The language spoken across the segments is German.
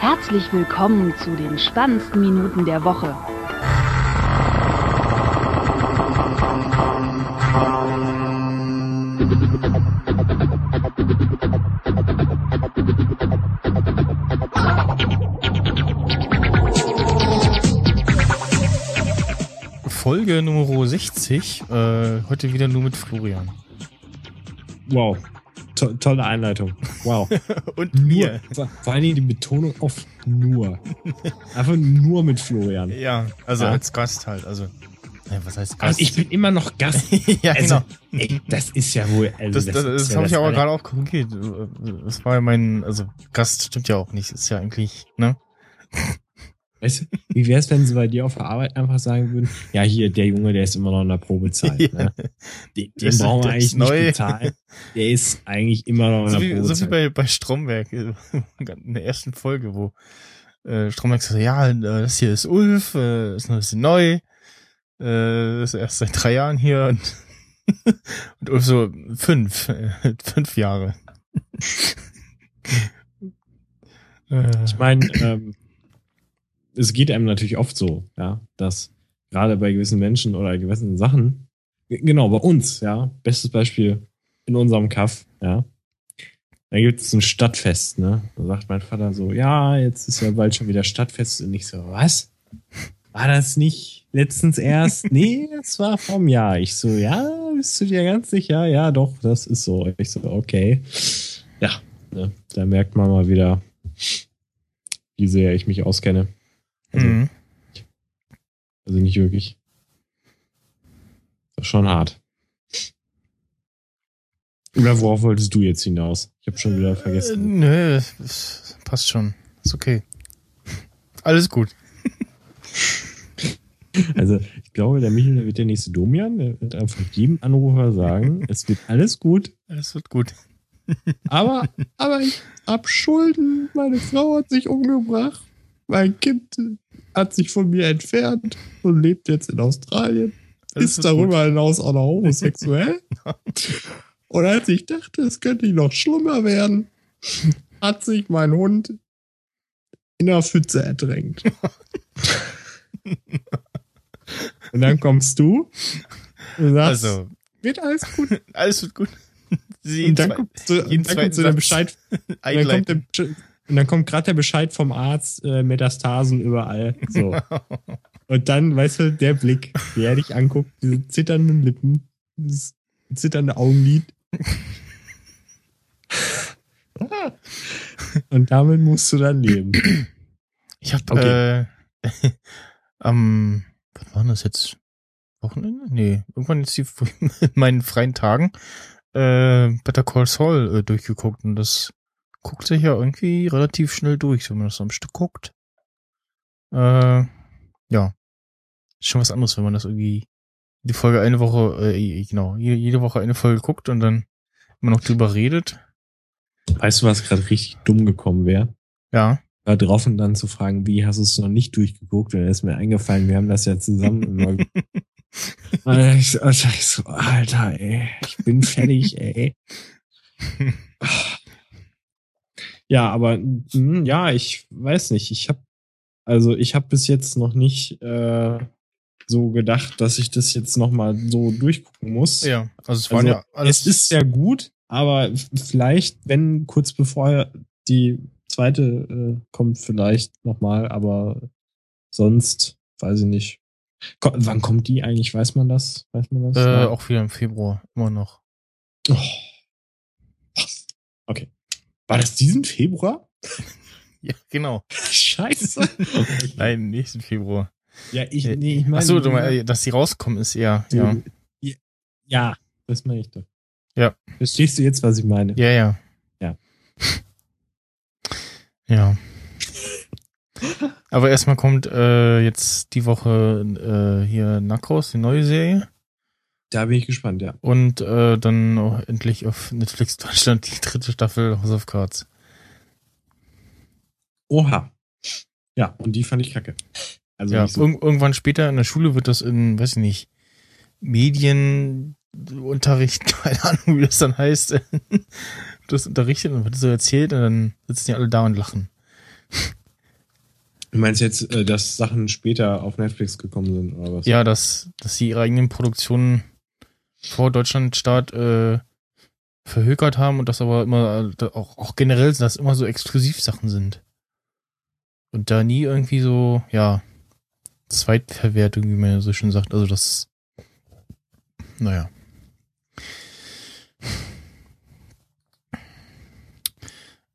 Herzlich willkommen zu den spannendsten Minuten der Woche. Folge Nummer 60. Äh, heute wieder nur mit Florian. Wow. To tolle Einleitung. Wow. Und Nur. mir. Vor allen Dingen die Betonung auf nur. Einfach nur mit Florian. Ja, also Ja. als Gast halt. Also, was heißt Und Gast? ich bin immer noch Gast. ja, Also, genau. ey, das ist ja wohl. Also Das, das, das, ja habe ich aber gerade auch korrigiert. Das war ja mein, also Gast stimmt ja auch nicht. Ist ja eigentlich, ne? Weißt du, wie wäre es, wenn sie bei dir auf der Arbeit einfach sagen würden: Ja, hier, der Junge, der ist immer noch in der Probezeit. Ne? Den, den brauchen wir eigentlich ist nicht neu. bezahlen. Der ist eigentlich immer noch in So der wie, so wie Probezeit. bei, bei Stromberg äh, in der ersten Folge, wo äh, Stromberg sagt, ja, äh, das hier ist Ulf, äh, ist noch ein bisschen neu, äh, ist erst seit drei Jahren hier und, und Ulf so fünf, äh, fünf Jahre. Ich meine, ähm, es geht einem natürlich oft so, ja, dass gerade bei gewissen Menschen oder gewissen Sachen, genau, bei uns, ja, bestes Beispiel in unserem Kaff, ja, da gibt es ein Stadtfest, ne? Da sagt mein Vater so, ja, jetzt ist ja bald schon wieder Stadtfest und ich so, was? War das nicht letztens erst? nee, das war vom Jahr. Ich so, ja, bist du dir ganz sicher? Ja, doch, das ist so. Ich so, okay. Ja, ne, da merkt man mal wieder, wie sehr ich mich auskenne. Also, mhm. also nicht wirklich. Das ist schon hart. Oder worauf wolltest du jetzt hinaus? Ich habe schon wieder Äh, vergessen. nö, es passt schon. Ist okay. Alles gut. Also ich glaube, der Michel wird der nächste Domian. Der wird einfach jedem Anrufer sagen, es wird alles gut. Alles wird gut. Aber, aber ich hab Schulden. Meine Frau hat sich umgebracht. Mein Kind hat sich von mir entfernt und lebt jetzt in Australien. Alles ist wird darüber hinaus auch noch homosexuell. Und als ich dachte, es könnte noch schlimmer werden, hat sich mein Hund in der Pfütze ertränkt. Und dann kommst du und Gut. sagst, Also, wird alles gut. alles wird gut. Sie Und dann kommt dann der Bescheid, dann einleiten. der, Bescheid- und dann kommt gerade der Bescheid vom Arzt, äh, Metastasen überall. So. Und dann, weißt du, der Blick, wie er dich anguckt, diese zitternden Lippen, dieses zitternde Augenlid. Und damit musst du dann leben. Ich hab, Okay. äh, am, was war denn das jetzt? Wochenende? Nee, irgendwann jetzt die, in meinen freien Tagen, äh, Better Call Saul äh, durchgeguckt und das guckt sich ja irgendwie relativ schnell durch, wenn man das am Stück guckt. Äh, ja. Ist schon was anderes, wenn man das irgendwie die Folge eine Woche, äh, genau, jede, Woche eine Folge guckt und dann immer noch drüber redet. Weißt du, was gerade richtig dumm gekommen wäre? Ja. War drauf und dann zu fragen, wie hast du es noch nicht durchgeguckt? Und dann ist mir eingefallen, wir haben das ja zusammen immer. Ich, so- und ich so, Alter, ey, ich bin fertig, ey. Ja, aber mm, ja, ich weiß nicht. Ich habe also ich habe bis jetzt noch nicht äh, so gedacht, dass ich das jetzt noch mal so durchgucken muss. Ja. Also es waren Also, ja alles. Es ist sehr gut, aber vielleicht, wenn kurz bevor die zweite äh, kommt, vielleicht noch mal. Aber sonst weiß ich nicht. Ko wann kommt die eigentlich? Weiß man das? Weiß man das? äh, auch wieder im Februar, immer noch. Oh. Okay. War das diesen Februar? Ja, genau. Scheiße. Nein, nächsten Februar. Ja, ich, Äh, nee, ich meine. Ach so, du meinst, dass die rauskommen ist eher. Ja, ja. Ja, das meine ich doch. Ja. Verstehst du jetzt, was ich meine? ja, ja. Ja. Ja. Aber erstmal kommt äh, jetzt die Woche äh, hier Narcos, die neue Serie. Da bin ich gespannt, ja. Und äh, dann auch endlich auf Netflix Deutschland die dritte Staffel House of Cards. Oha. Ja, und die fand ich kacke. Also ja, so. irg irgendwann später in der Schule wird das in, weiß ich nicht, Medienunterricht, keine Ahnung, wie das dann heißt, das unterrichtet und wird so erzählt und dann sitzen die alle da und lachen. Du meinst jetzt, äh, dass Sachen später auf Netflix gekommen sind oder was? Ja, dass, dass sie ihre eigenen Produktionen vor Deutschlandstart äh, verhökert haben und das aber immer äh, auch, auch generell, dass immer so Exklusivsachen sind. Und da nie irgendwie so, ja, Zweitverwertung, wie man so schön sagt. Also das, naja.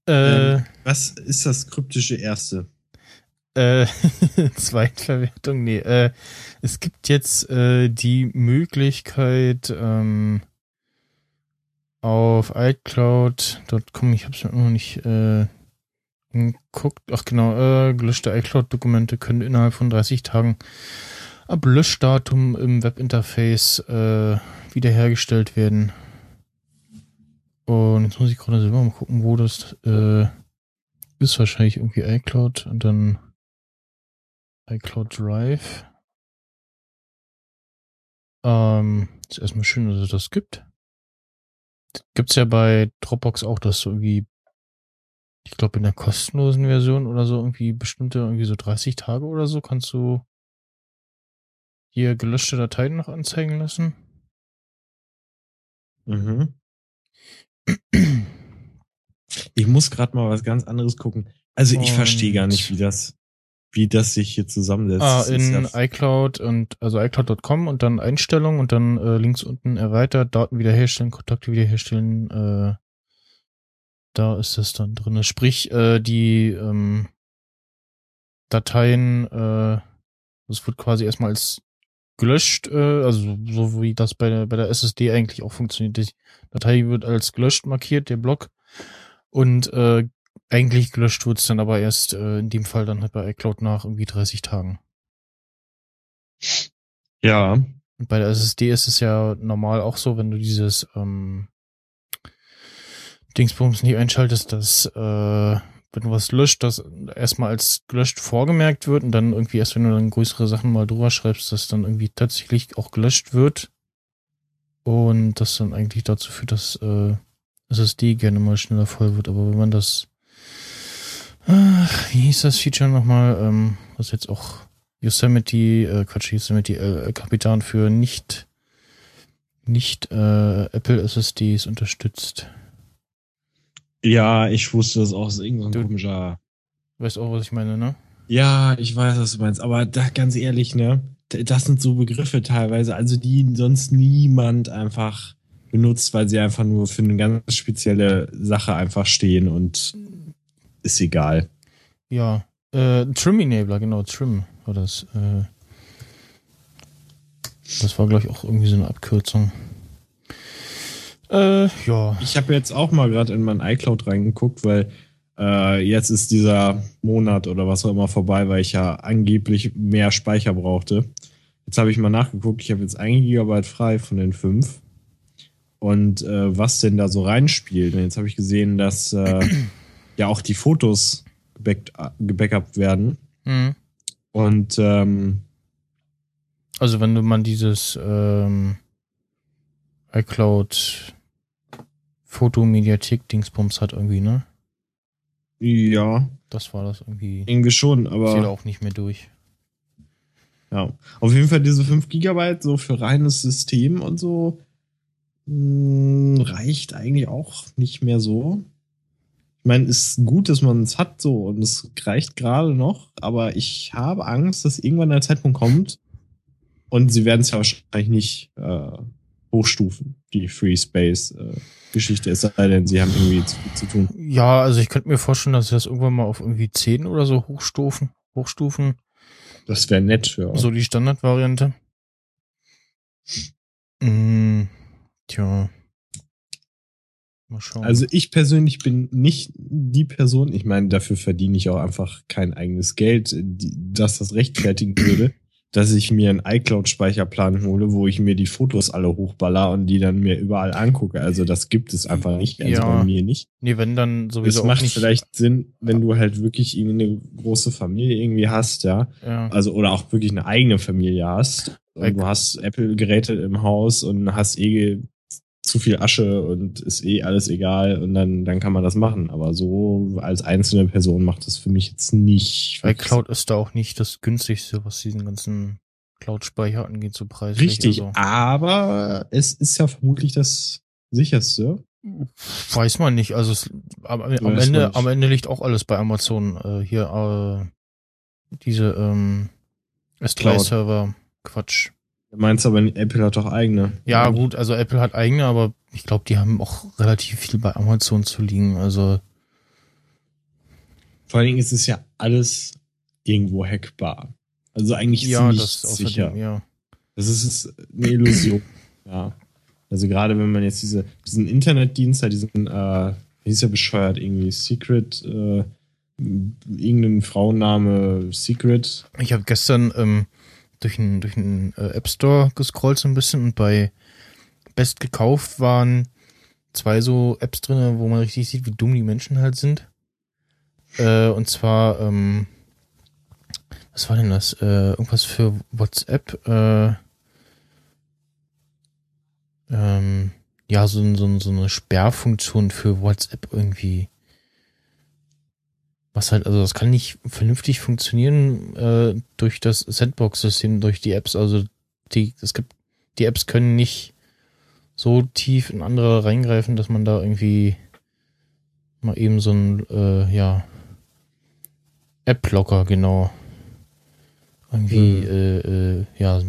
Äh, Ähm, was ist das kryptische Erste? Äh, Zweitverwertung, nee. Äh, es gibt jetzt äh, die Möglichkeit ähm, auf iCloud.com, ich habe es mir noch nicht äh, geguckt, ach genau, äh, gelöschte iCloud-Dokumente können innerhalb von 30 Tagen ab Löschdatum im Webinterface äh, wiederhergestellt werden. Und jetzt muss ich gerade selber mal gucken, wo das äh, ist. Wahrscheinlich irgendwie iCloud und dann iCloud Drive. Ähm, ist erstmal schön, dass es das gibt. Gibt's ja bei Dropbox auch, dass so irgendwie, ich glaube in der kostenlosen Version oder so irgendwie bestimmte irgendwie so 30 Tage oder so kannst du hier gelöschte Dateien noch anzeigen lassen. Mhm. Ich muss gerade mal was ganz anderes gucken. Also ich verstehe gar nicht, wie das, wie das sich hier zusammensetzt. Ah, in ja- iCloud und also iCloud.com und dann Einstellungen und dann äh, links unten erweitert, Daten wiederherstellen, Kontakte wiederherstellen, äh, da ist das dann drin. Sprich, äh, die ähm, Dateien, äh, das wird quasi erstmal als gelöscht, äh, also so wie das bei der, bei der SSD eigentlich auch funktioniert. Die Datei wird als gelöscht markiert, der Block. Und äh, eigentlich gelöscht wird's dann aber erst äh, in dem Fall dann halt bei iCloud nach irgendwie 30 Tagen. ja. Und bei der SSD ist es ja normal auch so, wenn du dieses ähm, Dingsbums nicht einschaltest, dass äh, wenn du was löscht, das erstmal als gelöscht vorgemerkt wird und dann irgendwie erst, wenn du dann größere Sachen mal drüber schreibst, dass dann irgendwie tatsächlich auch gelöscht wird. Und das dann eigentlich dazu führt, dass äh, SSD gerne mal schneller voll wird. Aber wenn man das, ach, wie hieß das Feature nochmal, ähm, was jetzt auch Yosemite, äh, Quatsch, Yosemite äh, Kapitan für nicht nicht äh, Apple SSDs unterstützt. Ja, ich wusste das auch. Das ist irgend so komischer. Weißt auch, was ich meine, ne? Ja, ich weiß, was du meinst. Aber da, ganz ehrlich, ne? Das sind so Begriffe teilweise, also die sonst niemand einfach benutzt, weil sie einfach nur für eine ganz spezielle Sache einfach stehen und ist egal. Ja. Äh, Trim Enabler, genau, Trim war das. Äh, das war, glaube ich, auch irgendwie so eine Abkürzung. Äh, ja. Ich habe jetzt auch mal gerade in mein iCloud reingeguckt, weil äh, jetzt ist dieser Monat oder was auch immer vorbei, weil ich ja angeblich mehr Speicher brauchte. Jetzt habe ich mal nachgeguckt, ich habe jetzt 1 Gigabyte frei von den 5. Und äh, was denn da so reinspielt. Und jetzt habe ich gesehen, dass äh, ja auch die Fotos gebackt, gebackupt werden. Mhm. Und ähm, Also wenn du mal dieses ähm, iCloud Fotomediathek-Dingsbums hat irgendwie, ne? ja, Das war das irgendwie. irgendwie schon, Zählt aber auch nicht mehr durch. Ja, auf jeden Fall diese 5 Gigabyte so für reines System und so mh, reicht eigentlich auch nicht mehr so. Ich meine, ist gut, dass man es hat so und es reicht gerade noch, aber ich habe Angst, dass irgendwann der Zeitpunkt kommt und sie werden es ja wahrscheinlich nicht äh, hochstufen, die Free Space äh, Geschichte, es sei denn, sie haben irgendwie zu zu tun. Ja, also ich könnte mir vorstellen, dass sie das irgendwann mal auf irgendwie 10 oder so hochstufen. Hochstufen. Das wäre nett, ja. So die Standardvariante. Mm, tja. Mal schauen. Also ich persönlich bin nicht die Person, ich meine, dafür verdiene ich auch einfach kein eigenes Geld, dass das rechtfertigen würde, dass ich mir einen iCloud-Speicherplan hole, wo ich mir die Fotos alle hochballer und die dann mir überall angucke. Also das gibt es einfach nicht, also Ja. bei mir nicht. nee, wenn dann Es sowieso auch macht nicht. vielleicht Sinn, wenn du halt wirklich eine große Familie irgendwie hast, ja. Ja. Also oder auch wirklich eine eigene Familie hast. Und du hast Apple-Geräte im Haus und hast eh zu viel Asche und ist eh alles egal und dann, dann kann man das machen. Aber so als einzelne Person macht das für mich jetzt nicht. Weil Cloud ist da auch nicht das günstigste, was diesen ganzen Cloud-Speicher angeht, so preislich. Richtig, also. aber es ist ja vermutlich das sicherste. Weiß man nicht. Also es, am, am Ende, am Ende liegt auch alles bei Amazon. Äh, hier äh, diese ähm, S3-Server. Quatsch. Du meinst aber, Apple hat doch eigene. Ja, gut, also Apple hat eigene, aber ich glaube, die haben auch relativ viel bei Amazon zu liegen. Also. Vor allen Dingen ist es ja alles irgendwo hackbar. Also eigentlich ist ja, nicht sicher. Dem, ja. Das ist eine Illusion. ja. Also gerade wenn man jetzt diese, diesen Internetdienst, diesen, äh, wie ist ja bescheuert, irgendwie Secret, äh, irgendein Frauenname Secret. Ich habe gestern ähm, durch einen durch einen äh, App Store gescrollt so ein bisschen und bei Best gekauft waren zwei so Apps drin, wo man richtig sieht, wie dumm die Menschen halt sind. Äh, und zwar, ähm, was war denn das? Äh, irgendwas für WhatsApp. Äh, ähm, ja, so, so, so eine Sperrfunktion für WhatsApp irgendwie. Was halt, also das kann nicht vernünftig funktionieren äh, durch das Sandbox-System, durch die Apps. Also die, es gibt, die Apps können nicht so tief in andere reingreifen, dass man da irgendwie mal eben so ein, äh, ja, App-Locker, genau. Irgendwie, mhm. äh, äh, ja,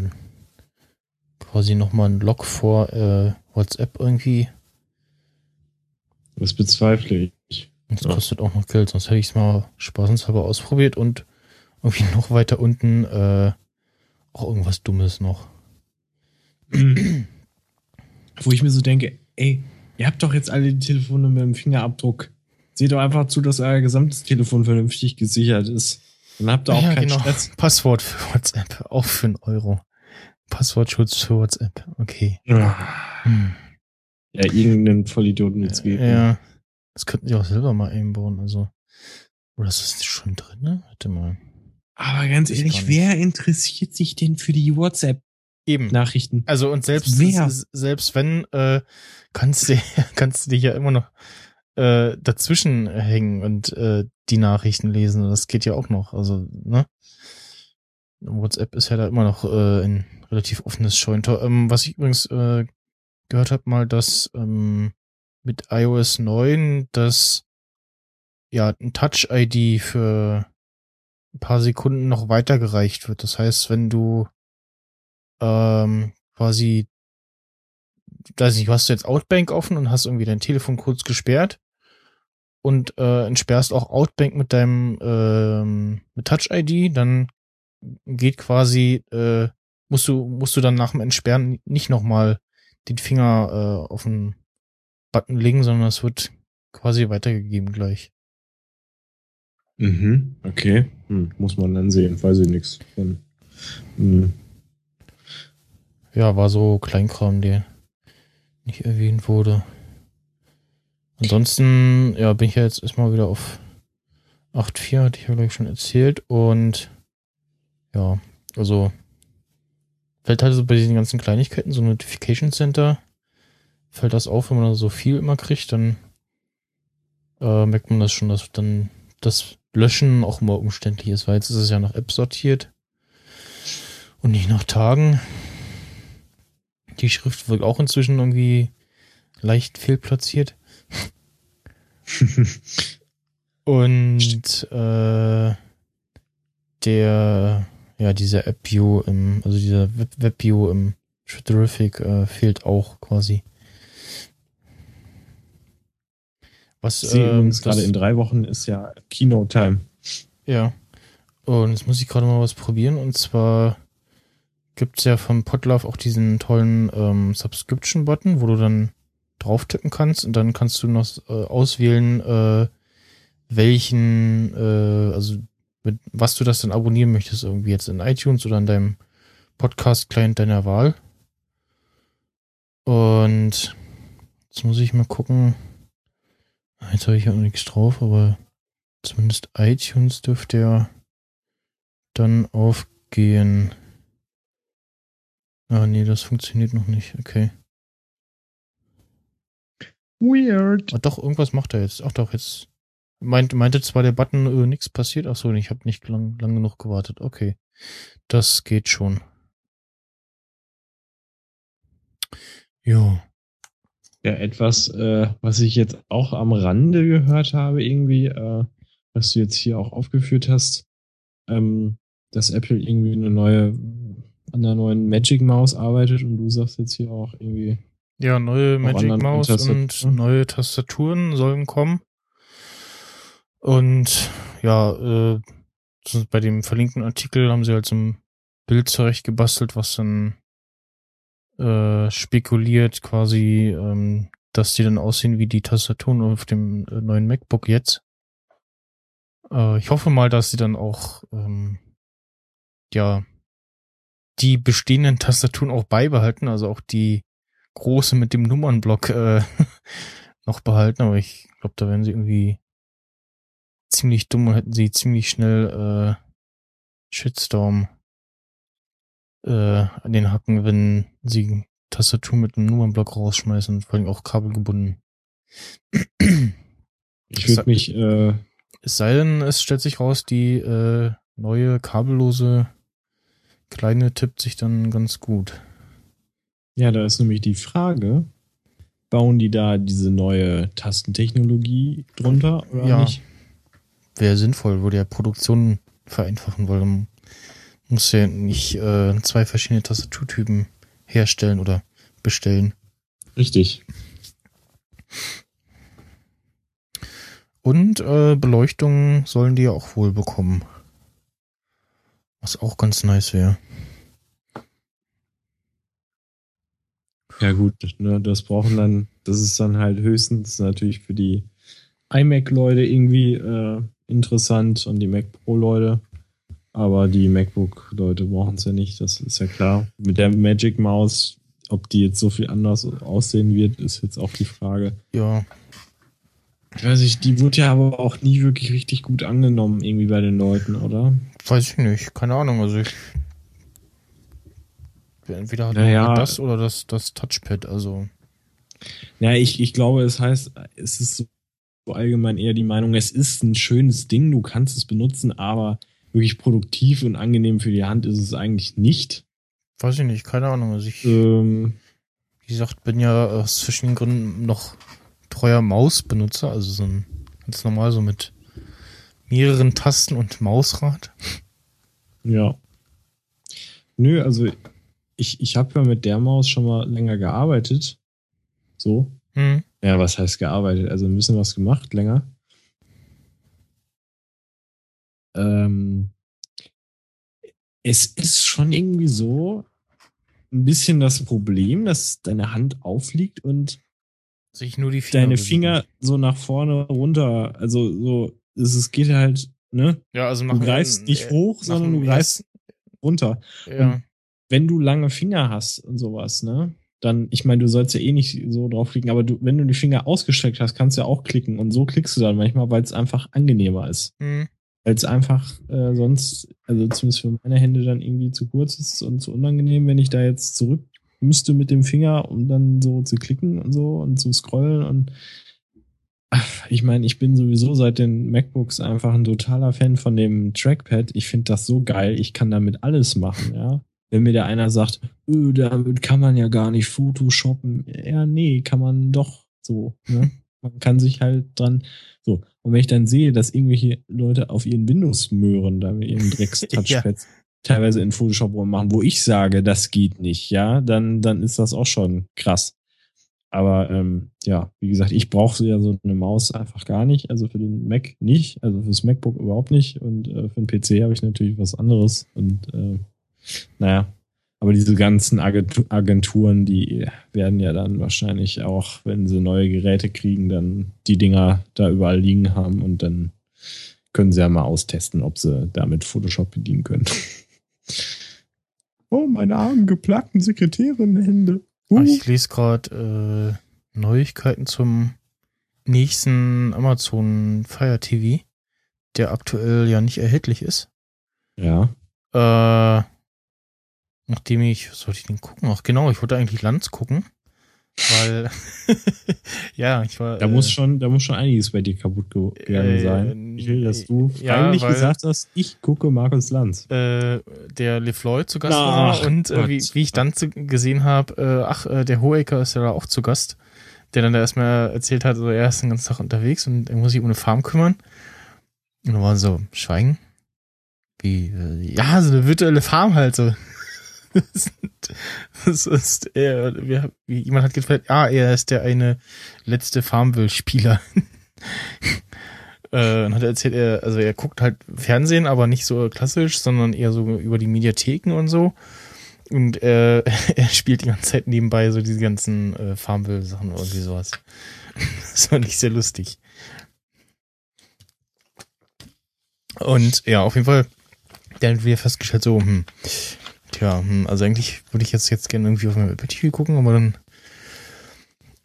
quasi nochmal ein Log vor äh, WhatsApp irgendwie. Das bezweifle ich. Das ja. kostet auch noch Geld, sonst hätte ich es mal spaßenshalber ausprobiert und irgendwie noch weiter unten äh, auch irgendwas Dummes noch. Wo ich mir so denke, ey, ihr habt doch jetzt alle die Telefone mit dem Fingerabdruck. Seht doch einfach zu, dass euer gesamtes Telefon vernünftig gesichert ist. Dann habt ihr auch ja, keinen genau. Stress. Passwort für WhatsApp, auch für einen Euro. Passwortschutz für WhatsApp, okay. Ja, hm. ja irgendeinen Vollidioten jetzt geben. Ja. Das könnten sie auch selber mal einbauen, also. Oder ist das schon drin, ne? Warte mal. Aber ganz ehrlich, wer interessiert sich denn für die WhatsApp? Eben. Nachrichten. Also und selbst wer? selbst wenn äh, kannst du kannst du dich ja immer noch äh, dazwischen hängen und äh, die Nachrichten lesen. Das geht ja auch noch. Also ne. WhatsApp ist ja da immer noch äh, ein relativ offenes Scheuntor. Ähm, was ich übrigens äh, gehört habe mal, dass ähm, mit iOS 9, dass ja ein Touch-ID für ein paar Sekunden noch weitergereicht wird. Das heißt, wenn du ähm, quasi, weiß nicht, du hast jetzt Outbank offen und hast irgendwie dein Telefon kurz gesperrt und äh, entsperrst auch Outbank mit deinem ähm, mit Touch-ID, dann geht quasi, äh, musst du, musst du dann nach dem Entsperren nicht nochmal den Finger äh, auf den Button legen, sondern es wird quasi weitergegeben gleich. Mhm, okay. Hm, muss man dann sehen, weiß ich nichts. Hm. Ja, war so Kleinkram, der nicht erwähnt wurde. Ansonsten, ja, bin ich ja jetzt erstmal wieder auf 8.4, hatte ich ja gleich schon erzählt. Und ja, also fällt halt so bei diesen ganzen Kleinigkeiten, so Notification Center, fällt das auf, wenn man so viel immer kriegt, dann äh, merkt man das schon, dass dann das Löschen auch immer umständlich ist, weil jetzt ist es ja nach App sortiert und nicht nach Tagen. Die Schrift wird auch inzwischen irgendwie leicht fehlplatziert. und äh, der, ja, dieser App-View im, also dieser Web-View im Terrific äh, fehlt auch quasi. Was Sie äh, übrigens gerade in drei Wochen ist ja Keynote-Time. Ja. Und jetzt muss ich gerade mal was probieren. Und zwar gibt es ja von Podlove auch diesen tollen ähm, Subscription-Button, wo du dann drauf tippen kannst und dann kannst du noch äh, auswählen, äh, welchen, äh, also mit was du das dann abonnieren möchtest, irgendwie jetzt in iTunes oder in deinem Podcast-Client deiner Wahl. Und jetzt muss ich mal gucken. Jetzt habe ich ja noch nichts drauf, aber zumindest iTunes dürfte ja dann aufgehen. Ah, nee, das funktioniert noch nicht. Okay. Weird. Ah, doch, irgendwas macht er jetzt. Ach doch, jetzt meint, meinte zwar der Button, äh, nichts passiert. Ach so, ich habe nicht lang, lang genug gewartet. Okay, das geht schon. Jo. Ja, etwas, äh, was ich jetzt auch am Rande gehört habe, irgendwie, äh, was du jetzt hier auch aufgeführt hast, ähm, dass Apple irgendwie eine neue, an der neuen Magic Maus arbeitet und du sagst jetzt hier auch irgendwie. Ja, neue Magic Mouse und neue Tastaturen sollen kommen. Und ja, äh, bei dem verlinkten Artikel haben sie halt so ein Bild zurecht gebastelt, was dann äh, spekuliert quasi, ähm, dass die dann aussehen wie die Tastaturen auf dem äh, neuen MacBook jetzt. Äh, ich hoffe mal, dass sie dann auch ähm, ja die bestehenden Tastaturen auch beibehalten, also auch die große mit dem Nummernblock äh, noch behalten, aber ich glaube, da wären sie irgendwie ziemlich dumm und hätten sie ziemlich schnell äh, Shitstorm äh, an den Hacken, wenn sie Tastatur mit einem Nummernblock rausschmeißen, vor allem auch kabelgebunden. Ich würde mich, äh, Es sei denn, es stellt sich raus, die äh, neue kabellose kleine tippt sich dann ganz gut. ja, da ist nämlich die Frage, bauen die da diese neue Tastentechnologie drunter oder Ja. nicht? Wäre sinnvoll, würde ja Produktion vereinfachen, weil man muss ja nicht äh, zwei verschiedene Tastaturtypen herstellen oder bestellen. Richtig. Und äh, Beleuchtung sollen die ja auch wohl bekommen. Was auch ganz nice wäre. Ja, gut, ne, das brauchen dann, das ist dann halt höchstens natürlich für die iMac-Leute irgendwie äh, interessant und die Mac Pro-Leute. Aber die MacBook-Leute brauchen es ja nicht, das ist ja klar. Mit der Magic Maus, ob die jetzt so viel anders aussehen wird, ist jetzt auch die Frage. Ja, Ich weiß nicht, die wurde ja aber auch nie wirklich richtig gut angenommen, irgendwie bei den Leuten, oder? weiß ich nicht. Keine Ahnung. Also ich. Entweder hat Naja. das oder das, das Touchpad. Also. Ja, ich, ich glaube, es heißt, es ist so allgemein eher die Meinung, es ist ein schönes Ding, du kannst es benutzen, aber wirklich produktiv und angenehm für die Hand ist es eigentlich nicht. Weiß ich nicht. Keine Ahnung. Also ich. Ähm, Wie gesagt, bin ja aus verschiedenen Gründen noch treuer Mausbenutzer, also so ein ganz normal so mit mehreren Tasten und Mausrad. ja. Nö, also ich, ich habe ja mit der Maus schon mal länger gearbeitet. So. Hm. Ja, was heißt gearbeitet? Also ein bisschen was gemacht, länger. Ähm, es ist schon irgendwie so ein bisschen das Problem, dass deine Hand aufliegt und Sich nur die Finger. deine. Finger so nach vorne runter. Also so, es, es geht halt, ne? Ja, also Du greifst äh, nicht hoch, nach sondern du greifst runter. Ja. wenn du lange Finger hast und sowas, ne? Dann, ich meine, du sollst ja eh nicht so drauf klicken, aber du, wenn du die Finger ausgestreckt hast, kannst du ja auch klicken. Und so klickst du dann manchmal, weil es einfach angenehmer ist. Hm. Weil es einfach äh, sonst, also zumindest für meine Hände dann irgendwie zu kurz ist und zu unangenehm, wenn ich da jetzt zurück müsste mit dem Finger, um dann so zu klicken und so und zu scrollen und Ach, ich meine, ich bin sowieso seit den MacBooks einfach ein totaler Fan von dem Trackpad. Ich finde das so geil. Ich kann damit alles machen, ja. Wenn mir da einer sagt, öh, damit kann man ja gar nicht Photoshoppen. Ja, nee, kann man doch so. Ne? Man kann sich halt dran. So. Und wenn ich dann sehe, dass irgendwelche Leute auf ihren Windows möhren, da mit ihren Drecks-Touchpads teilweise in Photoshop rummachen, wo ich sage, das geht nicht, ja, dann, dann ist das auch schon krass. Aber ähm, ja, wie gesagt, ich brauche ja so eine Maus einfach gar nicht. Also für den Mac nicht, also fürs MacBook überhaupt nicht. Und äh, für den PC habe ich natürlich was anderes. Und äh, naja, aber diese ganzen Agentu- Agenturen, die werden ja dann wahrscheinlich auch, wenn sie neue Geräte kriegen, dann die Dinger da überall liegen haben und dann können sie ja mal austesten, ob sie damit Photoshop bedienen können. oh, meine armen geplagten Sekretärinnenhände. Ah, Ich lese gerade äh, Neuigkeiten zum nächsten Amazon Fire TV, der aktuell ja nicht erhältlich ist. Ja. Äh, nachdem ich, sollte ich denn gucken? Ach genau, ich wollte eigentlich Lanz gucken. weil ja, ich war. Da muss schon, da muss schon einiges bei dir kaputt gegangen äh, sein. Ich will, dass du ja, freiwillig weil- gesagt hast, ich gucke Markus Lanz. äh, der LeFloid zu Gast Ach, war und äh, wie, wie ich dann zu, gesehen habe, äh, ach, äh, der Hohecker ist ja da auch zu Gast, der dann da erstmal erzählt hat, so, er ist den ganzen Tag unterwegs und er muss sich um eine Farm kümmern. Und dann war so, Schweigen? Wie, äh, ja, so eine virtuelle Farm halt so. Das ist- er, wir, jemand hat gefragt, ah, er ist der eine letzte Farmville-Spieler. Äh, und hat er erzählt, er, also er guckt halt Fernsehen, aber nicht so klassisch, sondern eher so über die Mediatheken und so. Und äh, er spielt die ganze Zeit nebenbei so diese ganzen äh, Farmville-Sachen oder irgendwie sowas. Das fand ich sehr lustig. Und ja, auf jeden Fall, dann hat wieder festgestellt, so, hm, tja, hm, also eigentlich würde ich jetzt, jetzt gerne irgendwie auf meinem Apple TV gucken, aber dann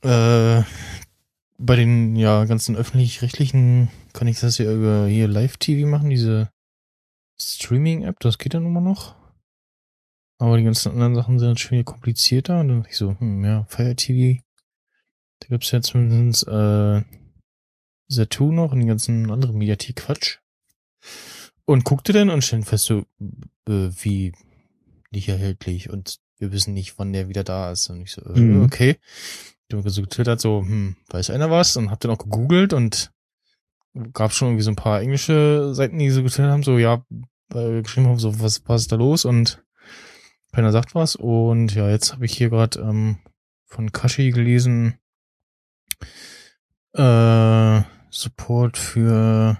äh, bei den ja ganzen öffentlich-rechtlichen kann ich das ja über hier Live-TV machen, diese Streaming-App, das geht dann immer noch. Aber die ganzen anderen Sachen sind schon wieder komplizierter und dann dachte ich so, hm, ja, Fire TV, da gibt's ja zumindest äh, Satu noch und die ganzen anderen Mediathek-Quatsch. Und guckte dann und stellte fest so, äh, wie nicht erhältlich und wir wissen nicht, wann der wieder da ist. Und ich so, äh, Mhm. okay. Ich habe so getwittert, so, hm, weiß einer was? Und hab dann auch gegoogelt und gab schon irgendwie so ein paar englische Seiten, die so getwittert haben, so, ja, äh, geschrieben haben, so, was, was ist da los? Und keiner sagt was. Und ja, jetzt habe ich hier gerade ähm, von Kashi gelesen, äh, Support für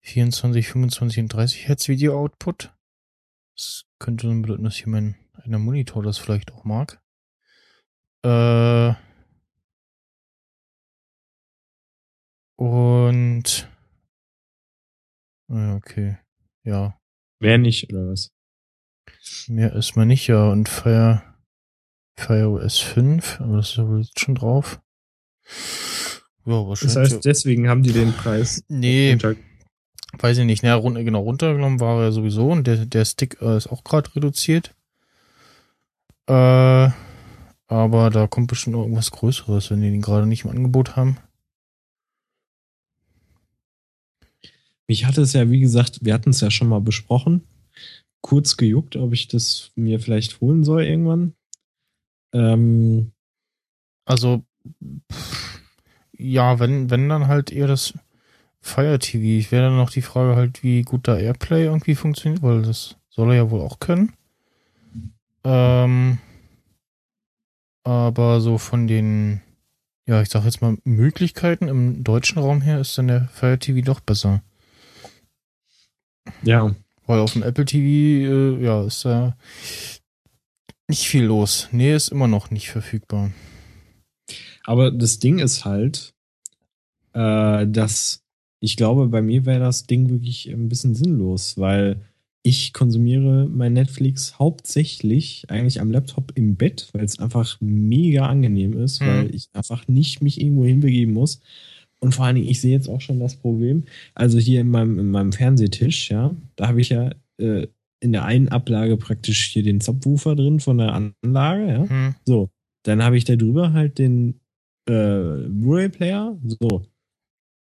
24, 25 und 30 Hertz Video Output. Das könnte dann bedeuten, dass hier mein einer Monitor das vielleicht auch mag. Äh, und ja, okay. Ja, Wer nicht, oder was? mehr ist man nicht, ja. Und Fire, Fire OS 5, aber das ist ja wohl jetzt schon drauf. Ja, Das wahrscheinlich. heißt, deswegen haben die den Preis. nee, runter- weiß ich nicht. Na, run, genau, runtergenommen war er sowieso und der, der Stick äh, ist auch gerade reduziert. Äh, aber da kommt bestimmt noch irgendwas Größeres, wenn die den gerade nicht im Angebot haben. Mich hatte es ja, wie gesagt, wir hatten es ja schon mal besprochen. Kurz gejuckt, ob ich das mir vielleicht holen soll irgendwann. Ähm, Also, pff, ja, wenn, wenn dann halt eher das Fire TV. Ich wäre dann noch die Frage halt, wie gut da Airplay irgendwie funktioniert, weil das soll er ja wohl auch können. Ähm, aber so von den, ja, ich sag jetzt mal, Möglichkeiten im deutschen Raum her ist dann der Fire TV doch besser. ja, Weil auf dem Apple TV, äh, ja, ist da nicht viel los. Nee, ist immer noch nicht verfügbar. aber das Ding ist halt, äh, dass ich glaube, bei mir wäre das Ding wirklich ein bisschen sinnlos, weil ich konsumiere mein Netflix hauptsächlich eigentlich am Laptop im Bett, weil es einfach mega angenehm ist, Hm. weil ich einfach nicht mich irgendwo hinbegeben muss. Und vor allen Dingen, ich sehe jetzt auch schon das Problem. Also hier in meinem, in meinem Fernsehtisch, ja, da habe ich ja äh, in der einen Ablage praktisch hier den Subwoofer drin von der Anlage, ja. Hm. So, dann habe ich da drüber halt den äh, Blu-ray-Player, so.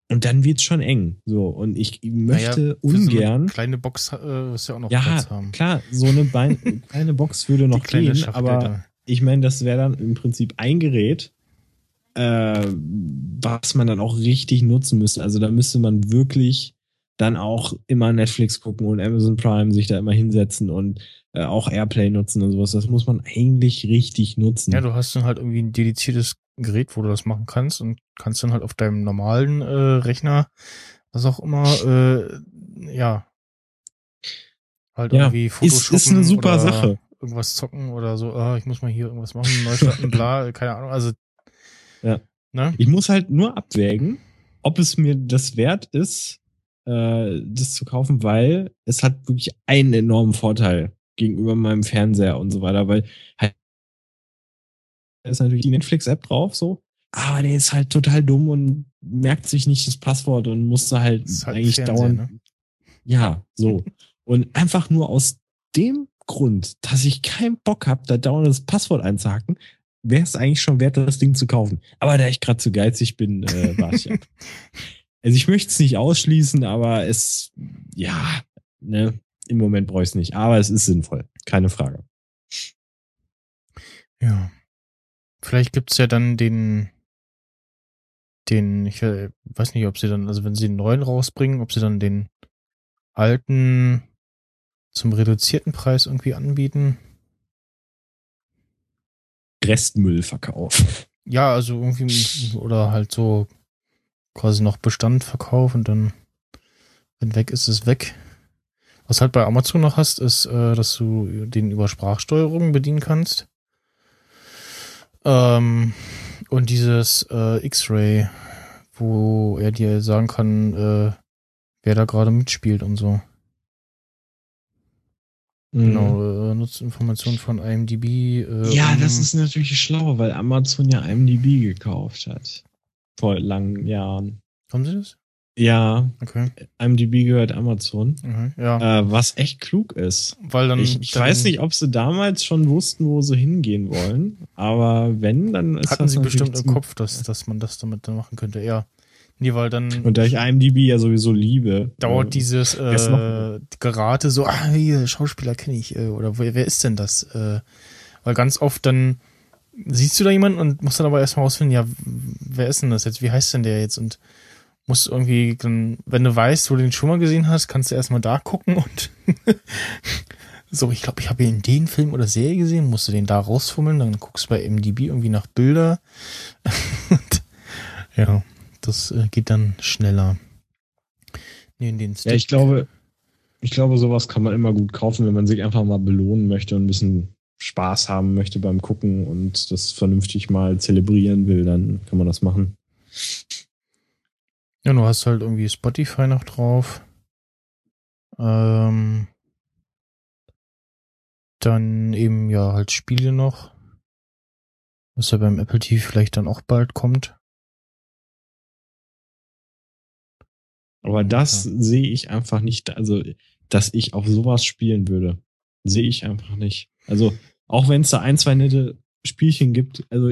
Und dann wird's schon eng, so. Und ich möchte Naja, für so eine ungern. kleine Box äh, ist ja auch noch ja, Platz haben. klar, so eine Bein kleine Box würde noch gehen, Schachtel aber da. ich meine, das wäre dann im Prinzip ein Gerät, äh, was man dann auch richtig nutzen müsste. Also da müsste man wirklich dann auch immer Netflix gucken und Amazon Prime sich da immer hinsetzen und äh, auch Airplay nutzen und sowas. Das muss man eigentlich richtig nutzen. Ja, du hast dann halt irgendwie ein dediziertes Gerät, wo du das machen kannst und kannst dann halt auf deinem normalen äh, Rechner, was auch immer, äh, ja, halt Ja, irgendwie ist- Photoshoppen ist eine super oder Sache. irgendwas zocken oder so, ah, ich muss mal hier irgendwas machen, neu starten, bla, keine Ahnung, also Ja. ne? Ich muss halt nur abwägen, ob es mir das wert ist, äh, das zu kaufen, weil es hat wirklich einen enormen Vorteil gegenüber meinem Fernseher und so weiter, weil halt da ist natürlich die Netflix-App drauf, so, aber der ist halt total dumm und merkt sich nicht das Passwort und musste halt, halt eigentlich dauernd. ne? Ja, so. und einfach nur aus dem Grund, dass ich keinen Bock habe, da dauernd das Passwort einzuhacken, wäre es eigentlich schon wert, das Ding zu kaufen. Aber da ich gerade zu geizig bin, äh, war ich ab. Also ich möchte es nicht ausschließen, aber es, ja, ne, im Moment brauche ich es nicht. Aber es ist sinnvoll, keine Frage. Ja. Vielleicht gibt's ja dann den, den, ich äh, weiß nicht, ob sie dann, also wenn sie den neuen rausbringen, ob sie dann den alten zum reduzierten Preis irgendwie anbieten. Restmüllverkauf. Ja, also irgendwie, oder halt so quasi noch Bestand verkaufen und dann, wenn weg ist, ist weg. Was halt bei Amazon noch hast, ist, äh, dass du den über Sprachsteuerung bedienen kannst. Ähm, und dieses äh, X-Ray, wo er dir sagen kann, äh, wer da gerade mitspielt und so. Genau, äh, nutzt Informationen von IMDb. Äh, Ja, um- das ist natürlich schlau, weil Amazon ja IMDb gekauft hat. Vor langen Jahren. Haben sie das? Ja, Okay. IMDb gehört Amazon. okay. Ja. Äh, was echt klug ist. Weil dann. Ich, ich dann weiß nicht, ob sie damals schon wussten, wo sie hingehen wollen. Aber wenn, dann ist Hatten das sie bestimmt im Kopf, dass, dass man das damit dann machen könnte. Ja. Nee, weil dann Und da ich IMDb ja sowieso liebe. dauert äh, dieses äh, Gerate so, ah, hier, Schauspieler kenne ich, äh, oder wer, wer ist denn das? Äh, weil ganz oft dann siehst du da jemanden und musst dann aber erstmal rausfinden, ja, wer ist denn das jetzt? Wie heißt denn der jetzt? Und musst irgendwie, wenn du weißt, wo du den schon mal gesehen hast, kannst du erstmal da gucken und so, ich glaube, ich habe ihn in den Film oder Serie gesehen, musst du den da rausfummeln, dann guckst du bei MDB irgendwie nach Bilder. ja, das äh, geht dann schneller. Nee, in den Ja, ich glaube, ich glaube, sowas kann man immer gut kaufen, wenn man sich einfach mal belohnen möchte und ein bisschen Spaß haben möchte beim Gucken und das vernünftig mal zelebrieren will, dann kann man das machen. Ja, du hast halt irgendwie Spotify noch drauf. Ähm, dann eben ja halt Spiele noch. Was ja beim Apple TV vielleicht dann auch bald kommt. Aber das sehe ich einfach nicht, also, dass ich auf sowas spielen würde, sehe ich einfach nicht. Also, auch wenn es da ein, zwei nette Spielchen gibt, also,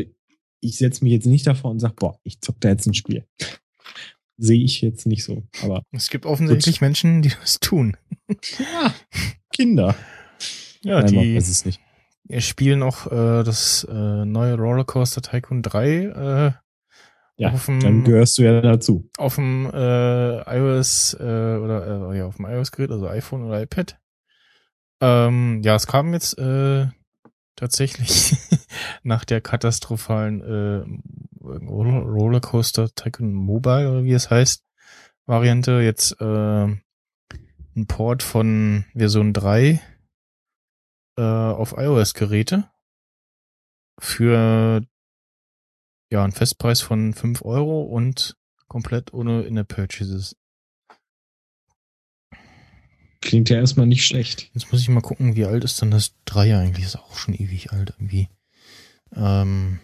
ich setze mich jetzt nicht davor und sage, boah, ich zock da jetzt ein Spiel. Sehe ich jetzt nicht so. Aber Es gibt offensichtlich Menschen, die das tun. ja, Kinder. Ja, Nein, die weiß es nicht. spielen auch äh, das äh, neue Rollercoaster Tycoon 3 äh, Ja, auf dem dann gehörst du ja dazu. auf dem äh, iOS äh, oder äh, ja, auf dem iOS-Gerät, also iPhone oder iPad. Ähm, ja, es kam jetzt äh, tatsächlich nach der katastrophalen äh, Rollercoaster Tycoon Mobile oder wie es heißt Variante jetzt äh, ein Port von Version 3 äh, auf iOS-Geräte für ja einen Festpreis von 5 Euro und komplett ohne In-App-Purchases. Klingt ja erstmal nicht schlecht. Jetzt muss ich mal gucken, wie alt ist denn das Dreier eigentlich? Ist auch schon ewig alt irgendwie. Ähm.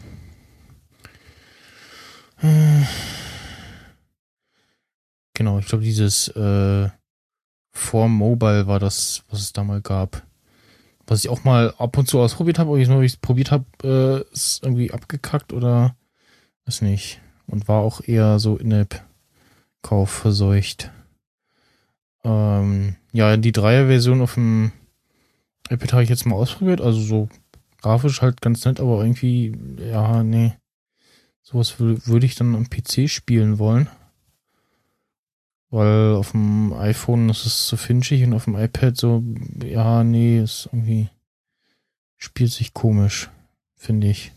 Genau, ich glaube, dieses äh, For Mobile war das, was es da mal gab. Was ich auch mal ab und zu ausprobiert habe, aber ich noch nicht probiert habe, äh, ist irgendwie abgekackt oder weiß nicht. Und war auch eher so In-App-Kauf verseucht. Ähm, ja, die Dreier-Version auf dem iPad habe ich jetzt mal ausprobiert. Also so grafisch halt ganz nett, aber irgendwie, ja, nee. Sowas wür- würde ich dann am PC spielen wollen. Weil auf dem iPhone ist es so finchig und auf dem iPad so, ja, nee, ist irgendwie, spielt sich komisch, finde ich.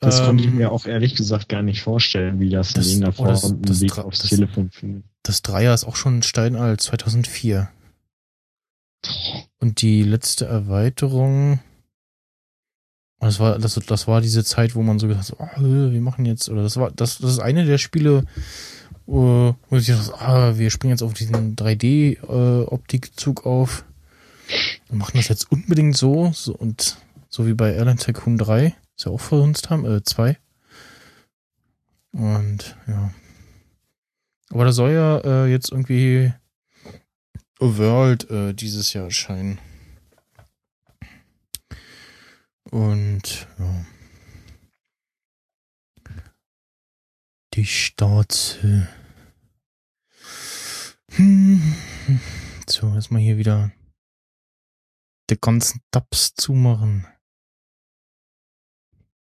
Das konnte ich Ähm, mir auch ehrlich gesagt gar nicht vorstellen, wie das, das- in irgendeiner oh, Form das- einen das tra- aufs das- Telefon findet. Das Dreier ist auch schon steinalt, 2004. Und die letzte Erweiterung, das war, das, das war diese Zeit, wo man so gedacht hat, oh, wir machen jetzt, oder das war, das, das ist eine der Spiele, wo wo ich dachte, ah, wir springen jetzt auf diesen 3D-Optikzug auf und machen das jetzt unbedingt so, so und so wie bei Airline Tycoon 3, ist ja auch verhunzt haben, äh, 2. Und ja. Aber da soll ja äh, jetzt irgendwie A World äh, dieses Jahr erscheinen. Und ja. Die Stauze. Hm. So, erstmal hier wieder die ganzen Tabs zumachen.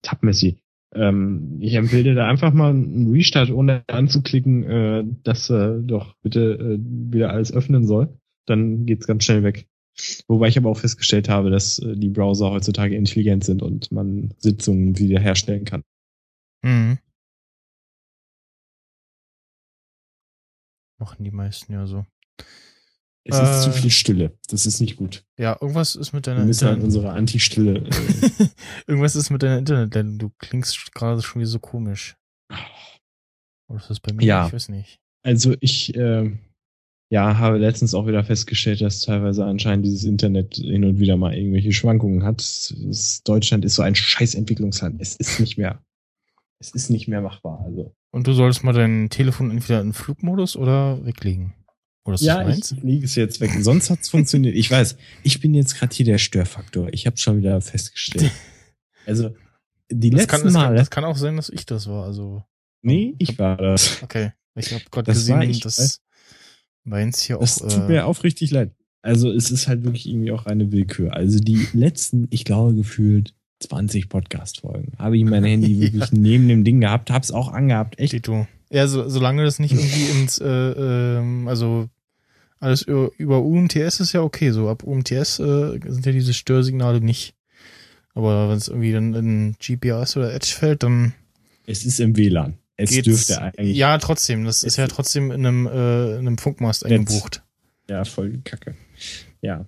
Tabmessi. Ähm, ich empfehle dir da einfach mal einen Restart, ohne anzuklicken, äh, dass er äh, doch bitte äh, wieder alles öffnen soll. Dann geht's ganz schnell weg. Wobei ich aber auch festgestellt habe, dass äh, die Browser heutzutage intelligent sind und man Sitzungen wiederherstellen kann. Mhm. Machen die meisten ja so. Es ist zu Äh. viel Stille. Das ist nicht gut. Ja, irgendwas ist mit Wir deiner müssen halt Internet. unsere Anti-Stille. Äh, irgendwas ist mit deiner Internet, denn du klingst gerade schon wieder so komisch. Oder ist das bei mir? Ja. Ich weiß nicht. also ich äh, ja, habe letztens auch wieder festgestellt, dass teilweise anscheinend dieses Internet hin und wieder mal irgendwelche Schwankungen hat. Es ist, Deutschland ist so ein scheiß Entwicklungsland. Es ist nicht mehr. Es ist nicht mehr machbar. Also. Und du solltest mal dein Telefon entweder in Flugmodus oder weglegen. Oder ist das Ja, ich liege es jetzt weg. Sonst hat's funktioniert. Ich weiß, ich bin jetzt gerade hier der Störfaktor. Ich habe schon wieder festgestellt. Also die Das letzten kann, das, kann, Male. das kann auch sein, dass ich das war. Also, nee, ich war das. okay. Ich habe gerade Das gesehen, dass meins hier Das auch. tut Äh, mir aufrichtig leid. Also es ist halt wirklich irgendwie auch eine Willkür. Also die letzten, ich glaube gefühlt 20 Podcast-Folgen habe ich mein Handy Ja. wirklich neben dem Ding gehabt, hab's auch angehabt. Echt? Tito. Ja, so, solange das nicht irgendwie ins, äh, ähm, also alles über, über UMTS ist ja okay. So ab UMTS äh, sind ja diese Störsignale nicht. Aber wenn es irgendwie dann in GPS oder Edge fällt, dann Es ist im WLAN. Es geht's. dürfte eigentlich. Ja, trotzdem. Das ist ja trotzdem in einem, äh, in einem Funkmast eingebucht. Ja, voll Kacke. Ja.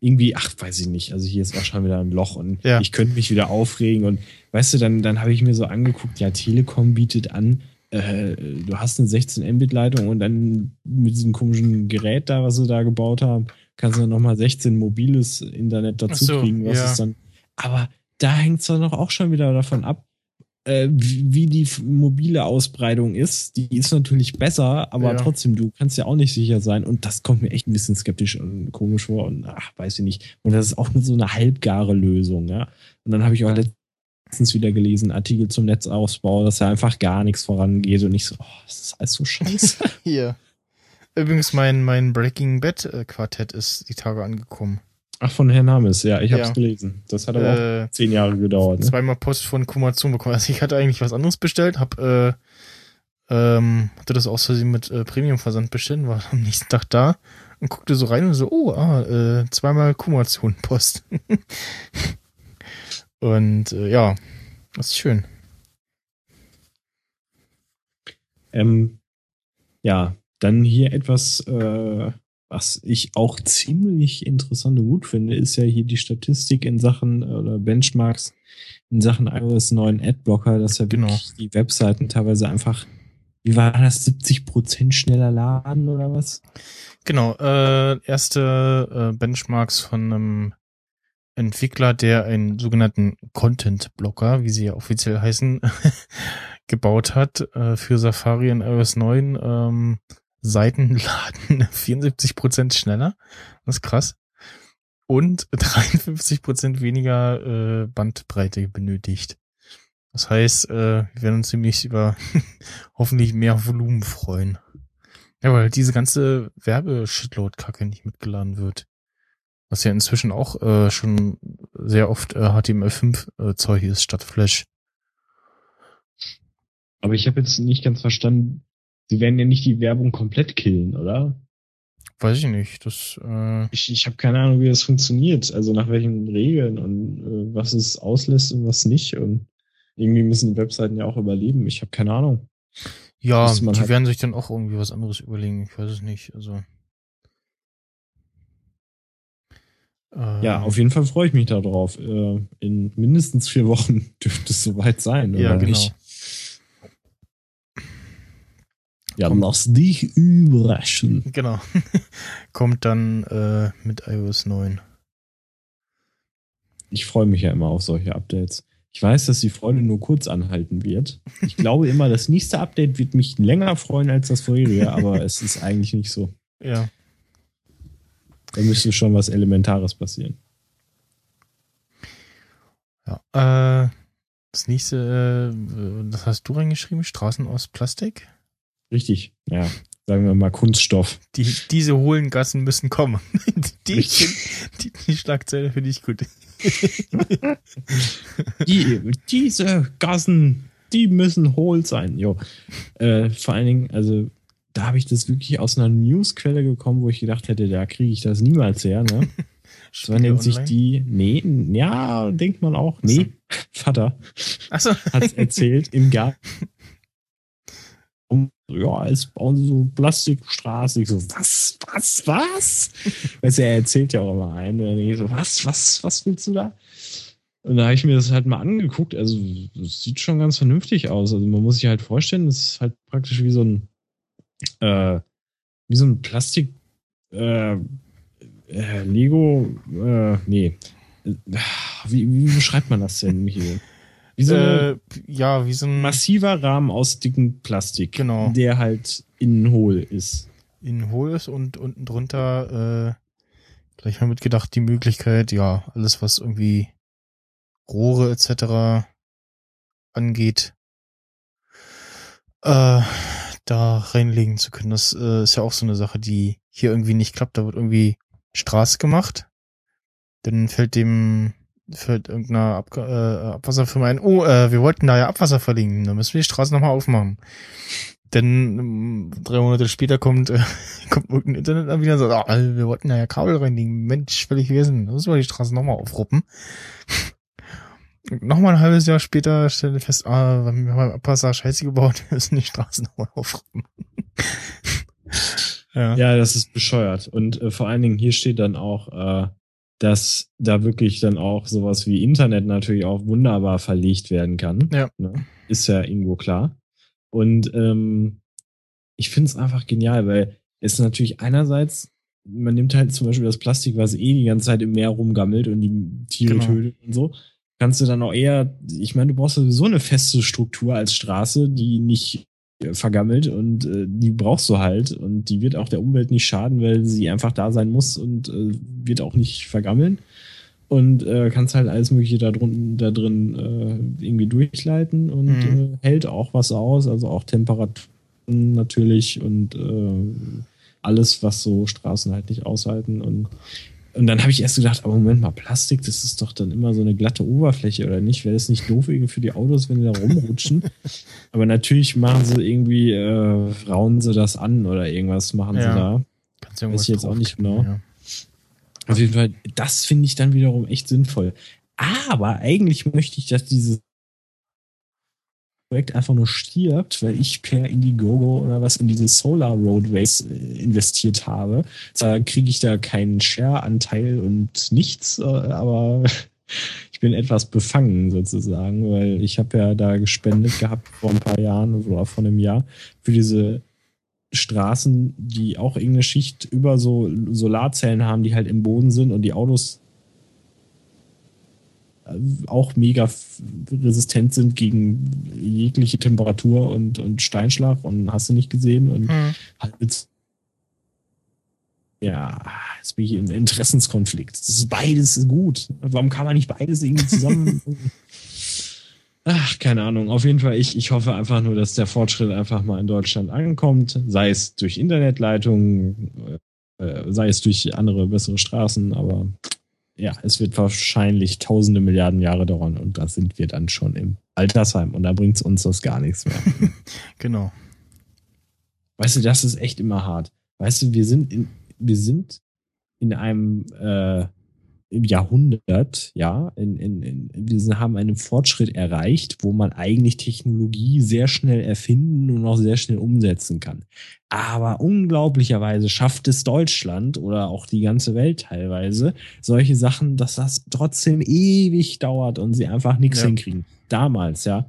Irgendwie, ach, weiß ich nicht. Also hier ist auch schon wieder ein Loch und Ja. ich könnte mich wieder aufregen. Und weißt du, dann, dann habe ich mir so angeguckt, ja, Telekom bietet an, äh, du hast eine 16 Mbit-Leitung und dann mit diesem komischen Gerät da, was sie da gebaut haben, kannst du dann nochmal 16 mobiles Internet dazu so, kriegen. Was ja. ist dann. Aber da hängt es dann doch auch schon wieder davon ab, äh, wie die mobile Ausbreitung ist. Die ist natürlich besser, aber Ja. trotzdem, du kannst ja auch nicht sicher sein. Und das kommt mir echt ein bisschen skeptisch und komisch vor. Und ach, weiß ich nicht. Und das ist auch nur so eine halbgare Lösung, ja. Und dann habe ich auch letztens wieder gelesen, Artikel zum Netzausbau, dass da einfach gar nichts vorangeht und ich so, oh, das ist alles so scheiße. Hier. Übrigens, mein, mein Breaking Bad äh, Quartett ist die Tage angekommen. Ach, von Herrn Names, ja, ich habe es Ja. gelesen. Das hat aber auch Äh, zehn Jahre gedauert. Ne? zweimal Post von Kumazun bekommen. Also ich hatte eigentlich was anderes bestellt, hab äh, ähm, hatte das aus Versehen mit äh, Premium-Versand bestellt, war am nächsten Tag da und guckte so rein und so, oh, ah, äh, zweimal Kumazun Post. und äh, ja, das ist schön. Ähm, ja, dann hier etwas, äh, was ich auch ziemlich interessant und gut finde, ist ja hier die Statistik in Sachen oder Benchmarks in Sachen iOS 9 Adblocker, dass ja Genau. wirklich die Webseiten teilweise einfach, wie war das, 70 Prozent schneller laden oder was? Genau, äh, erste äh, Benchmarks von einem Entwickler, der einen sogenannten Content-Blocker, wie sie ja offiziell heißen, gebaut hat äh, für Safari in iOS 9. Ähm, Seiten laden 74% schneller. Das ist krass. Und 53% weniger äh, Bandbreite benötigt. Das heißt, äh, wir werden uns ziemlich über hoffentlich mehr Volumen freuen. Ja, weil diese ganze Werbeshitload-Kacke nicht mitgeladen wird. Was ja inzwischen auch äh, schon sehr oft äh, HTML5-Zeug ist statt Flash. Aber ich habe jetzt nicht ganz verstanden, sie werden ja nicht die Werbung komplett killen, oder? Weiß ich nicht. Das, äh, Ich, ich habe keine Ahnung, wie das funktioniert. Also nach welchen Regeln und äh, was es auslässt und was nicht. Und irgendwie müssen die Webseiten ja auch überleben. Ich habe keine Ahnung. ja, die halt- werden sich dann auch irgendwie was anderes überlegen. Ich weiß es nicht. Also. Äh, Ja, auf jeden Fall freue ich mich darauf. Äh, in mindestens vier Wochen dürfte es soweit sein, Ja, oder genau. nicht? Ja, Kommt- lass dich überraschen. Genau. Kommt dann äh, mit iOS 9. Ich freue mich ja immer auf solche Updates. Ich weiß, dass die Freude nur kurz anhalten wird. Ich glaube immer, das nächste Update wird mich länger freuen als das vorherige, aber es ist eigentlich nicht so. Ja. Da müsste schon was Elementares passieren. Ja. Äh, Das nächste, äh, das hast du reingeschrieben, Straßen aus Plastik? Richtig, ja. Sagen wir mal Kunststoff. Die, diese hohlen Gassen müssen kommen. Die, die, die Schlagzeile finde ich gut. Die, diese Gassen, die müssen hohl sein. Jo. Äh, vor allen Dingen, also da habe ich das wirklich aus einer Newsquelle gekommen, wo ich gedacht hätte, da kriege ich das niemals her. Ne? So nennt sich die. Nee, ja, denkt man auch. Nee, Vater Achso. hat erzählt im Garten. Ja, es bauen sie so Plastikstraßen. Ich so, was, was, was? Weißt du, er erzählt ja auch immer ein. Und dann denke ich so, was, was, was willst du da? Und da habe ich mir das halt mal angeguckt. Also, das sieht schon ganz vernünftig aus. Also, man muss sich halt vorstellen, das ist halt praktisch wie so ein, äh, wie so ein Plastik, äh, äh, Lego, äh, nee. Wie, wie beschreibt man das denn, Michael? Wie so ein Äh, ja, wie so ein massiver Rahmen aus dicken Plastik, Genau. der halt innen hohl ist. innen hohl ist und unten drunter äh, gleich mal mitgedacht die Möglichkeit, ja, alles was irgendwie Rohre etc. angeht, äh, da reinlegen zu können. Das äh, ist ja auch so eine Sache, die hier irgendwie nicht klappt. Da wird irgendwie Straße gemacht, dann fällt dem fällt irgendeiner Ab äh, Abwasserfirma ein, oh, äh, wir wollten da ja Abwasser verlegen, dann müssen wir die Straße nochmal aufmachen. Denn ähm, drei Monate später kommt, äh, kommt irgendein Internetanbieter und sagt, ah, wir wollten da ja Kabel reinlegen. Mensch, völlig Wesen. Da müssen wir die Straße nochmal aufruppen. Nochmal ein halbes Jahr später stellen wir fest, ah, wir haben beim Abwasser Scheiße gebaut, wir müssen die Straße nochmal aufruppen. ja. Ja, das ist bescheuert. Und äh, vor allen Dingen hier steht dann auch, äh, dass da wirklich dann auch sowas wie Internet natürlich auch wunderbar verlegt werden kann. Ja. Ne? Ist ja irgendwo klar. Und ähm, ich finde es einfach genial, weil es natürlich einerseits, man nimmt halt zum Beispiel das Plastik, was eh die ganze Zeit im Meer rumgammelt und die Tiere Genau. tötet und so, kannst du dann auch eher, ich meine, du brauchst sowieso eine feste Struktur als Straße, die nicht vergammelt und äh, die brauchst du halt und die wird auch der Umwelt nicht schaden, weil sie einfach da sein muss und äh, wird auch nicht vergammeln und äh, kannst halt alles mögliche da, drun, da drin äh, irgendwie durchleiten und Mhm. äh, hält auch was aus, also auch Temperaturen natürlich und äh, alles, was so Straßen halt nicht aushalten und und dann habe ich erst gedacht, aber Moment mal, Plastik, das ist doch dann immer so eine glatte Oberfläche oder nicht? Wäre das nicht doof irgendwie für die Autos, wenn die da rumrutschen? aber natürlich machen sie irgendwie, äh, rauen sie das an oder irgendwas machen Ja. sie da. Kannst du Weiß ich jetzt auch nicht genau. Ja. Auf jeden Fall, das finde ich dann wiederum echt sinnvoll. Aber eigentlich möchte ich, dass dieses Projekt einfach nur stirbt, weil ich per Indiegogo oder was in diese Solar Roadways äh, investiert habe. Zwar kriege ich da keinen Share-Anteil und nichts, äh, aber ich bin etwas befangen sozusagen, weil ich habe ja da gespendet gehabt vor ein paar Jahren oder vor einem Jahr für diese Straßen, die auch irgendeine Schicht über so Solarzellen haben, die halt im Boden sind und die Autos auch mega resistent sind gegen jegliche Temperatur und, und Steinschlag und hast du nicht gesehen und Mhm. halt ja, jetzt bin ich im Interessenskonflikt. Das ist beides gut. Warum kann man nicht beides irgendwie zusammen? Ach, keine Ahnung. Auf jeden Fall, ich, ich hoffe einfach nur, dass der Fortschritt einfach mal in Deutschland ankommt, sei es durch Internetleitungen, äh, sei es durch andere bessere Straßen, aber ja, es wird wahrscheinlich tausende Milliarden Jahre dauern und da sind wir dann schon im Altersheim und da bringt's uns das gar nichts mehr. Genau. Weißt du, das ist echt immer hart. Weißt du, wir sind in, wir sind in einem äh, Jahrhundert, ja, in, in, in, wir haben einen Fortschritt erreicht, wo man eigentlich Technologie sehr schnell erfinden und auch sehr schnell umsetzen kann. Aber unglaublicherweise schafft es Deutschland oder auch die ganze Welt teilweise solche Sachen, dass das trotzdem ewig dauert und sie einfach nichts Ja. hinkriegen. Damals, ja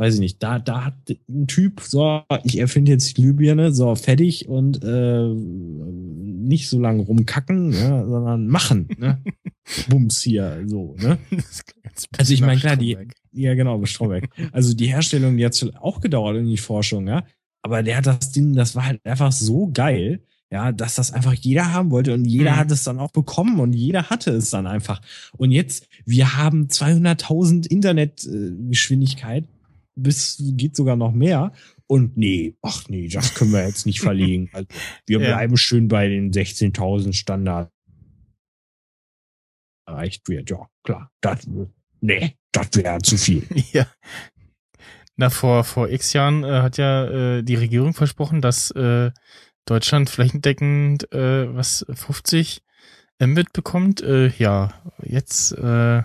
weiß ich nicht, da, da hat ein Typ, so, ich erfinde jetzt die Glühbirne, so, fertig und äh, nicht so lange rumkacken, ja, sondern machen, ne? Bums hier, so, ne? Also ich meine, klar, die-. Ja, genau, Stromberg. Also die Herstellung, die hat auch gedauert in die Forschung, ja. Aber der hat das Ding, das war halt einfach so geil. ja, dass das einfach jeder haben wollte und jeder Mhm. hat es dann auch bekommen und jeder hatte es dann einfach. Und jetzt, wir haben 200.000 Internetgeschwindigkeit, bis geht sogar noch mehr. Und nee, ach nee, das können wir jetzt nicht verlegen. Also, wir Ja. bleiben schön bei den 16.000 Standard erreicht wird. Ja, klar. Das, nee, das wäre zu viel. Ja. Na, vor, vor x Jahren äh, hat ja äh, die Regierung versprochen, dass äh, Deutschland flächendeckend äh, was 50 Mbit bekommt. Äh, ja, jetzt äh,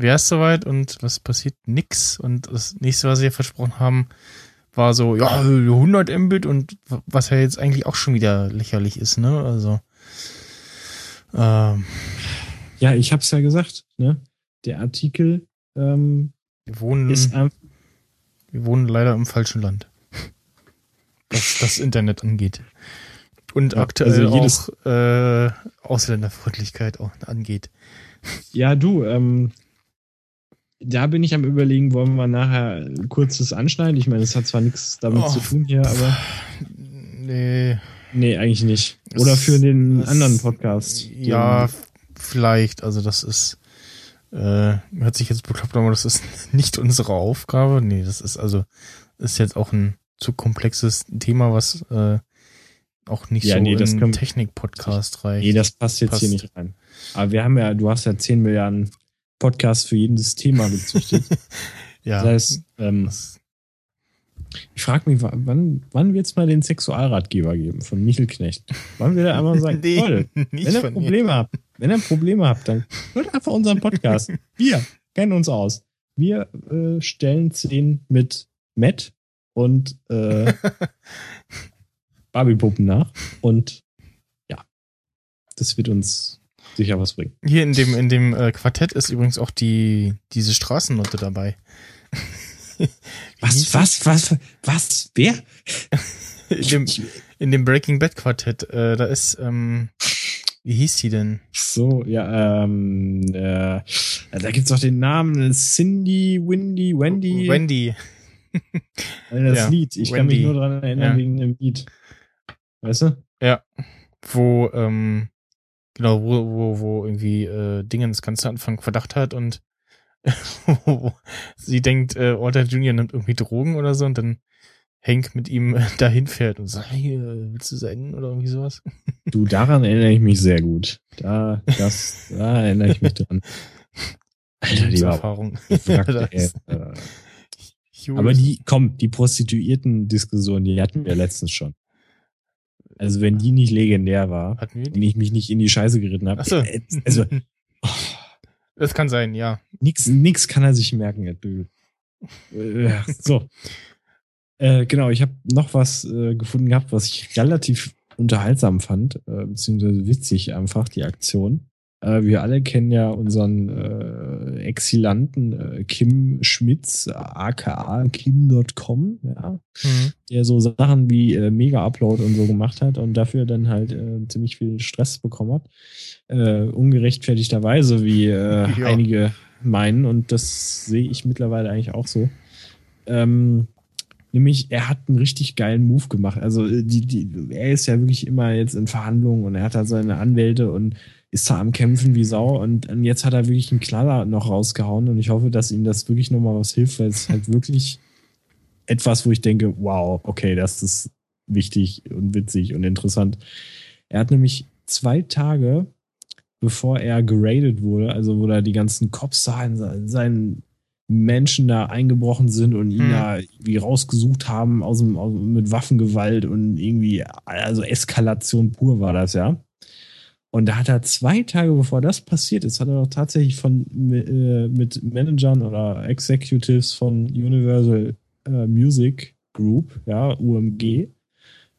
wäre es soweit und was passiert? Nix. Und das nächste, was sie versprochen haben, war so, ja, 100 Mbit und was ja jetzt eigentlich auch schon wieder lächerlich ist, ne? Also, ähm, Ja, ich hab's ja gesagt, ne? Der Artikel ähm, wir wohnen ist einfach Wir wohnen leider im falschen Land. Was das Internet angeht. Und Ja, aktuell also jedes- auch äh, Ausländerfreundlichkeit auch angeht. Ja, du, ähm, da bin ich am überlegen, wollen wir nachher kurzes anschneiden? Ich meine, es hat zwar nichts damit Oh, zu tun hier, aber Nee. nee, eigentlich nicht. Das- Oder für den das- anderen Podcast. Ja, vielleicht. Also das ist äh, hört sich jetzt bekloppt an, aber das ist nicht unsere Aufgabe. Nee, das ist also ist jetzt auch ein zu komplexes Thema, was äh, auch nicht Ja, so nee, das in Technik-Podcast reicht. Nee, das passt jetzt Passt. hier nicht rein. Aber wir haben ja, du hast ja 10 Milliarden Podcasts für jedes Thema gezüchtet. ja. Das heißt, ähm, ich frage mich, wa- wann, wann wird es mal den Sexualratgeber geben von Michel Knecht? Wann wird er einmal sagen, Nee, nicht wenn ihr. Probleme habt, wenn ihr Probleme habt, dann hört einfach unseren Podcast. Wir kennen uns aus. Wir äh, stellen 10 mit Matt und äh, Barbie-Puppen nach und ja, das wird uns sicher was bringen. Hier in dem, in dem äh, Quartett ist übrigens auch die, diese Straßennote dabei. Was, hieß was, was, was, wer? In dem, in dem Breaking Bad Quartett, äh, da ist, ähm, wie hieß die denn? So, ja, ähm, äh, da gibt's auch den Namen Cindy, Windy, Wendy. Wendy. Äh, das ja, Lied. Ich kann mich Wendy. nur dran erinnern Ja. wegen dem Lied. Weißt du? wo, ähm, genau, wo, wo, wo irgendwie äh, Dingens ganz zu Anfang Verdacht hat und sie denkt, äh, Walter Jr. nimmt irgendwie Drogen oder so und dann Hank mit ihm äh, dahin fährt und sagt, hey, äh, willst du sein oder irgendwie sowas? Du, daran erinnere ich mich sehr gut. Da, das, da erinnere ich mich dran. Alter, die Erfahrung. Das- ey. Äh, Aber die, komm, die Prostituierten-Diskussion, die hatten wir letztens schon. Also, wenn die nicht legendär war, wenn ich mich nicht in die Scheiße geritten habe. So. Also, das kann sein, ja. Nix, nix kann er sich merken, der Dödel. Äh, so. Äh, genau, ich habe noch was äh, gefunden gehabt, was ich relativ unterhaltsam fand, äh, beziehungsweise witzig einfach, die Aktion. Äh, wir alle kennen ja unseren äh, Exilanten äh, Kim Schmitz, aka Kim.com, ja, Mhm. der so Sachen wie äh, Mega-Upload und so gemacht hat und dafür dann halt äh, ziemlich viel Stress bekommen hat. Äh, ungerechtfertigterweise, wie äh, Ja. einige meinen, und das sehe ich mittlerweile eigentlich auch so. Ähm, nämlich, er hat einen richtig geilen Move gemacht. Also, die, die, er ist ja wirklich immer jetzt in Verhandlungen und er hat halt seine Anwälte und ist da am Kämpfen wie Sau und, und jetzt hat er wirklich einen Knaller noch rausgehauen und ich hoffe, dass ihm das wirklich nochmal was hilft, weil es halt wirklich etwas, wo ich denke, wow, okay, das ist wichtig und witzig und interessant. Er hat nämlich zwei Tage, bevor er geradet wurde, also wo da die ganzen Cops da in se- in seinen Menschen da eingebrochen sind und ihn Hm. da irgendwie rausgesucht haben aus dem, aus, mit Waffengewalt und irgendwie, also Eskalation pur war das, ja. Und da hat er zwei Tage bevor das passiert ist, hat er doch tatsächlich von äh, mit Managern oder Executives von Universal äh, Music Group, ja, UMG, äh,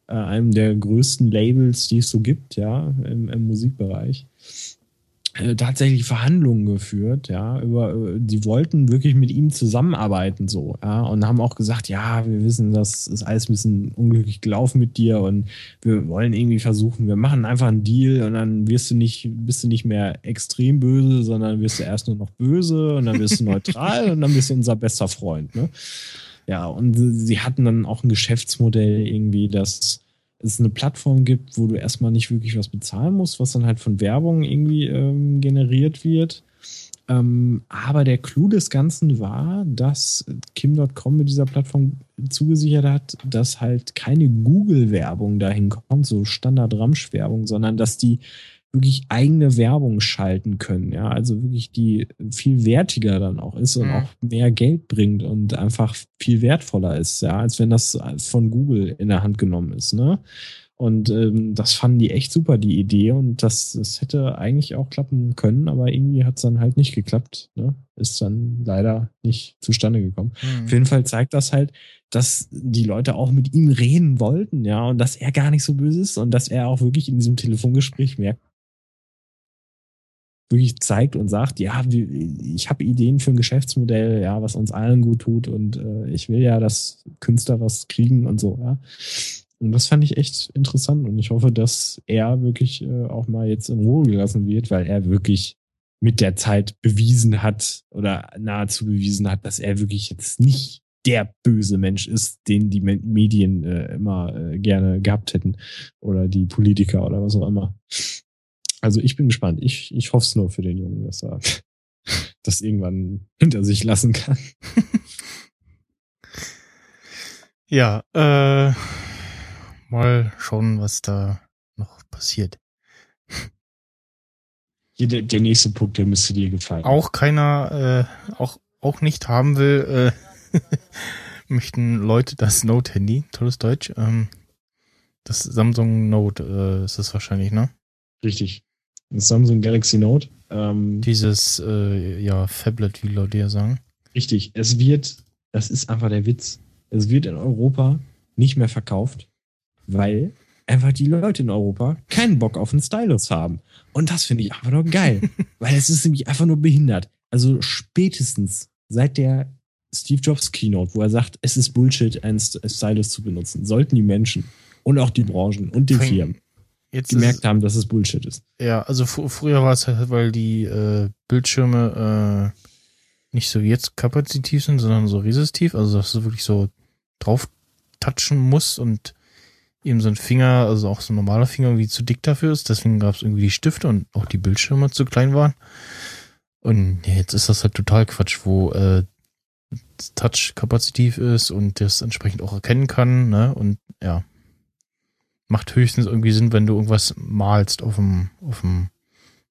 einem der größten Labels, die es so gibt, ja, im, im Musikbereich, äh, tatsächlich Verhandlungen geführt, ja, über, äh, die wollten wirklich mit ihm zusammenarbeiten, so, ja, und haben auch gesagt, ja, wir wissen, das ist alles ein bisschen unglücklich gelaufen mit dir und wir wollen irgendwie versuchen, wir machen einfach einen Deal und dann wirst du nicht, bist du nicht mehr extrem böse, sondern wirst du erst nur noch böse und dann wirst du neutral und dann bist du unser bester Freund, ne? Ja, und sie hatten dann auch ein Geschäftsmodell irgendwie, dass es eine Plattform gibt, wo du erstmal nicht wirklich was bezahlen musst, was dann halt von Werbung irgendwie ähm, generiert wird. Ähm, aber der Clou des Ganzen war, dass Kim.com mit dieser Plattform zugesichert hat, dass halt keine Google-Werbung dahin kommt, so Standard-Ramsch-Werbung, sondern dass die wirklich eigene Werbung schalten können, ja, also wirklich die viel wertiger dann auch ist und mhm. auch mehr Geld bringt und einfach viel wertvoller ist, ja, als wenn das von Google in der Hand genommen ist, ne? Und ähm, das fanden die echt super, die Idee. Und das, das hätte eigentlich auch klappen können, aber irgendwie hat es dann halt nicht geklappt. Ne? Ist dann leider nicht zustande gekommen. Mhm. Auf jeden Fall zeigt das halt, dass die Leute auch mit ihm reden wollten, ja, und dass er gar nicht so böse ist und dass er auch wirklich in diesem Telefongespräch merkt, wirklich zeigt und sagt, ja, ich habe Ideen für ein Geschäftsmodell, ja, was uns allen gut tut und äh, ich will ja, dass Künstler was kriegen und so, ja. Und das fand ich echt interessant und ich hoffe, dass er wirklich äh, auch mal jetzt in Ruhe gelassen wird, weil er wirklich mit der Zeit bewiesen hat oder nahezu bewiesen hat, dass er wirklich jetzt nicht der böse Mensch ist, den die Medien äh, immer äh, gerne gehabt hätten oder die Politiker oder was auch immer. Also ich bin gespannt. Ich, ich hoffe es nur für den Jungen, dass er das irgendwann hinter sich lassen kann. ja, äh, mal schauen, was da noch passiert. Der, der nächste Punkt, der müsste dir gefallen. Auch keiner, äh, auch, auch nicht haben will, äh, möchten Leute das Note-Handy, tolles Deutsch, ähm, das Samsung Note äh, ist das wahrscheinlich, ne? Richtig. Das Samsung Galaxy Note. Ähm, Dieses, äh, ja, Phablet, wie Leute ja sagen. Richtig. Es wird, das ist einfach der Witz. Es wird in Europa nicht mehr verkauft weil einfach die Leute in Europa keinen Bock auf einen Stylus haben. Und das finde ich einfach nur geil, weil es ist nämlich einfach nur behindert. Also spätestens seit der Steve Jobs Keynote, wo er sagt, es ist Bullshit, einen Stylus zu benutzen, sollten die Menschen und auch die Branchen und die Firmen Jetzt gemerkt haben, dass es Bullshit ist. Ja, also früher war es halt, weil die äh, Bildschirme äh, nicht so jetzt kapazitiv sind, sondern so resistiv, also dass du wirklich so drauf touchen musst und eben so ein Finger, also auch so ein normaler Finger irgendwie zu dick dafür ist. Deswegen gab es irgendwie die Stifte und auch die Bildschirme zu klein waren. Und jetzt ist das halt total Quatsch, wo äh, Touch kapazitiv ist und das entsprechend auch erkennen kann, ne? Und ja. Macht höchstens irgendwie Sinn, wenn du irgendwas malst auf dem, auf dem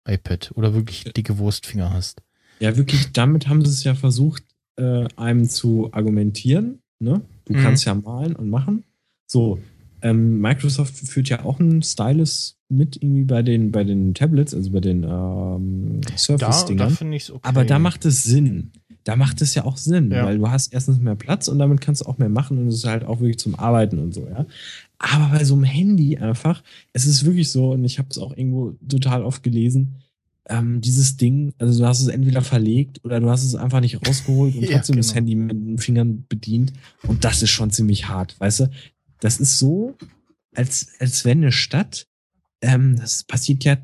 iPad oder wirklich dicke Wurstfinger hast. Ja, wirklich, damit haben sie es ja versucht, äh, einem zu argumentieren. Ne? Du mhm. kannst ja malen und machen. So, ähm, Microsoft führt ja auch einen Stylus mit irgendwie bei den, bei den Tablets, also bei den ähm, Surface-Dingern. Okay. Aber da macht es Sinn. Da macht es ja auch Sinn, ja. weil du hast erstens mehr Platz und damit kannst du auch mehr machen und es ist halt auch wirklich zum Arbeiten und so, ja. Aber bei so einem Handy einfach, es ist wirklich so, und ich habe es auch irgendwo total oft gelesen, ähm, dieses Ding, also du hast es entweder verlegt oder du hast es einfach nicht rausgeholt und trotzdem ja, genau. das Handy mit den Fingern bedient. Und das ist schon ziemlich hart, weißt du? Das ist so, als, als wenn eine Stadt, ähm, das passiert ja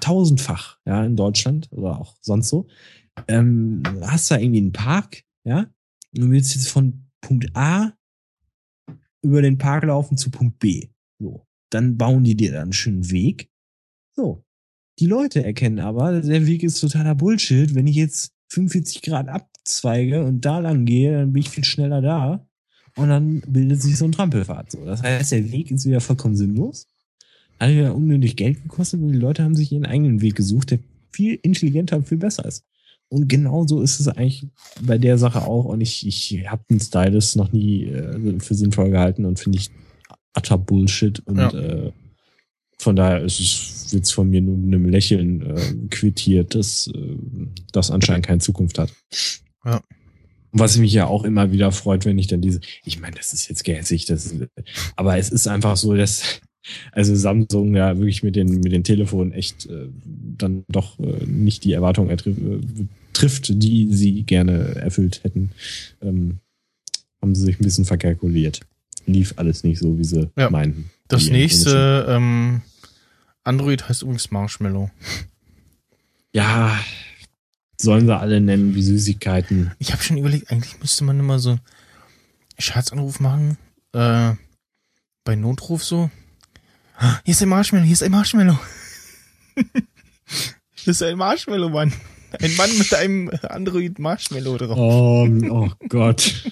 tausendfach, ja, in Deutschland oder auch sonst so. Ähm, hast da irgendwie einen Park, ja, und du willst jetzt von Punkt A über den Park laufen zu Punkt B. So. Dann bauen die dir dann einen schönen Weg. So. Die Leute erkennen aber, der Weg ist totaler Bullshit. Wenn ich jetzt 45 Grad abzweige und da lang gehe, dann bin ich viel schneller da und dann bildet sich so ein Trampelpfad. So. Das heißt, der Weg ist wieder vollkommen sinnlos. Hat wieder unnötig Geld gekostet und die Leute haben sich ihren eigenen Weg gesucht, der viel intelligenter und viel besser ist. Und genau so ist es eigentlich bei der Sache auch. Und ich, ich habe den Stylus noch nie äh, für sinnvoll gehalten und finde ich utter Bullshit. Und ja. äh, von daher ist es jetzt von mir nur mit einem Lächeln äh, quittiert, dass äh, das anscheinend keine Zukunft hat. Ja. Was mich ja auch immer wieder freut, wenn ich dann diese, ich meine, das ist jetzt gehässig, das ist, aber es ist einfach so, dass also Samsung ja wirklich mit den mit den Telefonen echt äh, dann doch äh, nicht die Erwartungen äh, trifft, die sie gerne erfüllt hätten. Ähm, haben sie sich ein bisschen verkalkuliert. Lief alles nicht so, wie sie ja. meinten. Das nächste ähm, Android heißt übrigens Marshmallow. Ja, sollen sie alle nennen wie Süßigkeiten. Ich habe schon überlegt, eigentlich müsste man immer so Scherzanruf machen, äh, bei Notruf so. Hier ist ein Marshmallow, hier ist ein Marshmallow. hier ist ein Marshmallow, Mann. Ein Mann mit einem Android Marshmallow drauf. Oh, oh Gott.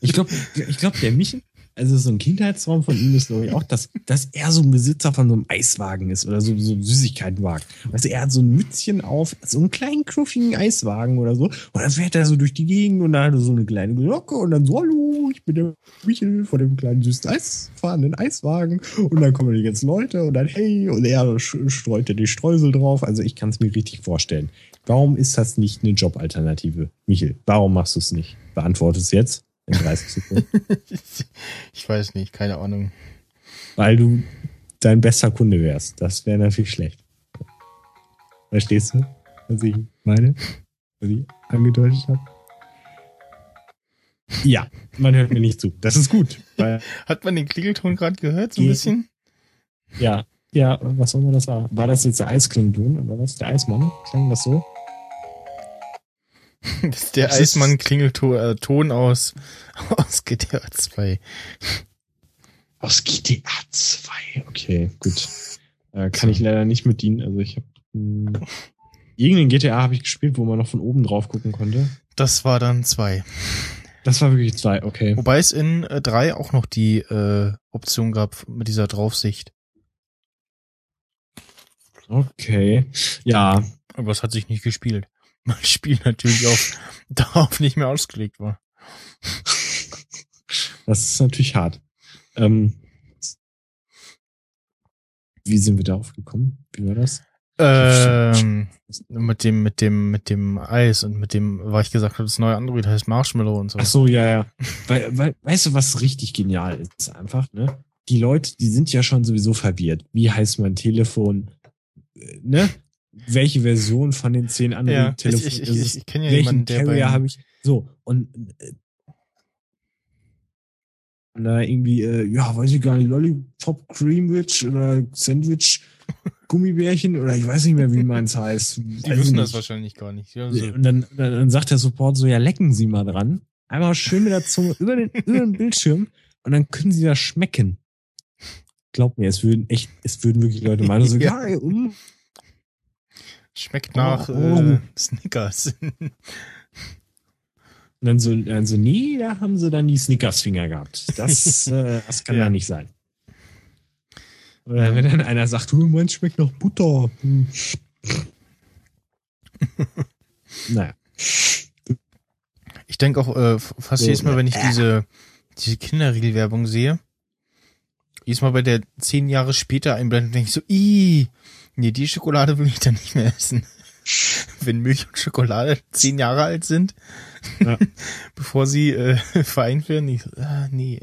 Ich glaube, ich glaub, der Michel, also so ein Kindheitsraum von ihm ist, glaube ich, auch, dass, dass er so ein Besitzer von so einem Eiswagen ist oder so, so ein Süßigkeitenwagen. Du, er hat so ein Mützchen auf, so einen kleinen, knuffigen Eiswagen oder so. Und dann fährt er so durch die Gegend und dann hat er so eine kleine Glocke und dann so, hallo, ich bin der Michel von dem kleinen süßen Eis fahrenden Eiswagen. Und dann kommen die ganzen Leute und dann, hey, und er streut ja die Streusel drauf. Also ich kann es mir richtig vorstellen. Warum ist das nicht eine Jobalternative? Michel, warum machst du es nicht? Beantworte es jetzt in 30 Sekunden. ich weiß nicht, keine Ahnung. Weil du dein bester Kunde wärst. Das wäre natürlich schlecht. Verstehst du, was ich meine? Was ich angedeutet habe? Ja, man hört mir nicht zu. Das ist gut. Hat man den Klingelton gerade gehört, so ein bisschen? Ja, ja, was auch immer das war. War das jetzt der Eisklingelton oder was? Der Eismann? Klang das so? Das ist der Eismann-Klingelton äh, aus, aus GTA 2. Aus GTA 2, okay, gut. Äh, kann ich leider nicht mit dienen. Also ich habe hm, irgendeinen GTA habe ich gespielt, wo man noch von oben drauf gucken konnte. Das war dann zwei. Das war wirklich zwei, okay. Wobei es in äh, drei auch noch die äh, Option gab mit dieser Draufsicht. Okay, ja. Aber das hat sich nicht gespielt. Mein Spiel natürlich auch darauf nicht mehr ausgelegt war. Das ist natürlich hart. Ähm, wie sind wir darauf gekommen? Wie war das? Ähm, mit dem, mit dem, mit dem Eis und mit dem, weil ich gesagt habe, das neue Android heißt Marshmallow und so. Ach so, ja, ja. Weil, weil, weißt du, was richtig genial ist? Einfach, ne? Die Leute, die sind ja schon sowieso verwirrt. Wie heißt mein Telefon? Äh, ne? Welche Version von den zehn anderen ja, Telefonen ich, ich, ich, ich, kenne ja welchen jemanden, der Carrier habe ich. So, und äh, da irgendwie, äh, ja, weiß ich gar nicht, Lollipop Creamwich oder Sandwich Gummibärchen oder ich weiß nicht mehr, wie meins heißt. Die weiß wissen das wahrscheinlich gar nicht. Ja, so. Und dann, dann, dann sagt der Support so, ja, lecken Sie mal dran. Einmal schön mit der Zunge über den, über den Bildschirm und dann können Sie das schmecken. Glaub mir, es würden echt, es würden wirklich Leute meinen, so, ja, ja um, Schmeckt nach oh, oh. Äh, Snickers. Und dann so, dann so, nee, da haben sie dann die Snickers-Finger gehabt. Das, äh, das kann ja. nicht sein. Oder wenn dann einer sagt, du, mein schmeckt nach Butter. Hm. naja. Ich denke auch äh, fast so, jedes Mal, wenn ich diese, diese Kinderriegel-Werbung sehe, jedes Mal bei der zehn Jahre später einblenden, denke ich so, ih, Nee, die Schokolade will ich dann nicht mehr essen. Wenn Milch und Schokolade zehn Jahre alt sind, ja. bevor sie äh, vereint werden, ich, ah, nee.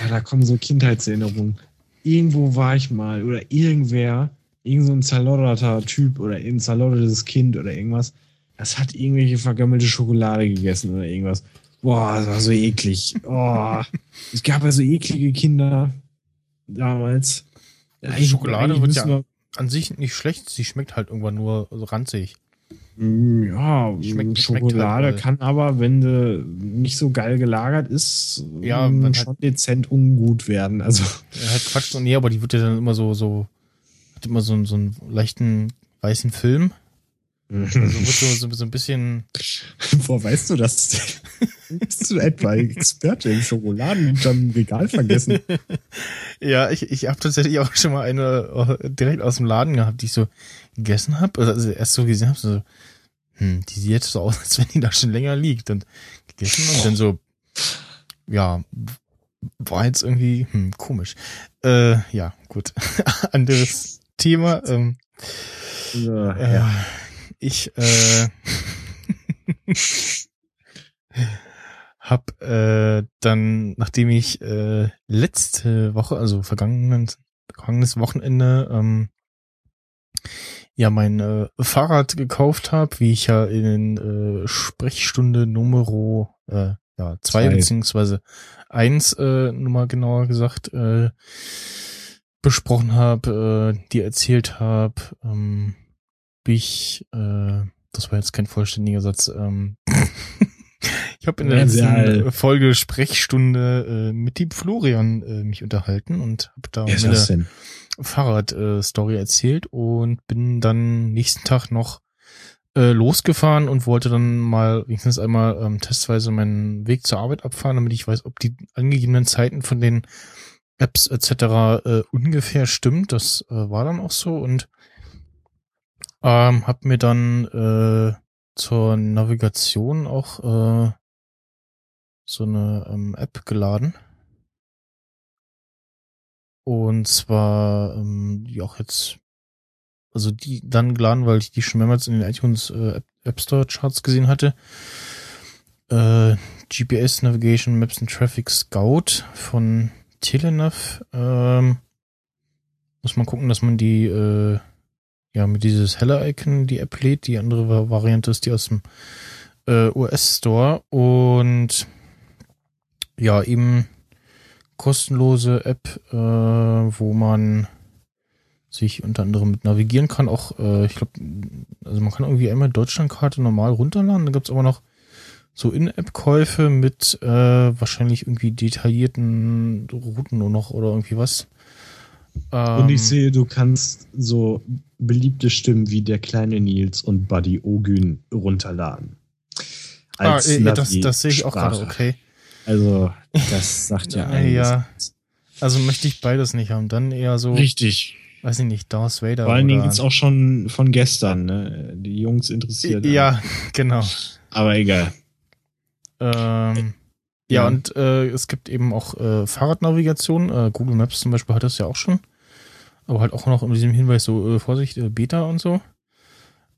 Ja, da kommen so Kindheitserinnerungen. Irgendwo war ich mal oder irgendwer, irgend so ein zerlodderter Typ oder ein zerloddertes Kind oder irgendwas, das hat irgendwelche vergammelte Schokolade gegessen oder irgendwas. Boah, das war so eklig. Oh, es gab ja so eklige Kinder damals. Die Schokolade wird ja an sich nicht schlecht, sie schmeckt halt irgendwann nur ranzig. Mm, ja, schmeckt, Schokolade halt kann aber, wenn sie nicht so geil gelagert ist, ja, mm, schon halt, dezent ungut werden. Also. Ja, halt Quatsch und nee, aber die wird ja dann immer so, so, hat immer so, so einen leichten weißen Film. Also wird so, so, ein bisschen. Woher weißt du das? Bist du etwa Experte im Schokoladen hinterm Regal vergessen? ja, ich, ich habe tatsächlich auch schon mal eine äh, direkt aus dem Laden gehabt, die ich so gegessen habe. Also, also erst so gesehen habe, so, hm, die sieht jetzt so aus, als wenn die da schon länger liegt und gegessen und dann so, ja, war jetzt irgendwie hm, komisch. Äh, ja, gut. Anderes Thema. Ähm, ja, ja. Ich äh, hab äh, dann, nachdem ich äh, letzte Woche, also vergangenen, vergangenes Wochenende, ähm, ja mein äh, Fahrrad gekauft habe, wie ich ja in äh, Sprechstunde Numero äh, ja zwei, zwei. beziehungsweise eins äh, Nummer genauer gesagt äh, besprochen habe, äh, die erzählt habe, ähm, ich, äh, das war jetzt kein vollständiger Satz, ähm, Ich habe in der Ja, letzten alt. Folge Sprechstunde äh, mit dem Florian äh, mich unterhalten und habe da ist meine? Fahrrad-Story erzählt und bin dann nächsten Tag noch äh, losgefahren und wollte dann mal wenigstens einmal ähm, testweise meinen Weg zur Arbeit abfahren, damit ich weiß, ob die angegebenen Zeiten von den Apps etc. Äh, ungefähr stimmt. Das äh, war dann auch so und ähm, habe mir dann äh, zur Navigation auch äh, so eine ähm, App geladen. Und zwar, ähm, die auch jetzt, also die dann geladen, weil ich die schon mehrmals in den iTunes äh, App, App Store Charts gesehen hatte. Äh, GPS Navigation Maps and Traffic Scout von Telenav. Ähm, muss man gucken, dass man die äh, ja mit dieses helle Icon die App lädt. Die andere Va- Variante ist die aus dem äh, US Store und ja eben kostenlose App, äh, wo man sich unter anderem mit navigieren kann. Auch, äh, ich glaube, also man kann irgendwie einmal Deutschlandkarte normal runterladen. Da gibt's aber noch so In-App-Käufe mit äh, wahrscheinlich irgendwie detaillierten Routen nur noch oder irgendwie was. Ähm, Und ich sehe, du kannst so beliebte Stimmen wie der kleine Nils und Buddy Ogün runterladen. ah, äh, ja, das, das sehe ich auch gerade, okay. Also, das sagt ja einiges. ja. Also möchte ich beides nicht haben. Dann eher so, Richtig. weiß ich nicht, Darth Vader. Vor allen Dingen gibt's auch schon von gestern, ne? Die Jungs interessiert. Ja, genau. Aber egal. Ähm, ja, Ja. und äh, es gibt eben auch äh, Fahrradnavigation. Äh, Google Maps zum Beispiel hat das ja auch schon. Aber halt auch noch unter diesem Hinweis so, äh, Vorsicht, äh, Beta und so.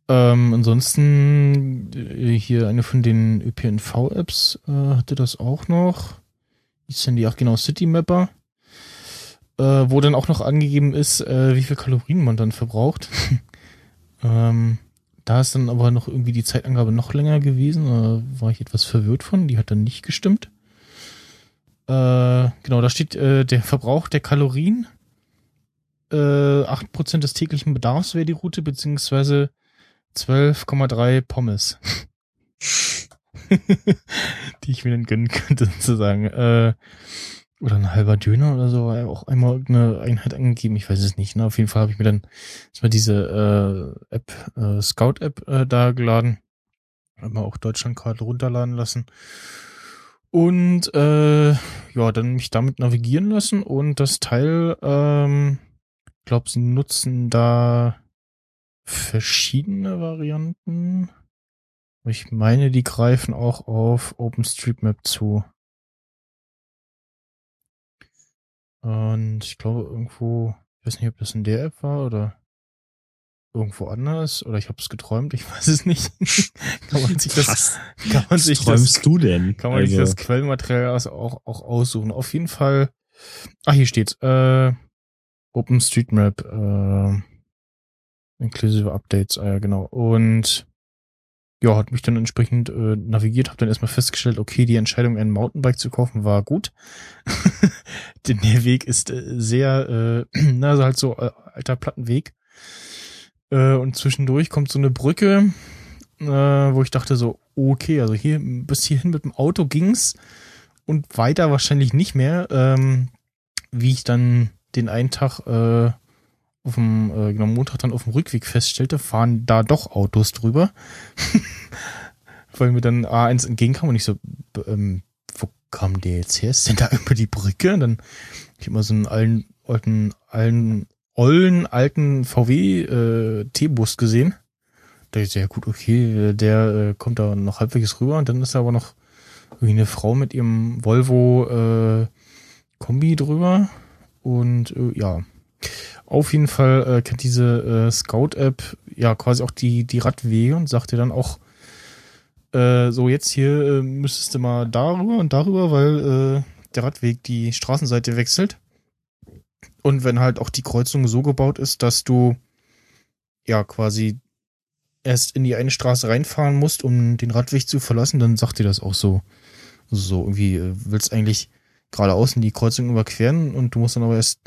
Ähm, ansonsten äh, hier eine von den ÖPNV-Apps hatte das auch noch. Wie ist denn die? Ach genau, City Mapper. Wo dann auch noch angegeben ist, wie viel Kalorien man dann verbraucht. ähm, da ist dann aber noch irgendwie die Zeitangabe noch länger gewesen. Da war ich etwas verwirrt von. Die hat dann nicht gestimmt. Äh, genau, da steht äh, der Verbrauch der Kalorien. Äh, 8% des täglichen Bedarfs wäre die Route, beziehungsweise 12,3 Pommes. die ich mir dann gönnen könnte, sozusagen. Äh, oder ein halber Döner oder so, war ja auch einmal eine Einheit angegeben, ich weiß es nicht. Ne? Auf jeden Fall habe ich mir dann erstmal diese äh, App, äh, Scout-App äh, da geladen. Einmal auch Deutschlandkarte runterladen lassen. Und äh, ja, dann mich damit navigieren lassen und das Teil, ähm, glaube, sie nutzen da verschiedene Varianten. Ich meine, die greifen auch auf OpenStreetMap zu. Und ich glaube irgendwo, ich weiß nicht, ob das in der App war oder irgendwo anders oder ich habe es geträumt, ich weiß es nicht. kann man sich das, Was, kann man was sich das, träumst du denn? kann man sich Also, das Quellenmaterial also auch, auch aussuchen. Auf jeden Fall, ah, hier steht's, äh, OpenStreetMap, äh, inklusive Updates, ah ja, genau. Und ja, hat mich dann entsprechend äh, navigiert, habe dann erstmal festgestellt, okay, die Entscheidung, ein Mountainbike zu kaufen, war gut. Denn der Weg ist äh, sehr, äh, na, also halt so äh, alter Plattenweg. Äh, und zwischendurch kommt so eine Brücke, äh, wo ich dachte so, okay, also hier bis hierhin mit dem Auto ging's und weiter wahrscheinlich nicht mehr. Ähm, wie ich dann den einen Tag äh, auf dem, äh, genau, Montag dann auf dem Rückweg feststellte, fahren da doch Autos drüber. Weil mir dann A1 entgegenkam und ich so, ähm, wo kam der jetzt her? Ist denn da über die Brücke? Und dann ich immer so einen alten, alten, alten, ollen, alten VW äh, T-Bus gesehen. Da so, ja gut, okay, der äh, kommt da noch halbwegs rüber und dann ist da aber noch irgendwie eine Frau mit ihrem Volvo äh, Kombi drüber. Und äh, ja, auf jeden Fall äh, kennt diese äh, Scout-App ja quasi auch die, die Radwege und sagt dir dann auch, äh, so jetzt hier äh, müsstest du mal darüber und darüber, weil äh, der Radweg die Straßenseite wechselt. Und wenn halt auch die Kreuzung so gebaut ist, dass du ja quasi erst in die eine Straße reinfahren musst, um den Radweg zu verlassen, dann sagt dir das auch so. So irgendwie, äh, willst eigentlich geradeaus in die Kreuzung überqueren und du musst dann aber erst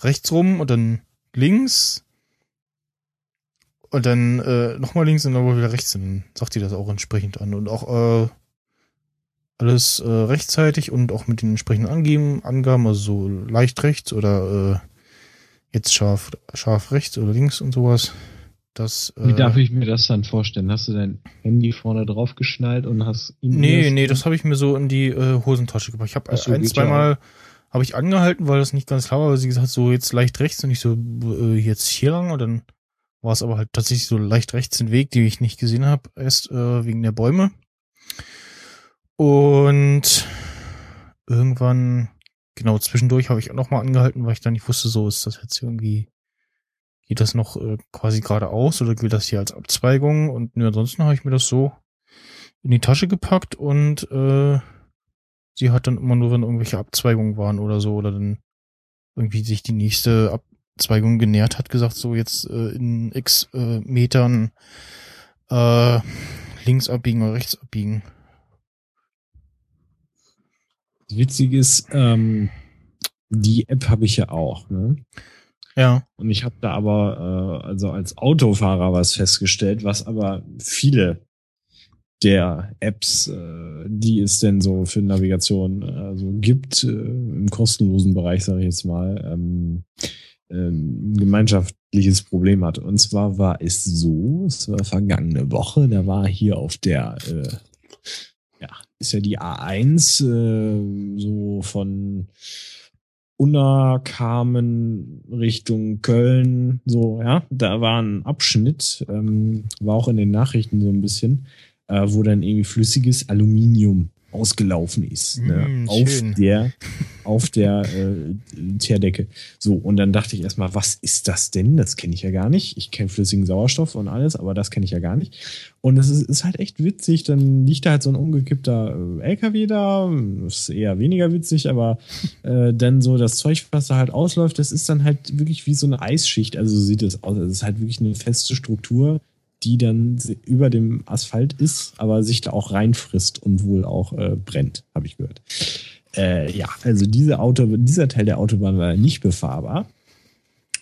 rechts rum und dann links und dann äh, nochmal links und dann wieder rechts. Und dann sagt die das auch entsprechend an. Und auch, äh, alles äh, rechtzeitig und auch mit den entsprechenden Angeben, Angaben, also so leicht rechts oder äh, jetzt scharf, scharf rechts oder links und sowas. Das, Wie darf ich mir das dann vorstellen? Hast du dein Handy vorne drauf geschnallt und hast ihn. Nee, nee, das habe ich mir so in die äh, Hosentasche gepackt. Ich habe so, ein, zweimal habe ich angehalten, weil das nicht ganz klar war, weil sie gesagt hat, so jetzt leicht rechts und ich so, äh, jetzt hier lang und dann war es aber halt tatsächlich so leicht rechts den Weg, den ich nicht gesehen habe, erst äh, wegen der Bäume. Und irgendwann, genau zwischendurch habe ich auch nochmal angehalten, weil ich dann nicht wusste, so ist das jetzt irgendwie geht das noch äh, quasi geradeaus oder gilt das hier als Abzweigung? Und nö, ansonsten habe ich mir das so in die Tasche gepackt und äh, sie hat dann immer nur, wenn irgendwelche Abzweigungen waren oder so, oder dann irgendwie sich die nächste Abzweigung genährt hat, gesagt, so jetzt äh, in x äh, Metern äh, links abbiegen oder rechts abbiegen. Witzig ist, ähm, die App habe ich ja auch. Ne? Ja. Und ich habe da aber äh, also als Autofahrer was festgestellt, was aber viele der Apps, äh, die es denn so für Navigation äh, so gibt, äh, im kostenlosen Bereich, sage ich jetzt mal, ähm, ähm, gemeinschaftliches Problem hat. Und zwar war es so, es war vergangene Woche, da war hier auf der, äh, ist ja die A1 äh, so von Unna kamen Richtung Köln, so, ja, da war ein Abschnitt, ähm, war auch in den Nachrichten so ein bisschen, äh, wo dann irgendwie flüssiges Aluminium ausgelaufen ist. Ne? Mm, auf der, auf der äh, Teerdecke. So, und dann dachte ich erstmal, was ist das denn? Das kenne ich ja gar nicht. Ich kenne flüssigen Sauerstoff und alles, aber das kenne ich ja gar nicht. Und es ist, ist, halt echt witzig. Dann liegt da halt so ein umgekippter äh, LKW da. Das ist eher weniger witzig, aber äh, dann so das Zeug, was da halt ausläuft, das ist dann halt wirklich wie so eine Eisschicht. Also sieht es aus. Es ist halt wirklich eine feste Struktur die dann über dem Asphalt ist, aber sich da auch reinfrisst und wohl auch äh, brennt, habe ich gehört. Äh, ja, also diese Auto, dieser Teil der Autobahn war nicht befahrbar.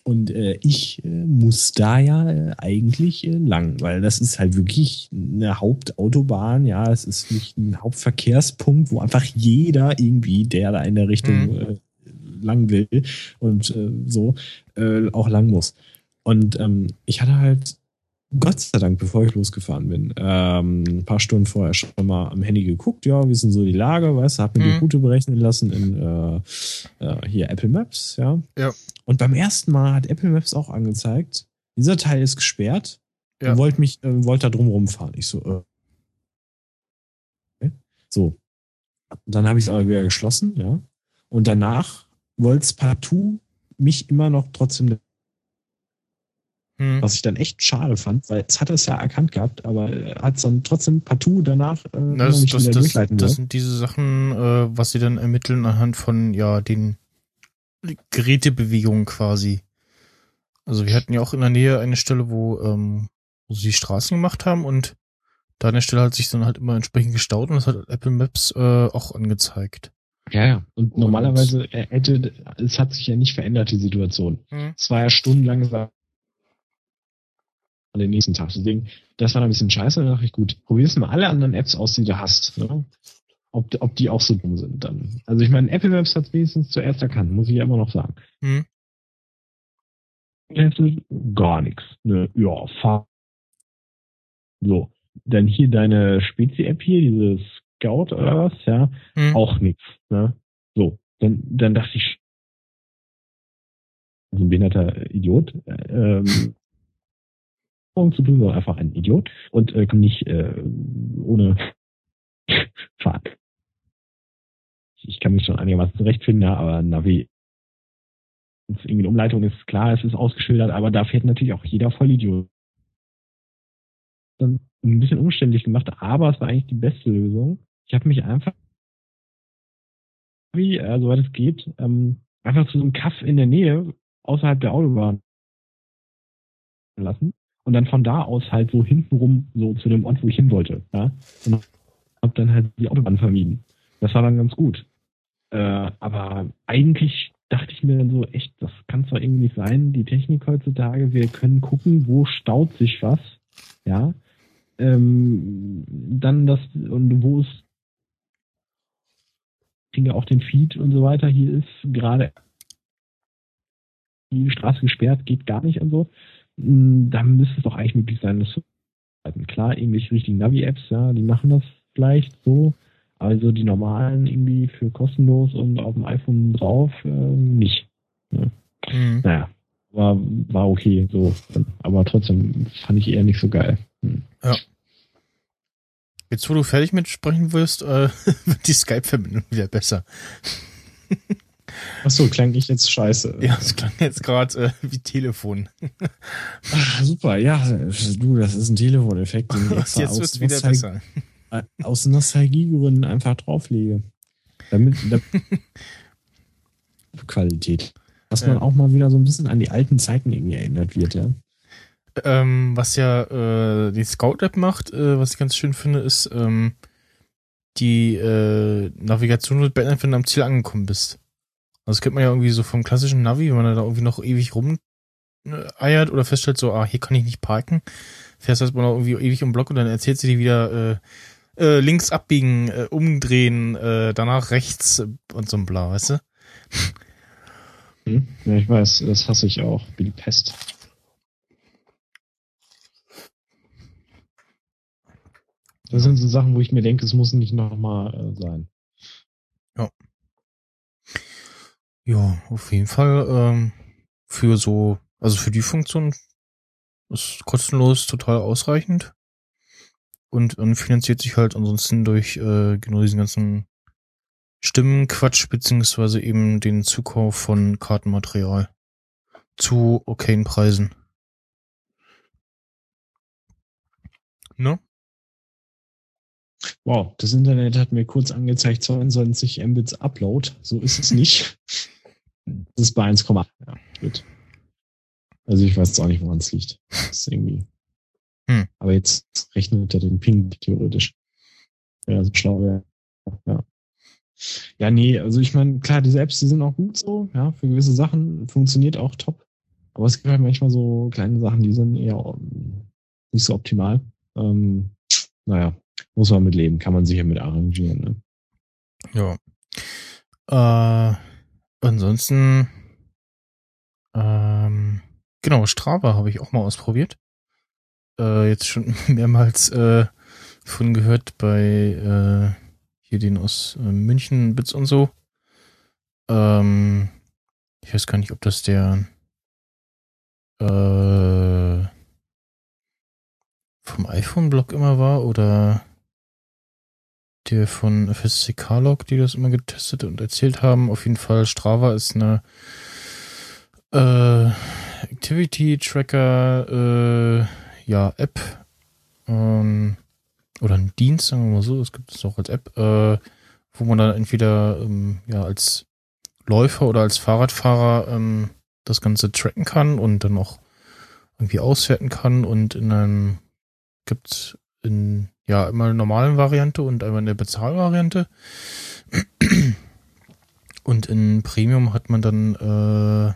Und äh, ich äh, muss da ja äh, eigentlich äh, lang, weil das ist halt wirklich eine Hauptautobahn, ja, es ist nicht ein Hauptverkehrspunkt, wo einfach jeder irgendwie, der da in der Richtung mhm. Äh, lang will und äh, so, auch lang muss. Und ähm, ich hatte halt Gott sei Dank, bevor ich losgefahren bin, ähm, ein paar Stunden vorher schon mal am Handy geguckt, ja, wie ist denn so die Lage, weißt du, hab mir mhm. die Route berechnen lassen in äh, äh, hier Apple Maps, ja. Ja. Und beim ersten Mal hat Apple Maps auch angezeigt, dieser Teil ist gesperrt ja. und wollte mich, äh, wollte da drum rumfahren. Ich so, äh. Okay. So. Dann habe ich es aber wieder geschlossen, ja. Und danach wollte es partout mich immer noch trotzdem hm. Was ich dann echt schade fand, weil es hat es ja erkannt gehabt, aber hat es dann trotzdem partout danach äh, das, das, das, durchleiten Das sind diese Sachen, äh, was sie dann ermitteln anhand von ja den Gerätebewegungen quasi. Also wir hatten ja auch in der Nähe eine Stelle, wo, ähm, wo sie Straßen gemacht haben und da an der Stelle hat sich dann halt immer entsprechend gestaut und das hat Apple Maps äh, auch angezeigt. Ja, ja. Und, und normalerweise hätte, es hat sich ja nicht verändert, die Situation. Hm. Es war ja stundenlang an den nächsten Tag. Deswegen, das war ein bisschen scheiße. Da dachte ich, gut, probierst mal alle anderen Apps aus, die du hast. Ne? Ob, ob die auch so dumm sind dann. Also ich meine, Apple Maps hat wenigstens zuerst erkannt, muss ich ja immer noch sagen. Hm. Gar nichts. Ne? Ja, fahr. So. Dann hier deine Spezi-App hier, dieses Scout oder was, ja, hm. auch nichts. Ne? So. Dann, dann dachte ich, so ein behinderter Idiot. Äh, ähm, zu tun, sondern einfach ein Idiot und äh, nicht äh, ohne fahren. Ich kann mich schon einigermaßen zurechtfinden, ja, aber Navi irgendwie eine Umleitung ist klar, es ist ausgeschildert, aber da fährt natürlich auch jeder Vollidiot. Dann ein bisschen umständlich gemacht, aber es war eigentlich die beste Lösung. Ich habe mich einfach, wie, äh, soweit es geht, ähm, einfach zu so einem Kaff in der Nähe außerhalb der Autobahn lassen und dann von da aus halt so hintenrum so zu dem Ort, wo ich hin wollte. Ja? Und hab dann halt die Autobahn vermieden. Das war dann ganz gut. Äh, aber eigentlich dachte ich mir dann so, echt, das kann es doch irgendwie nicht sein. Die Technik heutzutage, wir können gucken, wo staut sich was. Ja. Ähm, dann das, und wo ist ja auch den Feed und so weiter. Hier ist gerade die Straße gesperrt, geht gar nicht und so. Hm, da müsste es doch eigentlich möglich sein, das zu Klar, irgendwelche richtigen Navi-Apps, ja, die machen das vielleicht so, also die normalen irgendwie für kostenlos und auf dem iPhone drauf äh, nicht. Ja. Mhm. Naja, war, war okay so, aber trotzdem fand ich eher nicht so geil. Hm. Ja. Jetzt, wo du fertig mit sprechen wirst, äh, wird die Skype-Verbindung wieder besser. Achso, klang ich jetzt scheiße. Ja, es klang jetzt gerade äh, wie Telefon. Ach, super, ja, du, das ist ein Telefoneffekt, den ich jetzt wird wieder besser. Äh, aus Nostalgiegründen einfach drauflege. Damit, damit Qualität. Dass man auch mal wieder so ein bisschen an die alten Zeiten irgendwie erinnert wird, ja. Ähm, was ja äh, die Scout-App macht, äh, was ich ganz schön finde, ist ähm, die äh, Navigation wird beendet, wenn du am Ziel angekommen bist. Also das kennt man ja irgendwie so vom klassischen Navi, wenn man da irgendwie noch ewig rum eiert oder feststellt, so, ah, hier kann ich nicht parken, fährst erstmal noch irgendwie ewig im Block und dann erzählt sie dir wieder, äh, äh, links abbiegen, äh, umdrehen, äh, danach rechts und so ein Bla, weißt du? Hm? Ja, ich weiß, das hasse ich auch, wie die Pest. Das sind so Sachen, wo ich mir denke, es muss nicht nochmal äh, sein. Ja. Ja, auf jeden Fall ähm, für so, also für die Funktion ist kostenlos total ausreichend und, und finanziert sich halt ansonsten durch äh, genau diesen ganzen Stimmenquatsch beziehungsweise eben den Zukauf von Kartenmaterial zu okayen Preisen. Ne? Wow, das Internet hat mir kurz angezeigt 22 Mbits Upload. So ist es nicht. Das ist bei 1,8. Ja, gut. Also ich weiß jetzt auch nicht, woran es liegt. Das ist irgendwie. Hm. Aber jetzt rechnet er den Ping theoretisch. Ja, so schlau wäre. Ja. Ja, nee, also ich meine, klar, diese Apps, die sind auch gut so, ja, für gewisse Sachen funktioniert auch top. Aber es gibt halt manchmal so kleine Sachen, die sind eher nicht so optimal. Ähm, naja, muss man mit leben, kann man sich ja mit arrangieren. Ne? Ja. Äh, ansonsten, ähm, genau, Strava habe ich auch mal ausprobiert. Äh, jetzt schon mehrmals äh, von gehört bei äh, hier den aus äh, München, Bits und so. Ähm, ich weiß gar nicht, ob das der äh, vom iPhone-Blog immer war oder der von FSCK-Log, die das immer getestet und erzählt haben. Auf jeden Fall, Strava ist eine äh, Activity-Tracker, äh, ja, App. Ähm, oder ein Dienst, sagen wir mal so, es gibt es auch als App, äh, wo man dann entweder ähm, ja als Läufer oder als Fahrradfahrer ähm, das Ganze tracken kann und dann auch irgendwie auswerten kann und in einem gibt in ja immer eine normalen Variante und einmal in der Bezahlvariante. Und in Premium hat man dann äh,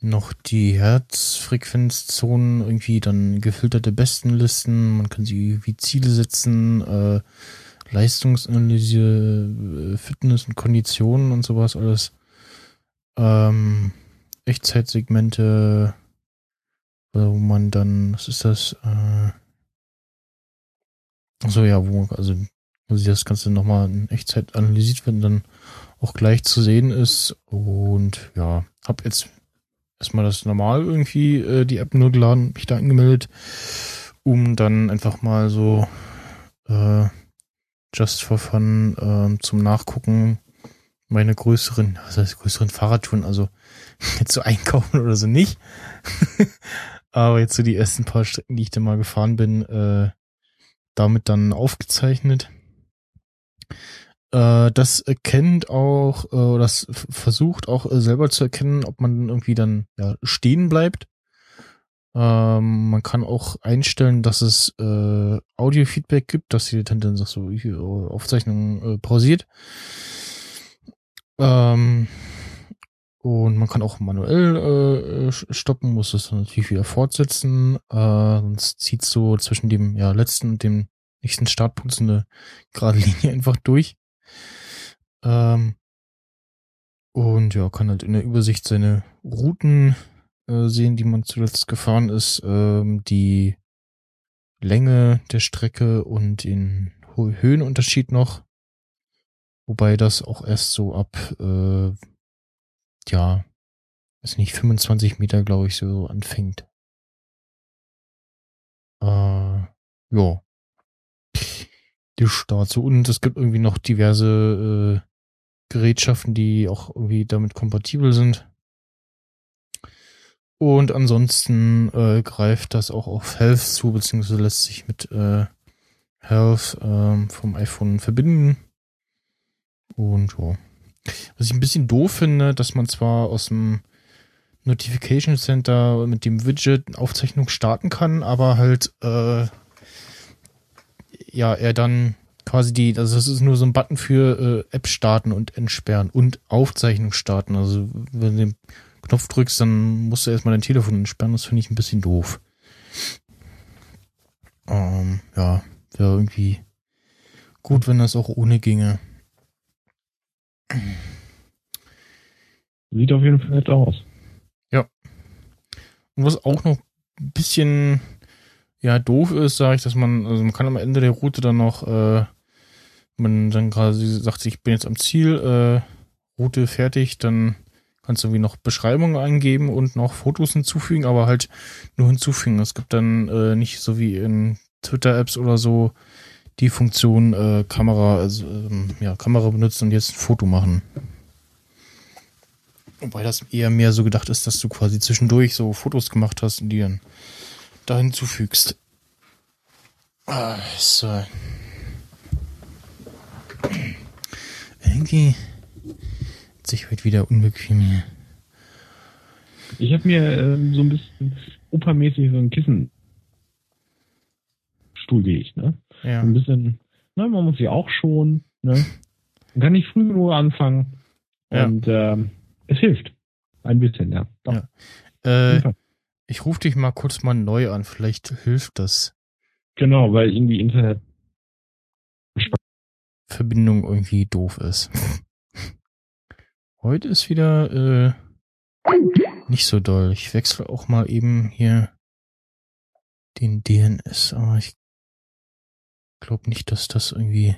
noch die Herzfrequenzzonen, irgendwie dann gefilterte Bestenlisten, man kann sie wie Ziele setzen, äh, Leistungsanalyse, äh, Fitness und Konditionen und sowas alles. Ähm, Echtzeitsegmente, wo man dann, was ist das? Äh, also ja, wo, also, sich das Ganze nochmal in Echtzeit analysiert wird und dann auch gleich zu sehen ist. Und ja, hab jetzt erstmal das normal irgendwie äh, die App nur geladen, mich da angemeldet, um dann einfach mal so äh, just for fun äh, zum Nachgucken meine größeren, was heißt größeren Fahrradtouren, also jetzt so einkaufen oder so nicht. Aber jetzt so die ersten paar Strecken, die ich da mal gefahren bin, äh, damit dann aufgezeichnet. Äh, das erkennt auch, äh, das versucht auch äh, selber zu erkennen, ob man irgendwie dann ja, stehen bleibt. Ähm, man kann auch einstellen, dass es äh, Audio-Feedback gibt, dass die dann sagt so, hier, Aufzeichnung äh, pausiert. Ähm, und man kann auch manuell äh, stoppen, muss es dann natürlich wieder fortsetzen. Äh, sonst zieht so zwischen dem ja, letzten und dem nächsten Startpunkt so eine gerade Linie einfach durch. Ähm, und ja, kann halt in der Übersicht seine Routen äh, sehen, die man zuletzt gefahren ist, ähm, die Länge der Strecke und den Höhenunterschied noch. Wobei das auch erst so ab, äh, ja, ist nicht 25 Meter, glaube ich, so anfängt. Äh, ja. Die Start so. Und es gibt irgendwie noch diverse äh, Gerätschaften, die auch irgendwie damit kompatibel sind. Und ansonsten äh, greift das auch auf Health zu, beziehungsweise lässt sich mit äh, Health äh, vom iPhone verbinden. Und ja. Was ich ein bisschen doof finde, dass man zwar aus dem Notification Center mit dem Widget Aufzeichnung starten kann, aber halt äh, ja, er dann quasi die, also das ist nur so ein Button für äh, App starten und entsperren und Aufzeichnung starten. Also wenn du den Knopf drückst, dann musst du erstmal dein Telefon entsperren. Das finde ich ein bisschen doof. Ähm, ja, wäre irgendwie gut, wenn das auch ohne ginge. Sieht auf jeden Fall nett aus. Ja. Und was auch noch ein bisschen ja doof ist, sage ich, dass man, also man kann am Ende der Route dann noch, äh, man dann quasi sagt, ich bin jetzt am Ziel, äh, Route fertig, dann kannst du irgendwie noch Beschreibungen eingeben und noch Fotos hinzufügen, aber halt nur hinzufügen. Es gibt dann äh, nicht so wie in Twitter-Apps oder so die Funktion äh, Kamera, also ähm, ja, Kamera benutzen und jetzt ein Foto machen. Wobei das eher mehr so gedacht ist, dass du quasi zwischendurch so Fotos gemacht hast und die dann da hinzufügst. Ah, so. Irgendwie hat sich heute wieder unbequem hier. Ich habe mir ähm, so ein bisschen opermäßig so ein Kissen Stuhl gelegt, ne? Ja. Ein bisschen, ne, man muss ja auch schon, ne? Man kann nicht früh genug anfangen. Ja. Und ähm, es hilft. Ein bisschen, ja. Ja. Äh, ich rufe dich mal kurz mal neu an, vielleicht hilft das. Genau, weil irgendwie Internet. Verbindung irgendwie doof ist. Heute ist wieder äh, nicht so doll. Ich wechsle auch mal eben hier den DNS, aber ich glaube nicht, dass das irgendwie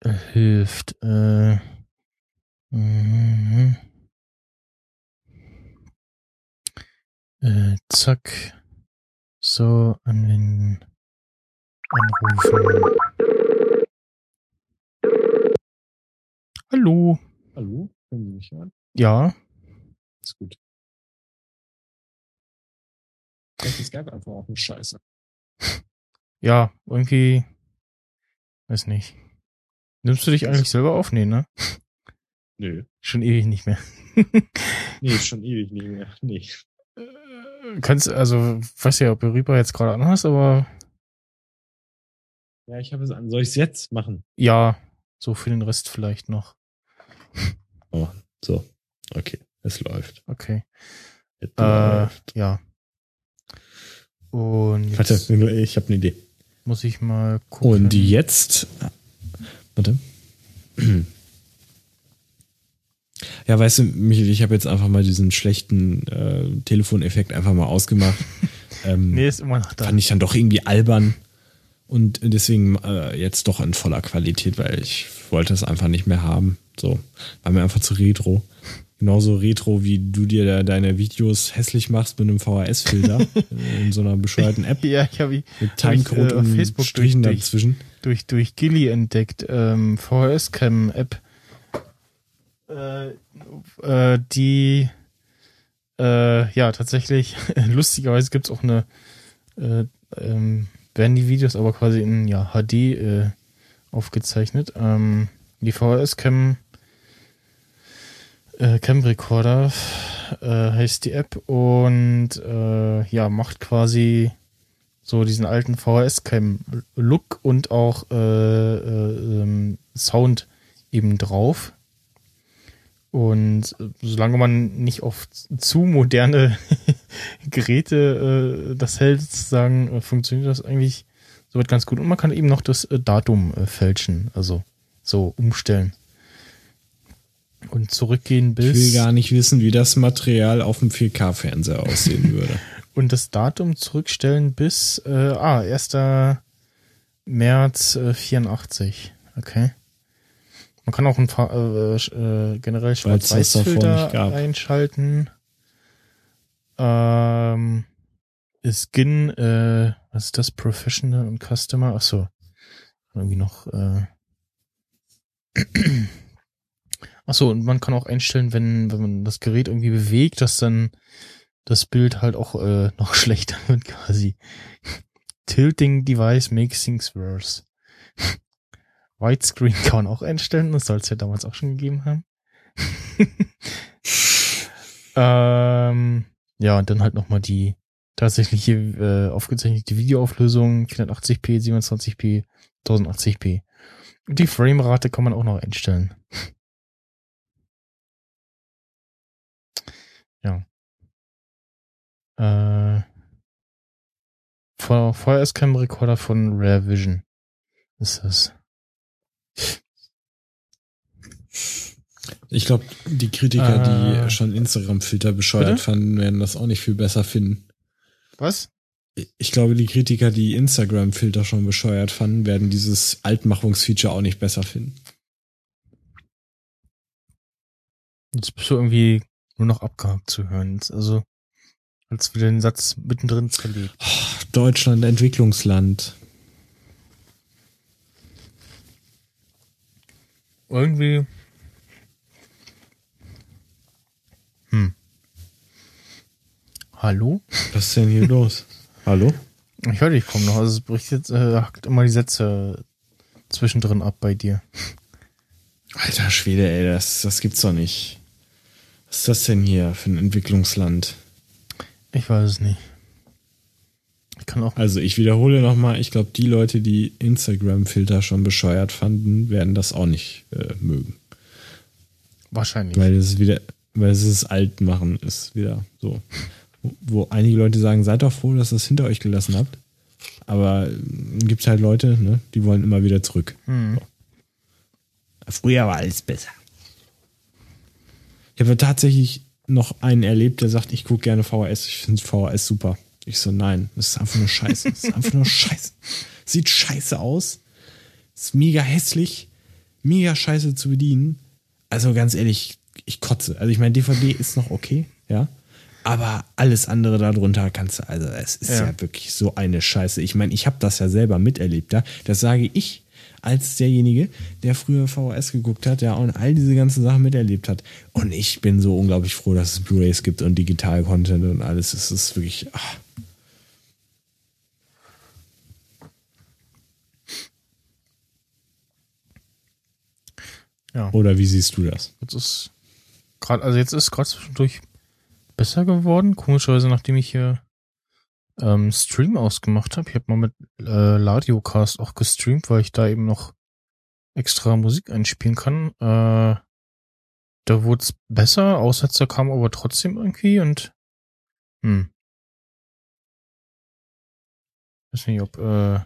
äh, hilft. Äh, mhm. äh, zack. So, anwenden. Anrufen. Hallo. Hallo? Können Sie mich hören? Ja. Ist gut. Das ist Skype einfach auch eine Scheiße. Ja, irgendwie. Weiß nicht. Nimmst du dich eigentlich selber auf? Nee, ne? Nö. Schon ewig nicht mehr. Nee, schon ewig nicht mehr. Nee. Äh, Kannst, also, weiß ja, ob du Reaper jetzt gerade anhast, aber Ja, ich habe es an. Soll ich es jetzt machen? ja, so für den Rest vielleicht noch. Oh, so. Okay. Es läuft. Okay. Es Äh, läuft. ja. Und Warte, ich habe eine Idee. Muss ich mal gucken. Und jetzt. Warte. Ja, weißt du, Michael, ich habe jetzt einfach mal diesen schlechten äh, Telefoneffekt einfach mal ausgemacht. ähm, Nee, ist immer noch da. fand ich dann doch irgendwie albern. Und deswegen äh, jetzt doch in voller Qualität, weil ich wollte es einfach nicht mehr haben. So, war mir einfach zu retro. Genauso retro, wie du dir da deine Videos hässlich machst mit einem VHS-Filter in so einer bescheuerten App ja, ich habe mit hab ich, Timecode äh, auf und Facebook Strichen durch- dazwischen. durch, durch Gilly entdeckt, ähm, VHS-Cam-App, äh, äh, die, äh, ja, tatsächlich, lustigerweise gibt's auch eine, äh, ähm, werden die Videos aber quasi in, ja, HD, äh, aufgezeichnet. Ähm, die VHS-Cam, äh, Cam Recorder, äh, heißt die App und, äh, ja, macht quasi so diesen alten VHS-Cam-Look und auch äh, äh, ähm, Sound eben drauf. Und äh, solange man nicht auf zu moderne Geräte das hält, sozusagen, funktioniert das eigentlich soweit ganz gut. Und man kann eben noch das Datum fälschen, also so umstellen. Und zurückgehen bis. Ich will gar nicht wissen, wie das Material auf dem 4K-Fernseher aussehen würde. Und das Datum zurückstellen bis, äh, ah, 1. März äh, 84. Okay. Man kann auch ein Fa- äh, äh, generell Schwarz-Weiß-Filter einschalten. Ähm, Skin, äh, was ist das? Professional und Customer? Ach so. Irgendwie noch, äh, Ach so, und man kann auch einstellen, wenn, wenn man das Gerät irgendwie bewegt, dass dann das Bild halt auch äh, noch schlechter wird quasi. Tilting Device makes things worse. Widescreen kann man auch einstellen, das soll es ja damals auch schon gegeben haben. ähm, ja, und dann halt nochmal die tatsächliche äh, aufgezeichnete Videoauflösung 480p, 27p, 1080p. Und die Framerate kann man auch noch einstellen. ja. Äh, vor, vorher ist kein Rekorder von Rare Vision. Ist das. Ich glaube, die Kritiker, Äh, die schon Instagram-Filter bescheuert bitte? fanden, werden das auch nicht viel besser finden. Was? Ich glaube, die Kritiker, die Instagram-Filter schon bescheuert fanden, werden dieses Altmachungsfeature auch nicht besser finden. Jetzt bist du irgendwie nur noch abgehakt zu hören. Jetzt Also, als wir den Satz mittendrin zerlegt. Deutschland, Entwicklungsland. Irgendwie. Hm. Hallo? Was ist denn hier los? Hallo? Ich höre dich kaum noch. Also es bricht jetzt, äh, hackt immer die Sätze zwischendrin ab bei dir. Alter Schwede, ey, das, das gibt's doch nicht. Was ist das denn hier für ein Entwicklungsland? Ich weiß es nicht. Ich kann auch. Also ich wiederhole nochmal, ich glaube, die Leute, die Instagram-Filter schon bescheuert fanden, werden das auch nicht äh, mögen. Wahrscheinlich. Weil es wieder, weil es das Altmachen ist wieder so. Wo, wo einige Leute sagen, seid doch froh, dass ihr es hinter euch gelassen habt. Aber äh, gibt halt Leute, ne, die wollen immer wieder zurück. Hm. Früher war alles besser. Ich habe tatsächlich noch einen erlebt, der sagt, ich gucke gerne VHS, ich finde VHS super. Ich so, nein, das ist einfach nur scheiße. Das ist einfach nur scheiße. Sieht scheiße aus. Ist mega hässlich. Mega scheiße zu bedienen. Also ganz ehrlich, ich kotze. Also ich meine, DVD ist noch okay, ja. Aber alles andere darunter kannst du, also es ist ja, Ja. wirklich so eine Scheiße. Ich meine, ich habe das ja selber miterlebt, ja. Das sage ich als derjenige, der früher VHS geguckt hat, ja, und all diese ganzen Sachen miterlebt hat. Und ich bin so unglaublich froh, dass es Blu-rays gibt und Digital-Content und alles. Es ist wirklich, ach. Ja. Oder wie siehst du das? Jetzt ist gerade, also jetzt ist gerade zwischendurch besser geworden. Komischerweise, nachdem ich hier ähm, Stream ausgemacht habe. Ich habe mal mit äh, Ladiocast auch gestreamt, weil ich da eben noch extra Musik einspielen kann. Äh, da wurde es besser, Aussetzer kam aber trotzdem irgendwie und hm. Weiß nicht, ob äh,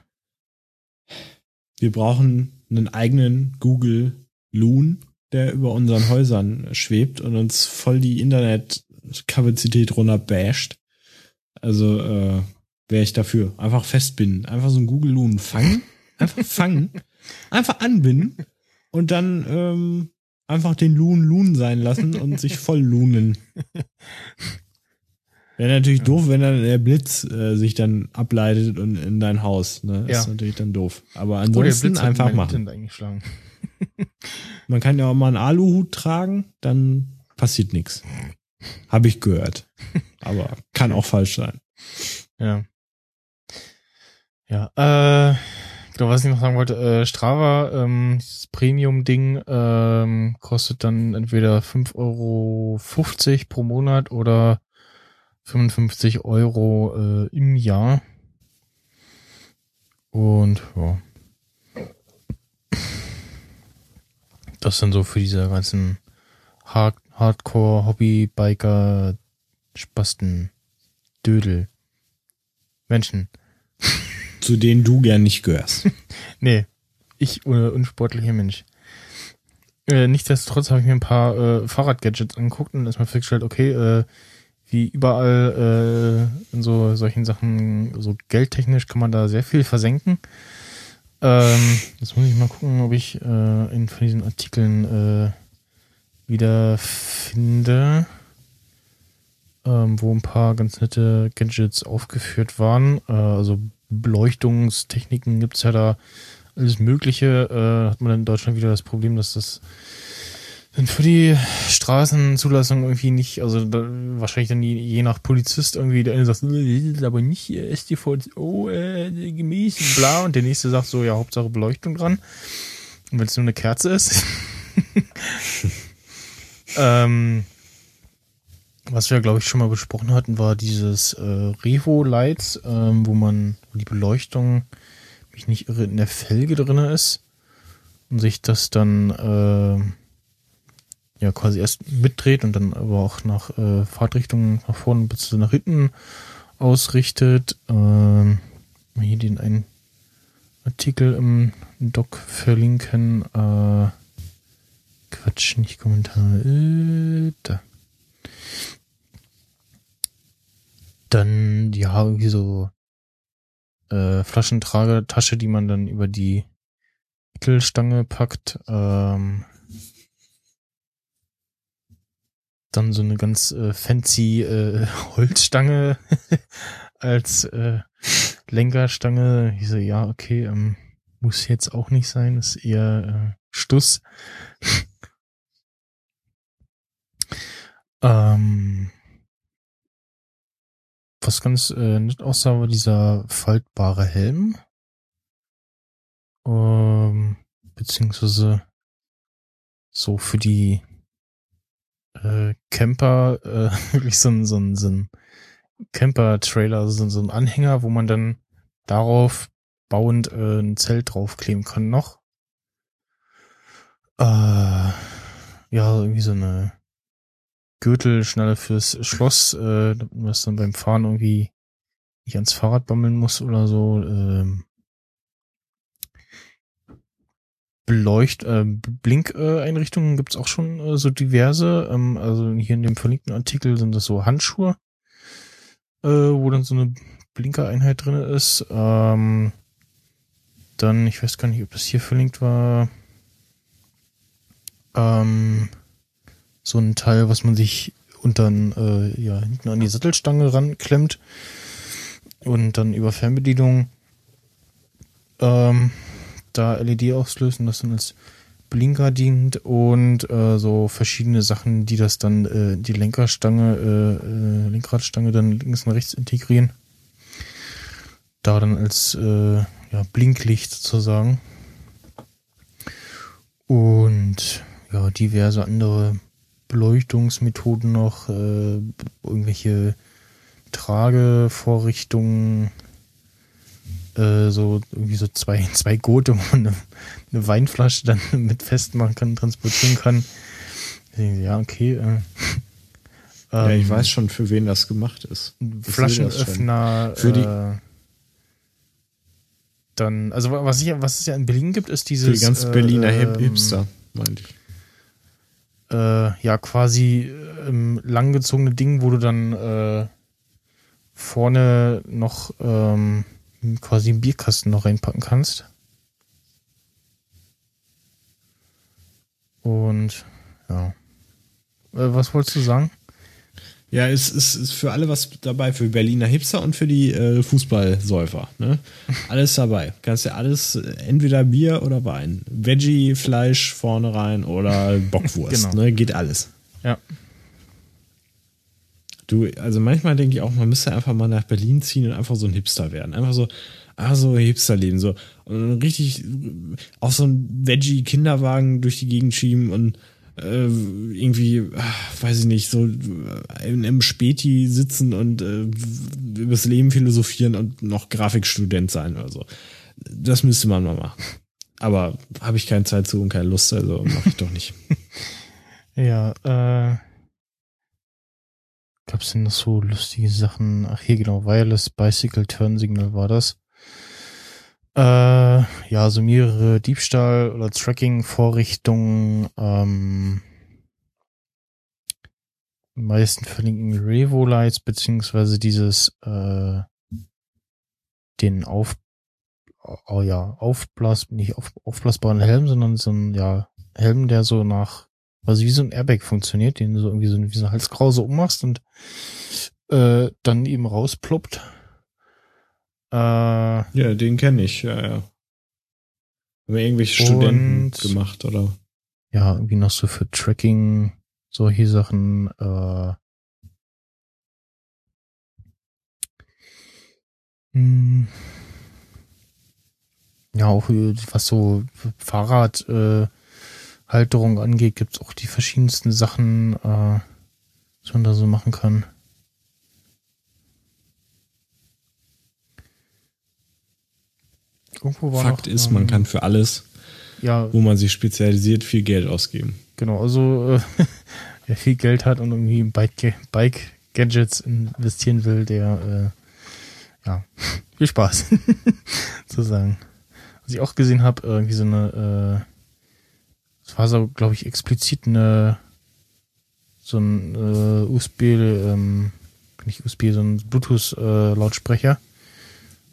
Wir brauchen einen eigenen Google Loon, der über unseren Häusern schwebt und uns voll die Internetkapazität runterbasht. Also äh, wäre ich dafür. Einfach festbinden. Einfach so ein Google Loon fangen. Einfach fangen. Einfach anbinden. Und dann ähm, einfach den Loon Loon sein lassen und sich voll loonen. Wäre natürlich doof, wenn dann der Blitz äh, sich dann ableitet und in dein Haus. Ne? Ja. Ist natürlich dann doof. Aber oh, ansonsten einfach machen. Man kann ja auch mal einen Aluhut tragen, dann passiert nichts. Habe ich gehört. Aber kann auch falsch sein. Ja. Ja, äh, genau, was ich noch sagen wollte, äh, Strava, ähm, dieses Premium-Ding, ähm, kostet dann entweder 5,50 Euro pro Monat oder 55 Euro äh, im Jahr. Und ja. Das sind so für diese ganzen Hard Hardcore-Hobby-Biker, Spasten, Dödel, Menschen. Zu denen du gern nicht gehörst. Nee, ich äh, unsportlicher Mensch. Äh, nichtsdestotrotz habe ich mir ein paar äh, Fahrradgadgets angeguckt und erstmal festgestellt, okay, äh, wie überall äh, in so solchen Sachen, so geldtechnisch kann man da sehr viel versenken. Ähm, jetzt muss ich mal gucken, ob ich äh, in von diesen Artikeln äh, wieder finde, ähm, wo ein paar ganz nette Gadgets aufgeführt waren. Äh, also Beleuchtungstechniken gibt's ja da alles Mögliche. Äh, hat man in Deutschland wieder das Problem, dass das dann für die Straßenzulassung irgendwie nicht, also da, wahrscheinlich dann je, je nach Polizist irgendwie der eine sagt, äh, das ist aber nicht STVO äh, gemäß, bla, und der nächste sagt so, ja, Hauptsache Beleuchtung dran. Und wenn es nur eine Kerze ist. ähm, was wir, glaube ich, schon mal besprochen hatten, war dieses äh, Revo-Lights, ähm, wo man wo die Beleuchtung, wenn ich nicht irre, in der Felge drinne ist und sich das dann äh, ja quasi erst mitdreht und dann aber auch nach äh, Fahrtrichtung nach vorne bis nach hinten ausrichtet. Ähm, hier den einen Artikel im Doc verlinken. Äh, Quatsch, nicht Kommentar. Äh, da. Dann, ja, irgendwie so äh, Flaschentragetasche, die man dann über die Mittelstange packt. Ähm, dann so eine ganz äh, fancy äh, Holzstange als äh, Lenkerstange. Ich so, ja, okay, ähm, muss jetzt auch nicht sein, ist eher äh, Stuss. Ähm, was ganz äh, nett aussah, war dieser faltbare Helm. Ähm, beziehungsweise so für die äh, Camper, äh, wirklich so ein, so ein, so ein Camper-Trailer, also so, ein Anhänger, wo man dann darauf bauend äh, ein Zelt draufkleben kann noch. Äh, ja, irgendwie so eine Gürtelschnalle fürs Schloss, äh, was dann beim Fahren irgendwie nicht ans Fahrrad bammeln muss oder so. Ähm, Beleucht, äh, Blinkeinrichtungen gibt's auch schon äh, so diverse. Ähm, also hier in dem verlinkten Artikel sind das so Handschuhe, äh, wo dann so eine Blinkereinheit drin ist. Ähm, dann, ich weiß gar nicht, ob das hier verlinkt war. Ähm, so ein Teil, was man sich unter äh, ja, hinten an die Sattelstange ranklemmt und dann über Fernbedienung ähm, da LED auslösen, das dann als Blinker dient und äh, so verschiedene Sachen, die das dann äh, die Lenkerstange, äh, äh, Lenkradstange dann links und rechts integrieren. Da dann als äh, ja, Blinklicht sozusagen. Und ja, diverse andere Beleuchtungsmethoden noch, äh, irgendwelche Tragevorrichtungen, äh, so irgendwie so zwei, zwei Gurte, wo man eine, eine Weinflasche dann mit festmachen kann, transportieren kann. Ja, okay. Äh, ja, ich ähm, weiß schon, für wen das gemacht ist. Flaschenöffner. Für die äh, dann, also was, ich, was es ja in Berlin gibt, ist dieses. Für die ganzen Berliner äh, Hipster, meinte ich. Äh, ja, quasi ähm, langgezogene Ding, wo du dann äh, vorne noch ähm, quasi einen Bierkasten noch reinpacken kannst. Und ja. Äh, was wolltest du sagen? Ja, es ist, ist für alle was dabei, für Berliner Hipster und für die äh, Fußballsäufer. Ne? Alles dabei. Kannst ja alles, äh, entweder Bier oder Wein. Veggie, Fleisch vorne rein oder Bockwurst. genau. ne? Geht alles. Ja. Du, also manchmal denke ich auch, man müsste einfach mal nach Berlin ziehen und einfach so ein Hipster werden. Einfach so, ah, so Hipsterleben, so. Und richtig auch so ein Veggie-Kinderwagen durch die Gegend schieben und äh, irgendwie, ach, weiß ich nicht, so äh, im Späti sitzen und äh, übers Leben philosophieren und noch Grafikstudent sein oder so. Das müsste man mal machen. Aber habe ich keine Zeit zu und keine Lust, also mache ich doch nicht. ja, äh Gab es denn noch so lustige Sachen? Ach hier genau, Wireless Bicycle Turn Signal war das. Äh, ja, so mehrere Diebstahl- oder Tracking-Vorrichtungen. Ähm, die meisten verlinken Revo-Lights, beziehungsweise dieses, äh, den auf, oh ja, aufblas, nicht auf, aufblasbaren Helm, sondern so ein, ja, Helm, der so nach, also wie so ein Airbag funktioniert, den du so irgendwie so wie so eine Halskrause ummachst und äh, dann eben rausploppt. Äh, Ja, den kenne ich, ja, ja. Haben irgendwelche Studenten gemacht, oder? ja, irgendwie noch so für Tracking, solche Sachen, äh, hm, ja, auch äh, was so Fahrradhalterung äh, angeht, gibt's auch die verschiedensten Sachen, äh, was man da so machen kann. Irgendwo war Fakt noch, ist, ähm, man kann für alles, ja, wo man sich spezialisiert, viel Geld ausgeben. Genau, also äh, wer viel Geld hat und irgendwie in Bike- Bike-Gadgets investieren will, der äh, ja, viel Spaß, sozusagen. Was ich auch gesehen habe, irgendwie so eine, äh, das war so, glaube ich, explizit eine so ein äh, USB, ähm, nicht USB, so ein Bluetooth-Lautsprecher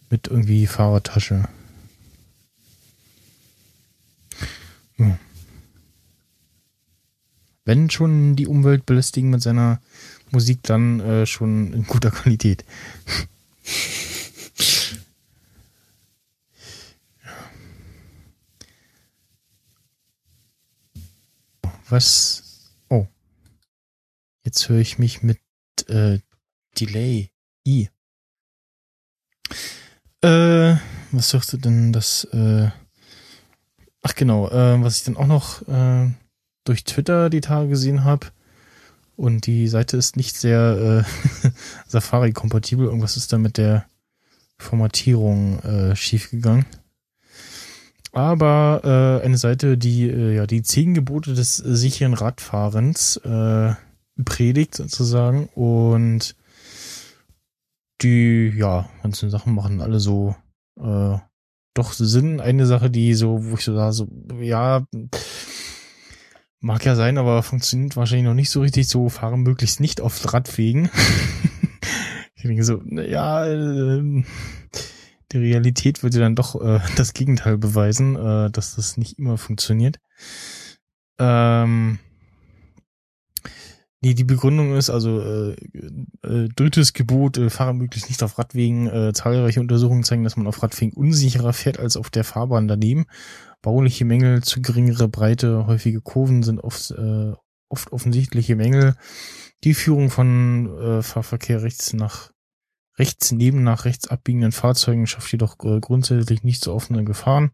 mit irgendwie Fahrradtasche. Ja wenn schon die Umwelt belästigen mit seiner Musik, dann äh, schon in guter Qualität. Was? Oh. Jetzt höre ich mich mit äh, Delay. I. Äh, was sagst du denn, das, äh, ach genau, äh, was ich dann auch noch, äh, durch Twitter die Tage gesehen habe. Und die Seite ist nicht sehr äh, Safari-kompatibel. Irgendwas ist da mit der Formatierung äh, schiefgegangen. Aber äh, eine Seite, die äh, ja die zehn Gebote des sicheren Radfahrens äh, predigt sozusagen und die ja ganzen Sachen machen alle so äh, doch Sinn. Eine Sache, die so, wo ich so da so ja Mag ja sein, aber funktioniert wahrscheinlich noch nicht so richtig. So fahren möglichst nicht auf Radwegen. ich denke so, ja, ähm, die Realität würde dann doch äh, das Gegenteil beweisen, äh, dass das nicht immer funktioniert. Ähm, nee, die Begründung ist also äh, äh, drittes Gebot, äh, fahre möglichst nicht auf Radwegen. Äh, zahlreiche Untersuchungen zeigen, dass man auf Radwegen unsicherer fährt als auf der Fahrbahn daneben. Bauliche Mängel, zu geringere Breite, häufige Kurven sind oft, äh, oft offensichtliche Mängel. Die Führung von äh, Fahrverkehr rechts nach rechts neben nach rechts abbiegenden Fahrzeugen schafft jedoch äh, grundsätzlich nicht so offene Gefahren.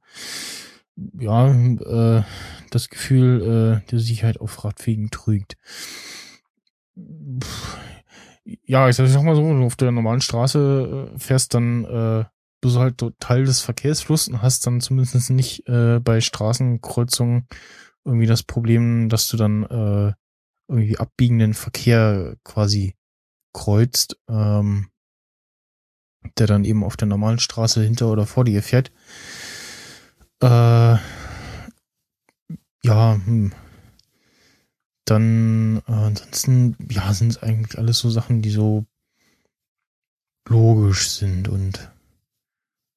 Ja, äh, das Gefühl äh, der Sicherheit auf Radwegen trügt. Ja, ich sag, mal so, wenn du auf der normalen Straße äh, fährst, dann äh, bist du halt Teil des Verkehrsflusses und hast dann zumindest nicht äh, bei Straßenkreuzungen irgendwie das Problem, dass du dann äh, irgendwie abbiegenden Verkehr quasi kreuzt, ähm, der dann eben auf der normalen Straße hinter oder vor dir fährt. Äh, ja, hm. Dann äh, ansonsten, ja, sind es eigentlich alles so Sachen, die so logisch sind und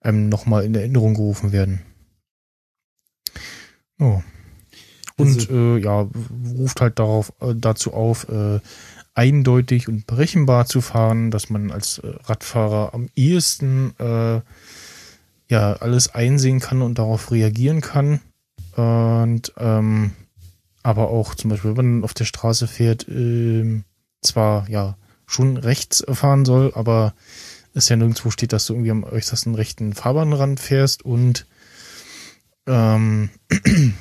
einem nochmal in Erinnerung gerufen werden. Oh. Und Also- äh, ja, ruft halt darauf, äh, dazu auf, äh, eindeutig und berechenbar zu fahren, dass man als äh, Radfahrer am ehesten äh, ja alles einsehen kann und darauf reagieren kann. Und ähm, aber auch zum Beispiel, wenn man auf der Straße fährt, ähm, zwar ja schon rechts fahren soll, aber es ja nirgendwo steht, dass du irgendwie am äußersten rechten Fahrbahnrand fährst und ähm,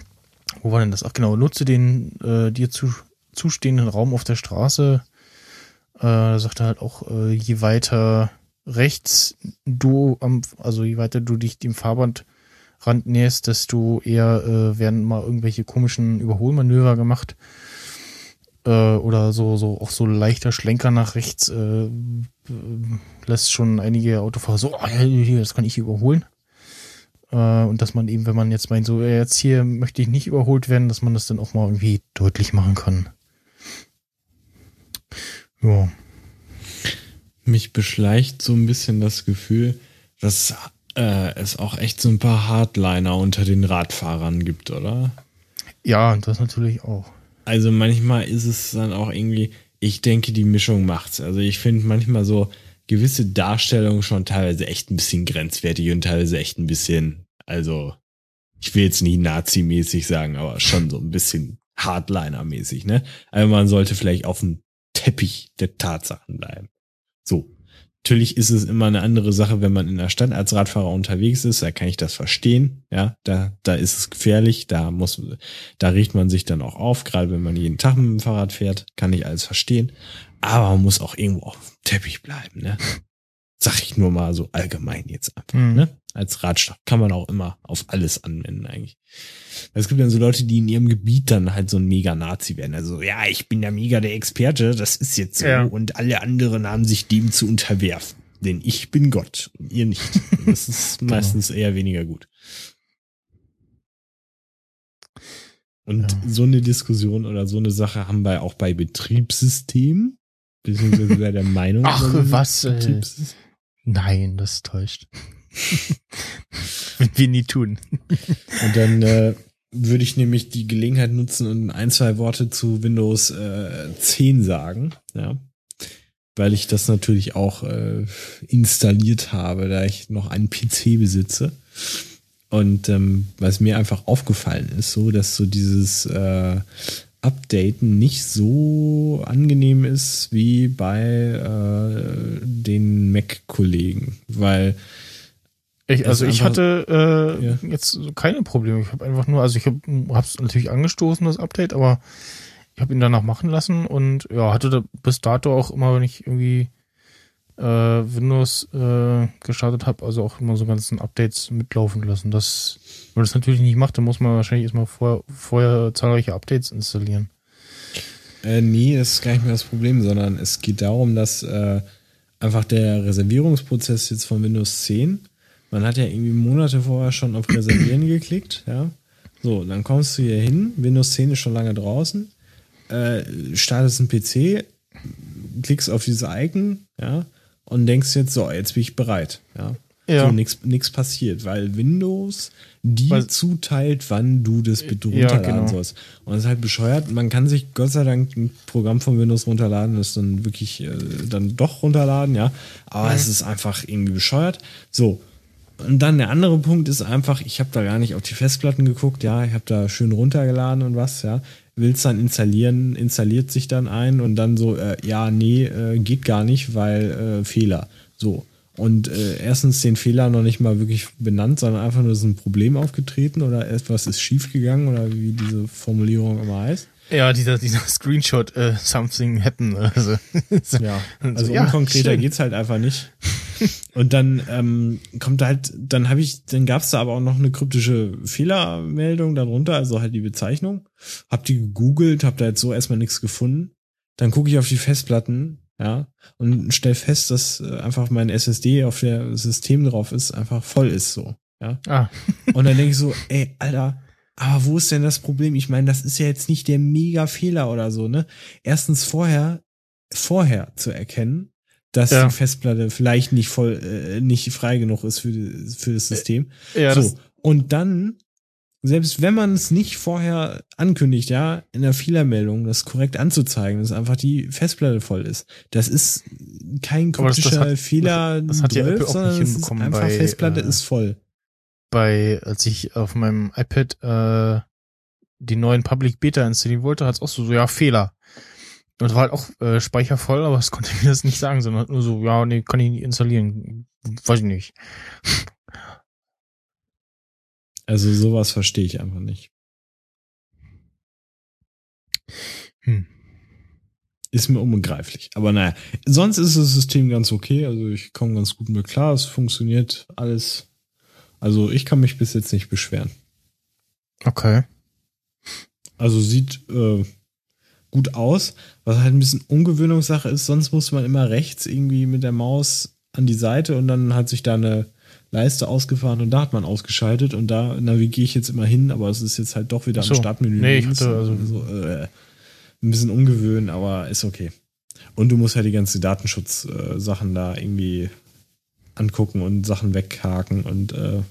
wo war denn das? Ach genau, nutze den äh, dir zu, zustehenden Raum auf der Straße. Äh, sagt er halt auch, äh, je weiter rechts du am, also je weiter du dich dem Fahrband Rand näherst, desto eher äh, werden mal irgendwelche komischen Überholmanöver gemacht. Äh, oder so, so, auch so leichter Schlenker nach rechts äh, lässt schon einige Autofahrer so, oh, das kann ich überholen. Äh, und dass man eben, wenn man jetzt meint, so jetzt hier möchte ich nicht überholt werden, dass man das dann auch mal irgendwie deutlich machen kann. Ja. Mich beschleicht so ein bisschen das Gefühl, dass äh, es auch echt so ein paar Hardliner unter den Radfahrern gibt, oder? Ja, das natürlich auch. Also manchmal ist es dann auch irgendwie, ich denke, die Mischung macht's. Also ich finde manchmal so gewisse Darstellungen schon teilweise echt ein bisschen grenzwertig und teilweise echt ein bisschen, also ich will jetzt nicht Nazi-mäßig sagen, aber schon so ein bisschen Hardliner-mäßig, ne? Also man sollte vielleicht auf dem Teppich der Tatsachen bleiben. So. Natürlich ist es immer eine andere Sache, wenn man in der Stadt als Radfahrer unterwegs ist, da kann ich das verstehen. Ja, da, da ist es gefährlich, da muss, da riecht man sich dann auch auf, gerade wenn man jeden Tag mit dem Fahrrad fährt, kann ich alles verstehen. Aber man muss auch irgendwo auf dem Teppich bleiben, ne? Sag ich nur mal so allgemein jetzt einfach, Mhm. ne? Als Radstock kann man auch immer auf alles anwenden eigentlich. Es gibt dann so Leute, die in ihrem Gebiet dann halt so ein Mega-Nazi werden. Also, ja, ich bin ja mega der Experte, das ist jetzt so. Ja. Und alle anderen haben sich dem zu unterwerfen. Denn ich bin Gott und ihr nicht. Das ist Genau. meistens eher weniger gut. Und Ja. so eine Diskussion oder so eine Sache haben wir auch bei Betriebssystemen. Beziehungsweise bei der Meinung. Ach, was, Betriebssystem. Nein, das täuscht. Wenn wir nie tun. Und dann äh, würde ich nämlich die Gelegenheit nutzen und ein, zwei Worte zu Windows äh, 10 sagen, ja. Weil ich das natürlich auch äh, installiert habe, da ich noch einen PC besitze. Und ähm, was mir einfach aufgefallen ist, so, dass so dieses äh, Updaten nicht so angenehm ist wie bei äh, den Mac-Kollegen. Weil Ich, also ich hatte äh, Ja. jetzt keine Probleme. Ich habe einfach nur, also ich habe es natürlich angestoßen, das Update, aber ich habe ihn danach machen lassen und ja, hatte bis dato auch immer, wenn ich irgendwie äh, Windows äh, gestartet habe, also auch immer so ganzen Updates mitlaufen lassen. Das, wenn man das natürlich nicht macht, dann muss man wahrscheinlich erstmal vorher, vorher zahlreiche Updates installieren. Äh, nee, das ist gar nicht mehr das Problem, sondern es geht darum, dass äh, einfach der Reservierungsprozess jetzt von Windows 10, man hat ja irgendwie Monate vorher schon auf Reservieren geklickt, ja. So, dann kommst du hier hin, Windows 10 ist schon lange draußen, äh, startest einen PC, klickst auf diese Icon, ja, und denkst jetzt, so, jetzt bin ich bereit, ja. Ja. So, nichts passiert, weil Windows dir Weil- zuteilt, wann du das bitte Ja, runterladen genau. sollst. Und das ist halt bescheuert. Man kann sich Gott sei Dank ein Programm von Windows runterladen, das dann wirklich äh, dann doch runterladen, ja. Aber Mhm. es ist einfach irgendwie bescheuert. So. Und dann der andere Punkt ist einfach, ich habe da gar nicht auf die Festplatten geguckt, ja, ich habe da schön runtergeladen und was, ja. Willst dann installieren, installiert sich dann ein und dann so, äh, ja, nee, äh, geht gar nicht, weil äh, Fehler. So. Und äh, erstens den Fehler noch nicht mal wirklich benannt, sondern einfach nur ist ein Problem aufgetreten oder etwas ist schiefgegangen oder wie diese Formulierung immer heißt. Ja, dieser, dieser Screenshot, äh, something happened. Also, Ja, also So, ja, unkonkreter schön. geht's halt einfach nicht. Und dann ähm, kommt halt, dann habe ich, dann gab's da aber auch noch eine kryptische Fehlermeldung darunter, also halt die Bezeichnung. Hab die gegoogelt, hab da jetzt so erstmal nichts gefunden. Dann gucke ich auf die Festplatten, ja, und stell fest, dass äh, einfach mein SSD auf der System drauf ist, einfach voll ist so, ja. ah, Und dann denke ich so, ey, Alter, aber wo ist denn das Problem? Ich meine, das ist ja jetzt nicht der Mega-Fehler oder so, ne? Erstens vorher, vorher zu erkennen, dass Ja. die Festplatte vielleicht nicht voll, äh, nicht frei genug ist für, für das System. ja, so. das, Und dann, selbst wenn man es nicht vorher ankündigt, ja, in der Fehlermeldung das korrekt anzuzeigen, dass einfach die Festplatte voll ist. Das ist kein Aber das- das hat- Fehler, das hat ja 12, Apple auch sondern nicht hinbekommen einfach bei, Festplatte äh, ist voll. Bei, als ich auf meinem iPad äh, die neuen Public Beta installieren wollte, hat es auch so, so, ja, Fehler. Und war halt auch äh, Speicher voll, aber es konnte mir das nicht sagen, sondern nur so, ja, nee, kann ich nicht installieren. Weiß ich nicht. Also sowas verstehe ich einfach nicht. Hm. Ist mir unbegreiflich. Aber naja, sonst ist das System ganz okay. Also ich komme ganz gut mit klar. Es funktioniert alles. Also ich kann mich bis jetzt nicht beschweren. Okay. Also sieht äh, gut aus. Was halt ein bisschen Ungewöhnungssache ist, sonst muss man immer rechts irgendwie mit der Maus an die Seite und dann hat sich da eine Leiste ausgefahren und da hat man ausgeschaltet und da navigiere ich jetzt immer hin, aber es ist jetzt halt doch wieder so. am Startmenü. Nee, ich hatte also- so, äh, ein bisschen ungewöhnt, aber ist okay. Und du musst halt die ganzen Datenschutz-Sachen da irgendwie angucken und Sachen weghaken und äh,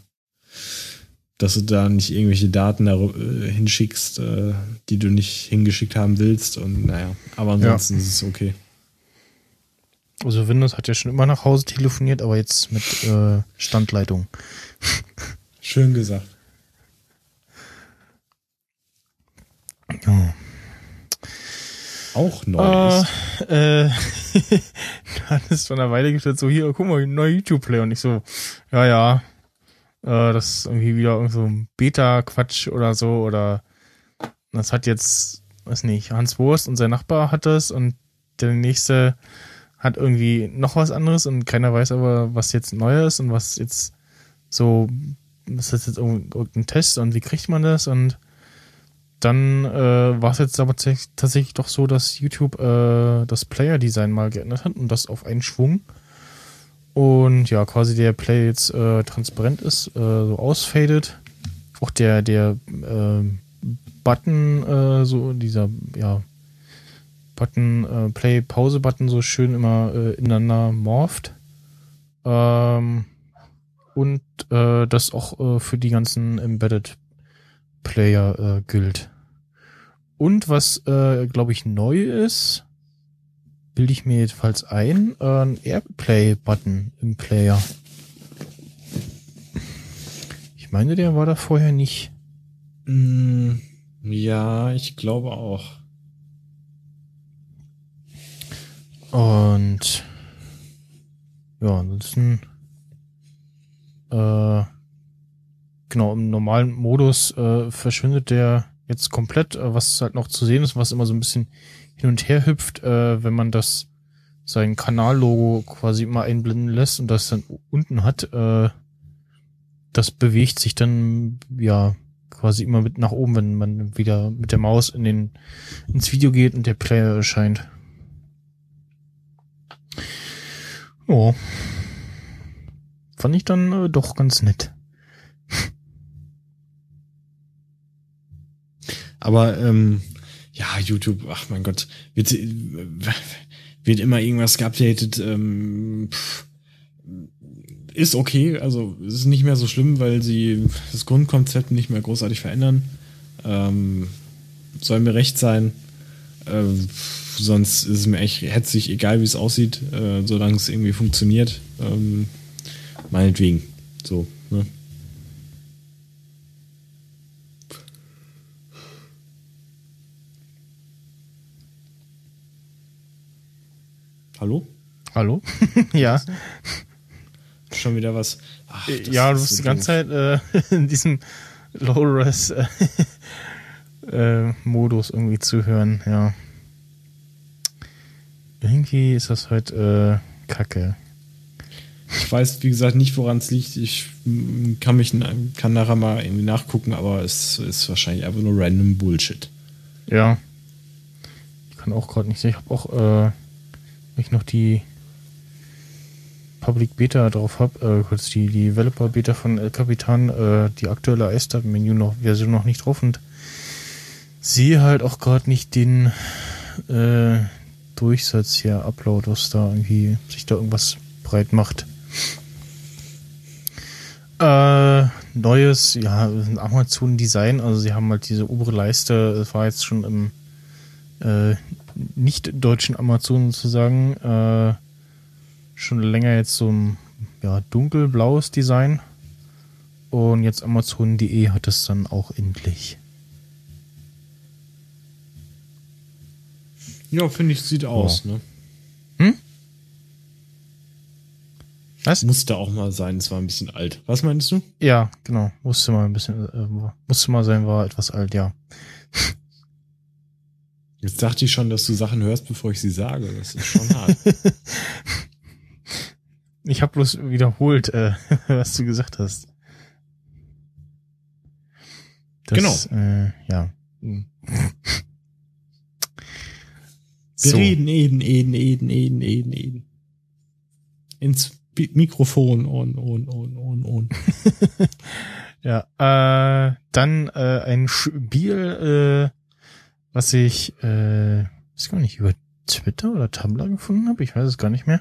dass du da nicht irgendwelche Daten da äh, hinschickst, äh, die du nicht hingeschickt haben willst und naja, aber ansonsten ist es okay. Also Windows hat ja schon immer nach Hause telefoniert, aber jetzt mit äh, Standleitung. Schön gesagt. Ja. Auch neu. Äh, äh, du hattest von einer Weile gestellt, so hier, guck mal, ein neuer YouTube-Player. Und ich so, ja, ja, äh, das ist irgendwie wieder irgend so ein Beta-Quatsch oder so. Oder das hat jetzt, weiß nicht, Hans Wurst und sein Nachbar hat das und der nächste hat irgendwie noch was anderes und keiner weiß aber, was jetzt neu ist und was jetzt so, ist das jetzt irgend- irgendein Test und wie kriegt man das und dann äh, war es jetzt aber tatsächlich- doch so, dass YouTube äh, das Player-Design mal geändert hat und das auf einen Schwung. Und ja, quasi der Player jetzt äh, transparent ist, äh, so ausfadet. Auch der, der äh, Button, äh, so dieser, ja, Button, äh, Play-Pause-Button so schön immer ineinander morpht. Ähm, und das auch für die ganzen Embedded Player äh, gilt. Und was, äh, glaube ich, neu ist, bilde ich mir jedenfalls ein, äh, ein Airplay-Button im Player. Ich meine, der war da vorher nicht. Mm, ja, ich glaube auch. Und ja, ansonsten äh, genau, im normalen Modus äh, verschwindet der jetzt komplett, äh, was halt noch zu sehen ist, was immer so ein bisschen hin und her hüpft, äh, wenn man das sein Kanallogo quasi immer einblenden lässt und das dann unten hat, äh, das bewegt sich dann ja quasi immer mit nach oben, wenn man wieder mit der Maus in den ins Video geht und der Player erscheint. Ja. Fand ich dann äh, doch ganz nett. Aber ähm, ja, YouTube, ach mein Gott, wird, wird immer irgendwas geupdatet. Ähm, ist okay, also es ist nicht mehr so schlimm, weil sie das Grundkonzept nicht mehr großartig verändern. Ähm, soll mir recht sein. Ähm, sonst ist es mir echt hetzig, egal wie es aussieht, äh, solange es irgendwie funktioniert. Ähm, meinetwegen. So, ne? Hallo? Hallo? ja. Schon wieder was. Ach, das ja, du ist bist so die ganze. Zeit äh, in diesem Low-Res äh, äh, Modus irgendwie zu hören, ja. Irgendwie ist das heute äh, kacke. Ich weiß, wie gesagt, nicht, woran es liegt. Ich kann mich kann nachher mal irgendwie nachgucken, aber es ist wahrscheinlich einfach nur random Bullshit. Ja. Ich kann auch gerade nicht sehen. Ich habe auch, ich noch die Public Beta drauf habe, äh, kurz die, Developer Beta von El Capitan, äh, die aktuelle iStart-Menü noch, Version noch nicht drauf und sehe halt auch gerade nicht den äh, Durchsatz hier, Upload, was da irgendwie sich da irgendwas breit macht. Äh, neues, ja, ein Amazon-Design, also sie haben halt diese obere Leiste, das war jetzt schon im äh, nicht deutschen Amazon sozusagen, äh, schon länger jetzt so ein ja, dunkelblaues Design. Und jetzt Amazon.de hat es dann auch endlich. Ja, finde ich, sieht aus, ne? Was? Musste auch mal sein, es war ein bisschen alt. Was meinst du? Ja, genau. Musste mal ein bisschen, äh, musste mal sein, war etwas alt, ja. Jetzt dachte ich schon, dass du Sachen hörst, bevor ich sie sage. Das ist schon hart. Ich habe bloß wiederholt, äh, was du gesagt hast. Das, Äh, ja. Wir So. reden, Eden, Eden, Eden, Eden, Eden, Eden. In z- Mikrofon und, und, und, und, und. ja, äh, dann äh, ein Spiel, äh, was ich, äh, weiß gar nicht, über Twitter oder Tumblr gefunden habe, ich weiß es gar nicht mehr.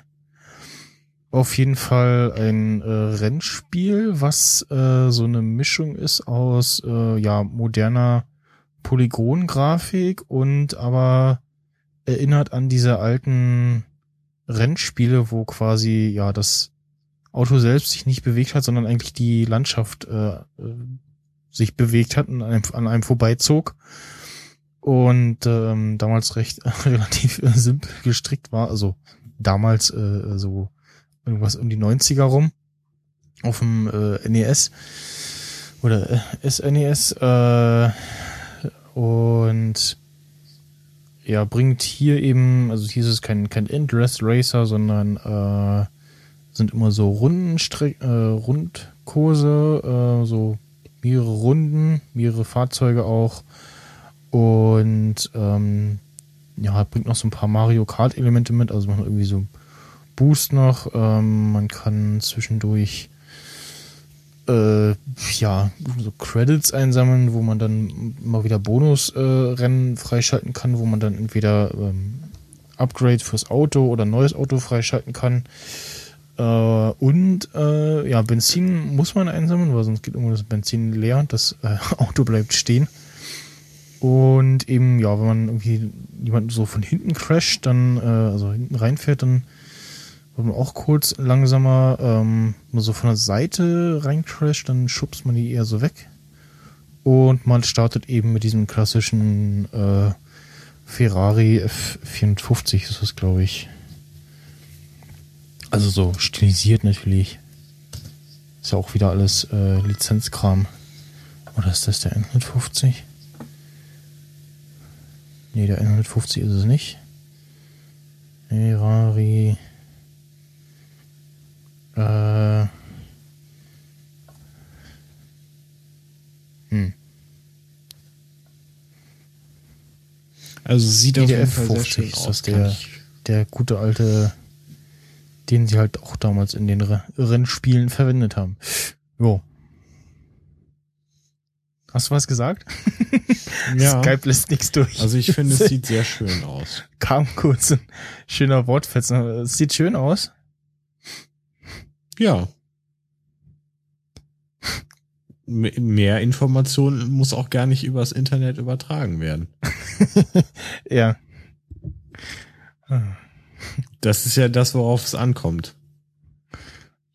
Auf jeden Fall ein äh, Rennspiel, was äh, so eine Mischung ist aus äh, ja moderner Polygongrafik und aber erinnert an diese alten Rennspiele, wo quasi ja das Auto selbst sich nicht bewegt hat, sondern eigentlich die Landschaft äh, äh, sich bewegt hat und an einem, an einem vorbeizog und ähm, damals recht äh, relativ äh, simpel gestrickt war, also damals äh, so irgendwas um die 90er rum auf dem äh, NES oder äh, SNES äh, und ja, bringt hier eben, also hier ist es kein, kein Endless Racer, sondern äh, sind immer so Rundenstreck, äh, Rundkurse, äh, so mehrere Runden, mehrere Fahrzeuge auch und ähm, ja, bringt noch so ein paar Mario Kart Elemente mit, also man irgendwie so Boost noch, ähm, man kann zwischendurch äh, ja, so Credits einsammeln, wo man dann mal wieder Bonusrennen äh, freischalten kann, wo man dann entweder ähm, Upgrade fürs Auto oder neues Auto freischalten kann. Äh, und äh, ja, Benzin muss man einsammeln, weil sonst geht irgendwo das Benzin leer und das äh, Auto bleibt stehen. Und eben, ja, wenn man irgendwie jemanden so von hinten crasht, dann, äh, also hinten reinfährt, dann wird man auch kurz langsamer, ähm, nur so von der Seite reincrasht, dann schubst man die eher so weg. Und man startet eben mit diesem klassischen äh, Ferrari F450 ist das, glaube ich. Also so stilisiert natürlich. Ist ja auch wieder alles äh, Lizenzkram. Oder ist das der N150? Nee, der N150 ist es nicht. Ferrari äh. Hm. Also sieht auf jeden Fall 50 ist das aus, der, der gute alte, den sie halt auch damals in den Rennspielen verwendet haben. Jo. Hast du was gesagt? Ja. Skype lässt nichts durch. Also ich finde, es sieht sehr schön aus. Kam kurz ein schöner Wortfetzen. Es sieht schön aus. Ja. Mehr Information muss auch gar nicht übers Internet übertragen werden. ja. Das ist ja das, worauf es ankommt.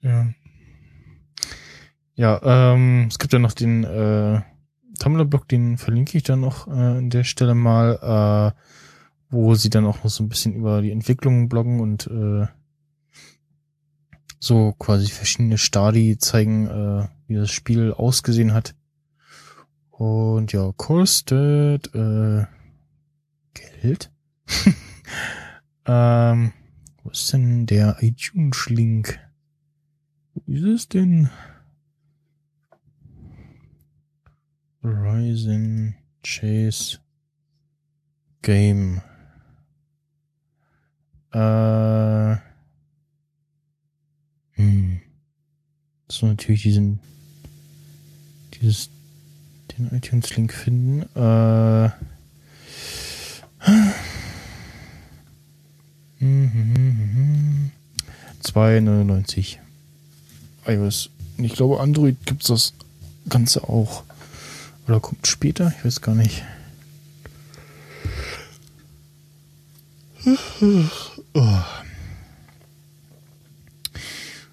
Ja. Ja, ähm, es gibt ja noch den äh, Tumblr-Blog, den verlinke ich dann noch äh, an der Stelle mal, äh, wo sie dann auch noch so ein bisschen über die Entwicklung bloggen und äh, so quasi verschiedene Stadi zeigen, äh, wie das Spiel ausgesehen hat. Und ja, kostet äh, Geld. ähm, wo ist denn der iTunes-Link? Wo ist es denn? Horizon Chase Game. Äh, hm. So natürlich diesen, dieses, den iTunes-Link finden. Äh. 2,99 iOS. Und ich glaube, Android gibt's das Ganze auch. Oder kommt später? Ich weiß gar nicht.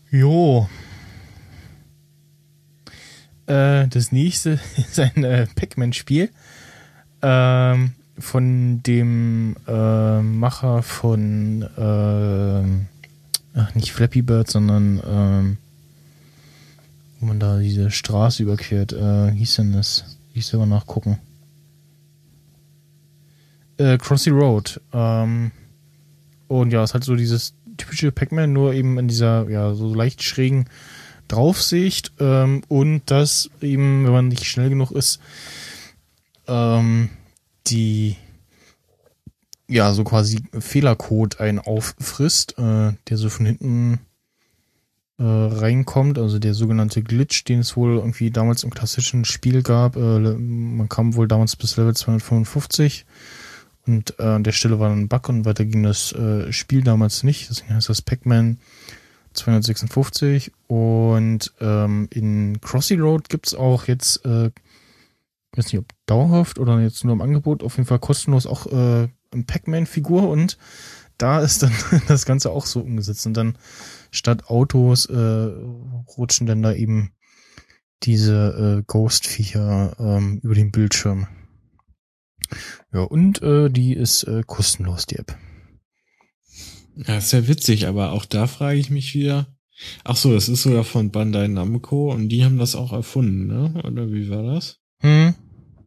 Jo. Äh, das nächste ist ein äh, Pac-Man-Spiel ähm, von dem äh, Macher von äh, ach, nicht Flappy Bird, sondern ähm, wo man da diese Straße überquert. Äh, hieß denn das? Ich selber nachgucken. Äh, Crossy Road. Ähm, und ja, es hat so dieses typische Pac-Man, nur eben in dieser ja so leicht schrägen Draufsicht ähm, und das eben, wenn man nicht schnell genug ist, ähm, die ja so quasi Fehlercode einen auffrisst, äh, der so von hinten äh, reinkommt, also der sogenannte Glitch, den es wohl irgendwie damals im klassischen Spiel gab. Äh, man kam wohl damals bis Level 255 und äh, an der Stelle war dann ein Bug und weiter ging das äh, Spiel damals nicht. Deswegen heißt das Pac-Man 256 und ähm, in Crossy Road gibt's auch jetzt, äh, ich weiß nicht, ob dauerhaft oder jetzt nur im Angebot, auf jeden Fall kostenlos auch äh, eine Pac-Man-Figur und da ist dann das Ganze auch so umgesetzt. Und dann statt Autos äh, rutschen dann da eben diese äh, Ghost-Viecher ähm, über den Bildschirm. Ja, und äh, die ist äh, kostenlos, die App. Ja, ist ja witzig, aber auch da frage ich mich wieder. Ach so, das ist sogar von Bandai Namco und die haben das auch erfunden, ne? Oder wie war das? Hm?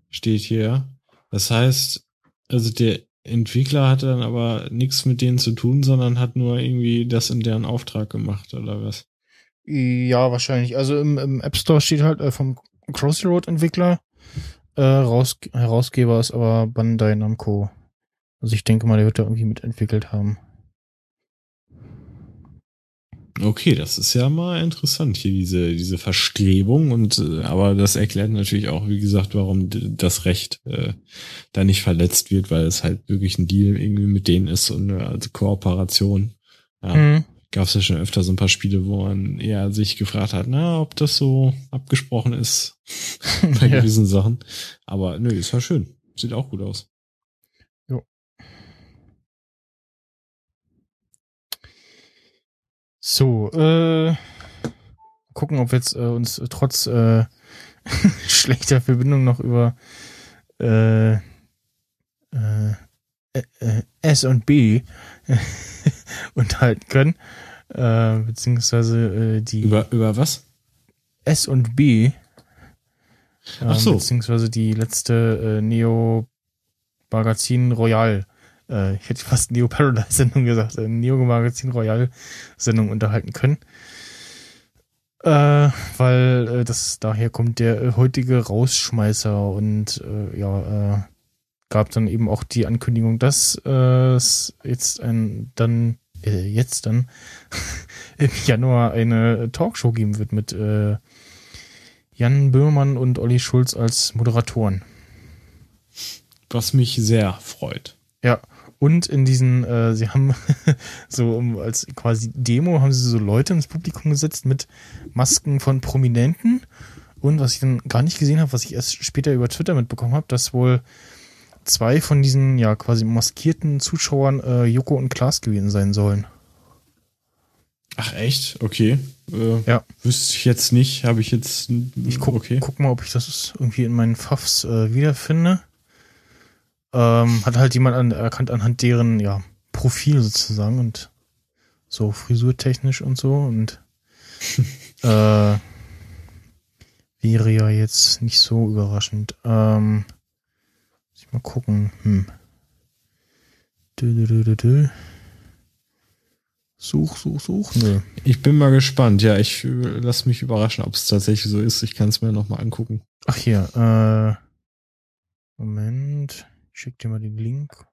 Steht hier. Das heißt, also der Entwickler hatte dann aber nichts mit denen zu tun, sondern hat nur irgendwie das in deren Auftrag gemacht, oder was? Ja, wahrscheinlich. Also im, im App Store steht halt äh, vom Crossy Road Entwickler. Äh, raus, Herausgeber ist aber Bandai Namco. Also ich denke mal, der wird da irgendwie mitentwickelt haben. Okay, das ist ja mal interessant hier, diese, diese Verstrebung. Und äh, aber das erklärt natürlich auch, wie gesagt, warum das Recht äh, da nicht verletzt wird, weil es halt wirklich ein Deal irgendwie mit denen ist und eine also Kooperation. Ja. Mhm. Gab es ja schon öfter so ein paar Spiele, wo man eher sich gefragt hat, na, ob das so abgesprochen ist bei ja. gewissen Sachen. Aber nö, ist ja schön. Sieht auch gut aus. So, äh, gucken, ob wir jetzt äh, uns trotz äh, schlechter Verbindung noch über äh, äh, äh, S und B unterhalten können. Äh, beziehungsweise äh, die. Über, über was? S und B. Ach so. Beziehungsweise die letzte äh, Neo Magazin Royal äh, ich hätte fast Neo Paradise Sendung gesagt, äh, Neo Magazin Royal Sendung unterhalten können. Äh, weil äh, das daher kommt der äh, heutige Rausschmeißer und äh, ja, äh, gab dann eben auch die Ankündigung, dass es jetzt ein dann äh, jetzt dann im Januar eine Talkshow geben wird mit Jan Böhmermann und Olli Schulz als Moderatoren. Was mich sehr freut. Ja, und in diesen, äh, sie haben so als quasi Demo haben sie so Leute ins Publikum gesetzt mit Masken von Prominenten. Und was ich dann gar nicht gesehen habe, was ich erst später über Twitter mitbekommen habe, dass wohl zwei von diesen ja quasi maskierten Zuschauern äh, Joko und Klaas gewesen sein sollen. Ach echt? Okay. Äh, ja. Wüsste ich jetzt nicht, habe ich jetzt. Ich guck, okay. guck mal, ob ich das irgendwie in meinen Pfaffs äh, wiederfinde ähm, hat halt jemand an, erkannt anhand deren ja, Profil sozusagen und so frisurtechnisch und so und äh, wäre ja jetzt nicht so überraschend. Ähm, muss ich mal gucken. Hm. Dö, dö, dö, dö. Such, such, such. Nö. Ich bin mal gespannt. Ja, ich lass mich überraschen, ob es tatsächlich so ist. Ich kann es mir nochmal angucken. Ach hier, äh, Moment. Schick dir mal den Link.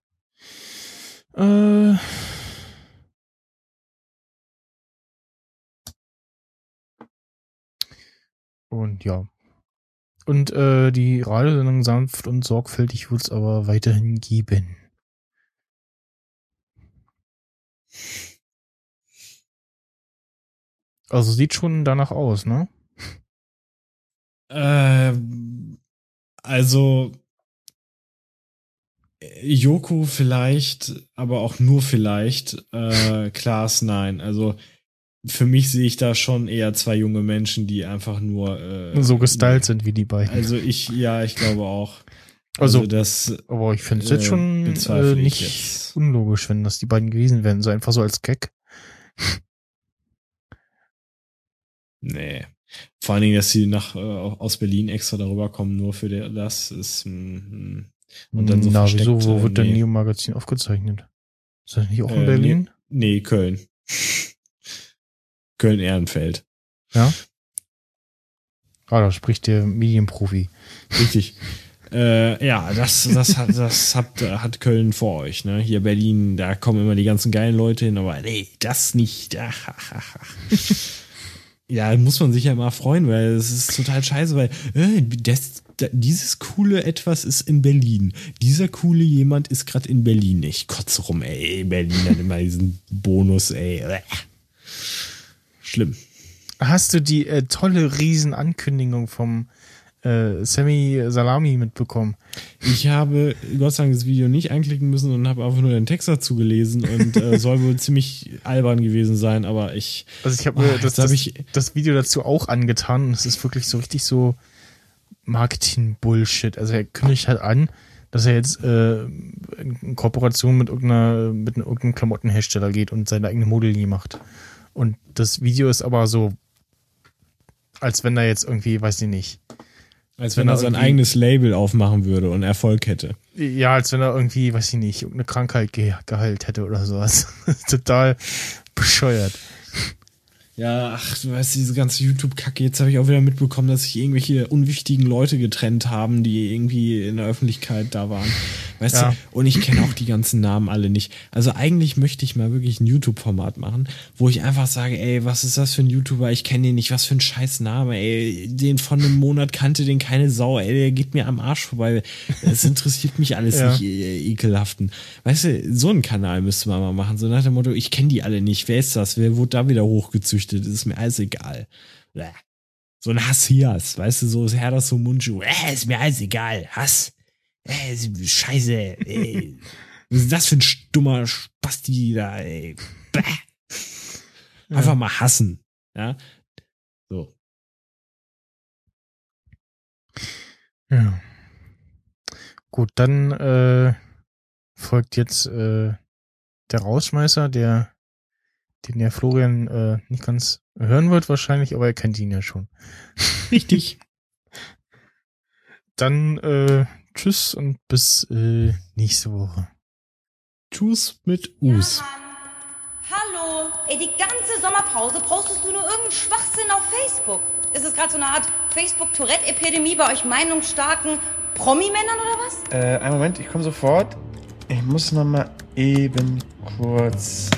Äh. Und ja. Und äh, die Radiosendung sanft und sorgfältig wird es aber weiterhin geben. Also sieht schon danach aus, ne? Ähm, also Joko vielleicht, aber auch nur vielleicht. Äh, Klaas nein. Also für mich sehe ich da schon eher zwei junge Menschen, die einfach nur äh, so gestylt sind wie die beiden. Also ich, ja, ich glaube auch. Also, also das. Aber ich finde es jetzt äh, schon äh, nicht jetzt. unlogisch, wenn das die beiden gewesen wären. So einfach so als Gag. nee. Vor allen Dingen, dass sie nach äh, aus Berlin extra darüber kommen, nur für das ist. Mh, hm, hm. Und dann so Na, wieso, wo wird nee. denn Neo-Magazin aufgezeichnet? Ist das nicht auch in äh, Berlin? Nee, nee Köln. Köln-Ehrenfeld. Ja? Ah, da spricht der Medienprofi. Richtig. äh, ja, das, das, hat, das hat, hat Köln vor euch. Ne? Hier Berlin, da kommen immer die ganzen geilen Leute hin, aber nee, das nicht. Ja, muss man sich ja mal freuen, weil es ist total scheiße, weil äh, das, dieses coole Etwas ist in Berlin. Dieser coole jemand ist gerade in Berlin. Ich kotze rum, ey. Berlin hat immer diesen Bonus, ey. Schlimm. Hast du die äh, tolle Riesenankündigung vom äh, Sammy Salami mitbekommen? Ich habe Gott sei Dank das Video nicht anklicken müssen und habe einfach nur den Text dazu gelesen und äh, soll wohl ziemlich albern gewesen sein, aber ich. Also ich habe mir Oh, das, jetzt hab das, ich- das Video dazu auch angetan und es ist wirklich so richtig so Marketing-Bullshit. Also er kündigt halt an, dass er jetzt äh, in Kooperation mit irgendeiner, mit irgendeinem Klamottenhersteller geht und seine eigene Modelinie macht. Und das Video ist aber so, als wenn er jetzt irgendwie, weiß ich nicht, Als wenn wenn er sein eigenes Label aufmachen würde und Erfolg hätte. ja, als wenn er irgendwie, weiß ich nicht, irgendeine Krankheit ge geheilt hätte oder sowas. Total bescheuert. Ja, ach, du weißt, diese ganze YouTube-Kacke. Jetzt habe ich auch wieder mitbekommen, dass sich irgendwelche unwichtigen Leute getrennt haben, die irgendwie in der Öffentlichkeit da waren. Weißt Ja. du? Und ich kenne auch die ganzen Namen alle nicht. Also eigentlich möchte ich mal wirklich ein YouTube-Format machen, wo ich einfach sage, ey, was ist das für ein YouTuber? Ich kenne den nicht. Was für ein scheiß Name, ey. Den von einem Monat kannte den keine Sau, ey. Der geht mir am Arsch vorbei. Es interessiert mich alles Ja. nicht, äh, ekelhaften. Weißt du, so einen Kanal müsste man mal machen. So nach dem Motto, ich kenne die alle nicht. Wer ist das? Wer wurde da wieder hochgezüchtet? Das ist mir alles egal. So ein Hass-Hias, weißt du, so ist Herr das so Mundschuh. Äh, ist mir alles egal. Hass. Äh, scheiße. Ey. Was ist das für ein stummer Spasti da, ey? Bäh. Einfach mal hassen. Ja. So. Ja. Gut, dann äh, folgt jetzt äh, der Rausschmeißer, der den der Florian äh, nicht ganz hören wird wahrscheinlich, aber er kennt ihn ja schon. Richtig. Dann äh, tschüss und bis äh, nächste Woche. Tschüss mit Us. Ja. Hallo. Ey, die ganze Sommerpause postest du nur irgendeinen Schwachsinn auf Facebook. Ist es gerade so eine Art Facebook-Tourette-Epidemie bei euch meinungsstarken Promi-Männern oder was? Äh, einen Moment, ich komme sofort. Ich muss noch mal eben kurz.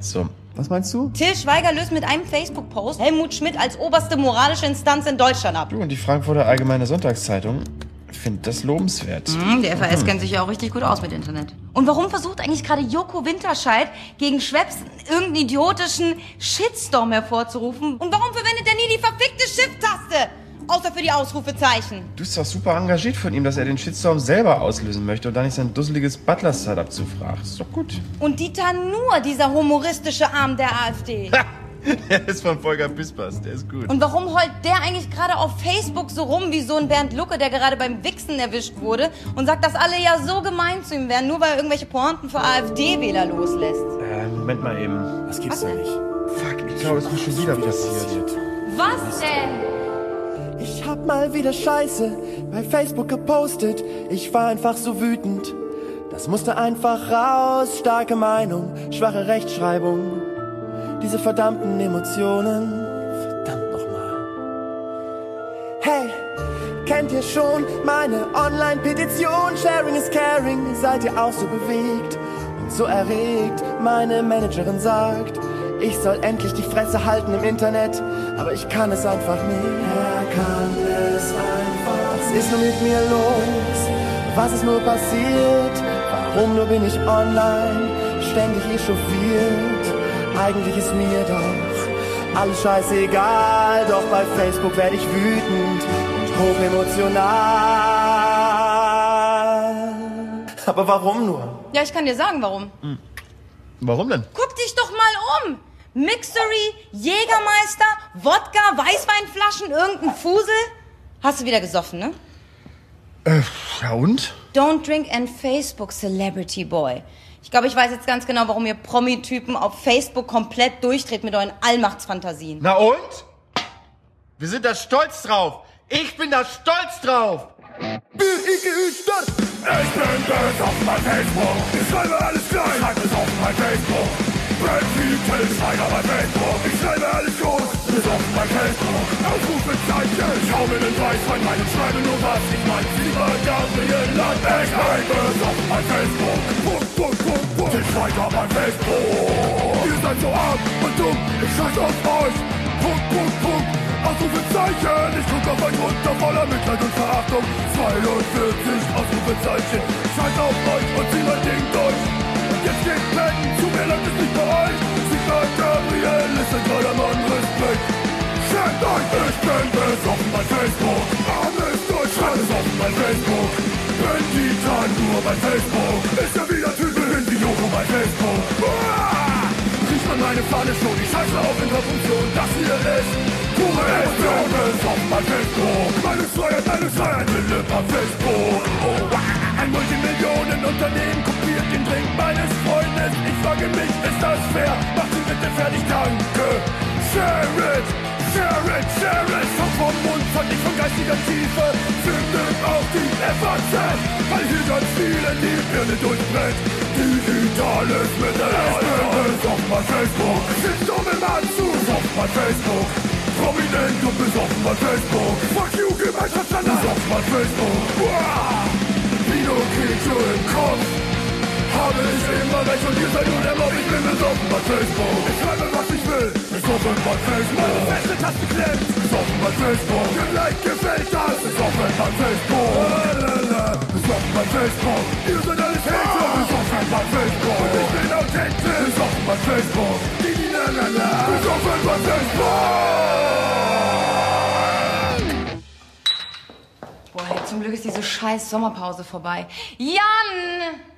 So, was meinst du? Till Schweiger löst mit einem Facebook-Post Helmut Schmidt als oberste moralische Instanz in Deutschland ab. Du und die Frankfurter Allgemeine Sonntagszeitung findet das lobenswert. Hm, der FAS kennt sich ja auch richtig gut aus mit Internet. Und warum versucht eigentlich gerade Joko Winterscheid gegen Schweppes irgendeinen idiotischen Shitstorm hervorzurufen? Und warum verwendet er nie die verfickte Shift-Taste? Außer für die Ausrufezeichen. Du bist doch super engagiert von ihm, dass er den Shitstorm selber auslösen möchte und da nicht sein dusseliges Butler-Startup zufragt. Ist doch gut. Und Dieter Nur, dieser humoristische Arm der AfD. Der ist von Volker Pispers, der ist gut. Und warum heult der eigentlich gerade auf Facebook so rum wie so ein Bernd Lucke, der gerade beim Wichsen erwischt wurde und sagt, dass alle ja so gemein zu ihm wären, nur weil er irgendwelche Pointen für AfD-Wähler loslässt? Äh, Moment mal eben. Das gibt's doch denn? nicht. Fuck, ich glaube, es ist schon wieder passiert. Was denn? Ich hab mal wieder Scheiße bei Facebook gepostet. Ich war einfach so wütend. Das musste einfach raus. Starke Meinung, schwache Rechtschreibung. Diese verdammten Emotionen. Verdammt nochmal. Hey, kennt ihr schon meine Online-Petition? Sharing is caring. Seid ihr auch so bewegt und so erregt? Meine Managerin sagt, ich soll endlich die Fresse halten im Internet, aber ich kann es einfach nicht. Kann es einfach. Was ist nur mit mir los? Was ist nur passiert? Warum nur bin ich online? Ständig echauffiert. Eigentlich ist mir doch alles scheißegal. Doch bei Facebook werde ich wütend und hochemotional. Aber warum nur? Ja, ich kann dir sagen, warum. Warum denn? Guck dich doch mal um. Mixery, Jägermeister, Wodka, Weißweinflaschen, irgendein Fusel. Hast du wieder gesoffen, ne? Ja und? Don't drink and Facebook, Celebrity Boy. Ich glaube, ich weiß jetzt ganz genau, warum ihr Promi-Typen auf Facebook komplett durchdreht mit euren Allmachtsfantasien. Na und? Wir sind da stolz drauf. Ich bin da stolz drauf. Ich bin böse auf mein Facebook. Ich schreibe alles klein. Ich schreibe es auf mein Facebook. Brad Pitt, Till Schweiger bei Facebook. Ich schreibe alles groß. Auf mein Facebook. Ausrufezeichen. Ich hau mir den Weißwein rein und schreibe nur was. Ich mein, lieber Gabriel Land. Ich bin auf mein Facebook. Punkt, Punkt, Punkt, Punkt. Schweiger bei Facebook. Ihr seid so arm und dumm. Ich scheiß auf euch. Punkt, Punkt, Punkt, Ausrufezeichen. Ich guck auf ein Runter voller Mitleid und Verachtung. 42 Ausrufezeichen. Scheiß auf euch und zieh mein Ding geht pennen, zu mir langt es nicht bei euch. Sigmar Gabriel ist ein toller Mann, Respekt. Schämt euch, ich bin besoffen bei Facebook. Armes Deutschland ist offen bei Facebook. Bin die Tag nur bei Facebook. Ist ja wieder Typen in die Joko bei Facebook. Uah! Riecht man meine Fahne schon, die Scheiße auf in der Funktion. Das hier ist pure Emotion. Besoffen bei Facebook. Meine Freiheit, Facebook. Oh. Ein Multimillionenunternehmen kopiert den Drink meines Freundes. Ich frage mich, ist das fair? Macht ihn bitte fertig, danke. Share it, share it, share it. Vom vom Mund, von nicht von geistiger Tiefe. Findet auf die FAZ, weil hier ganz viele die Birne durchbrennt. Digitales Mittelalter. Ich bin besoffen bei Facebook. Shitstorm im Anzug. Besoffen bei Facebook. Prominent und besoffen bei Facebook. Fuck you, Gemeinschaftsstandard. Besoffen bei Facebook. Uah! Pinocchio im Kopf. Habe ich immer recht und ihr seid nur der Mob, ich bin besoffen bei Facebook. Ich schreibe, was ich will, besoffen bei Facebook. Meine feste Taste klemmt, besoffen bei Facebook. Geliked gefällt das, besoffen bei Facebook. Lalala, Besoffen bei Facebook. Ihr seid alles Hater, besoffen bei Facebook. Und ich bin authentisch, besoffen bei Facebook. Die, die, la, la, la, besoffen bei Facebook. Boah, hey, zum Glück ist diese scheiß Sommerpause vorbei. Jan!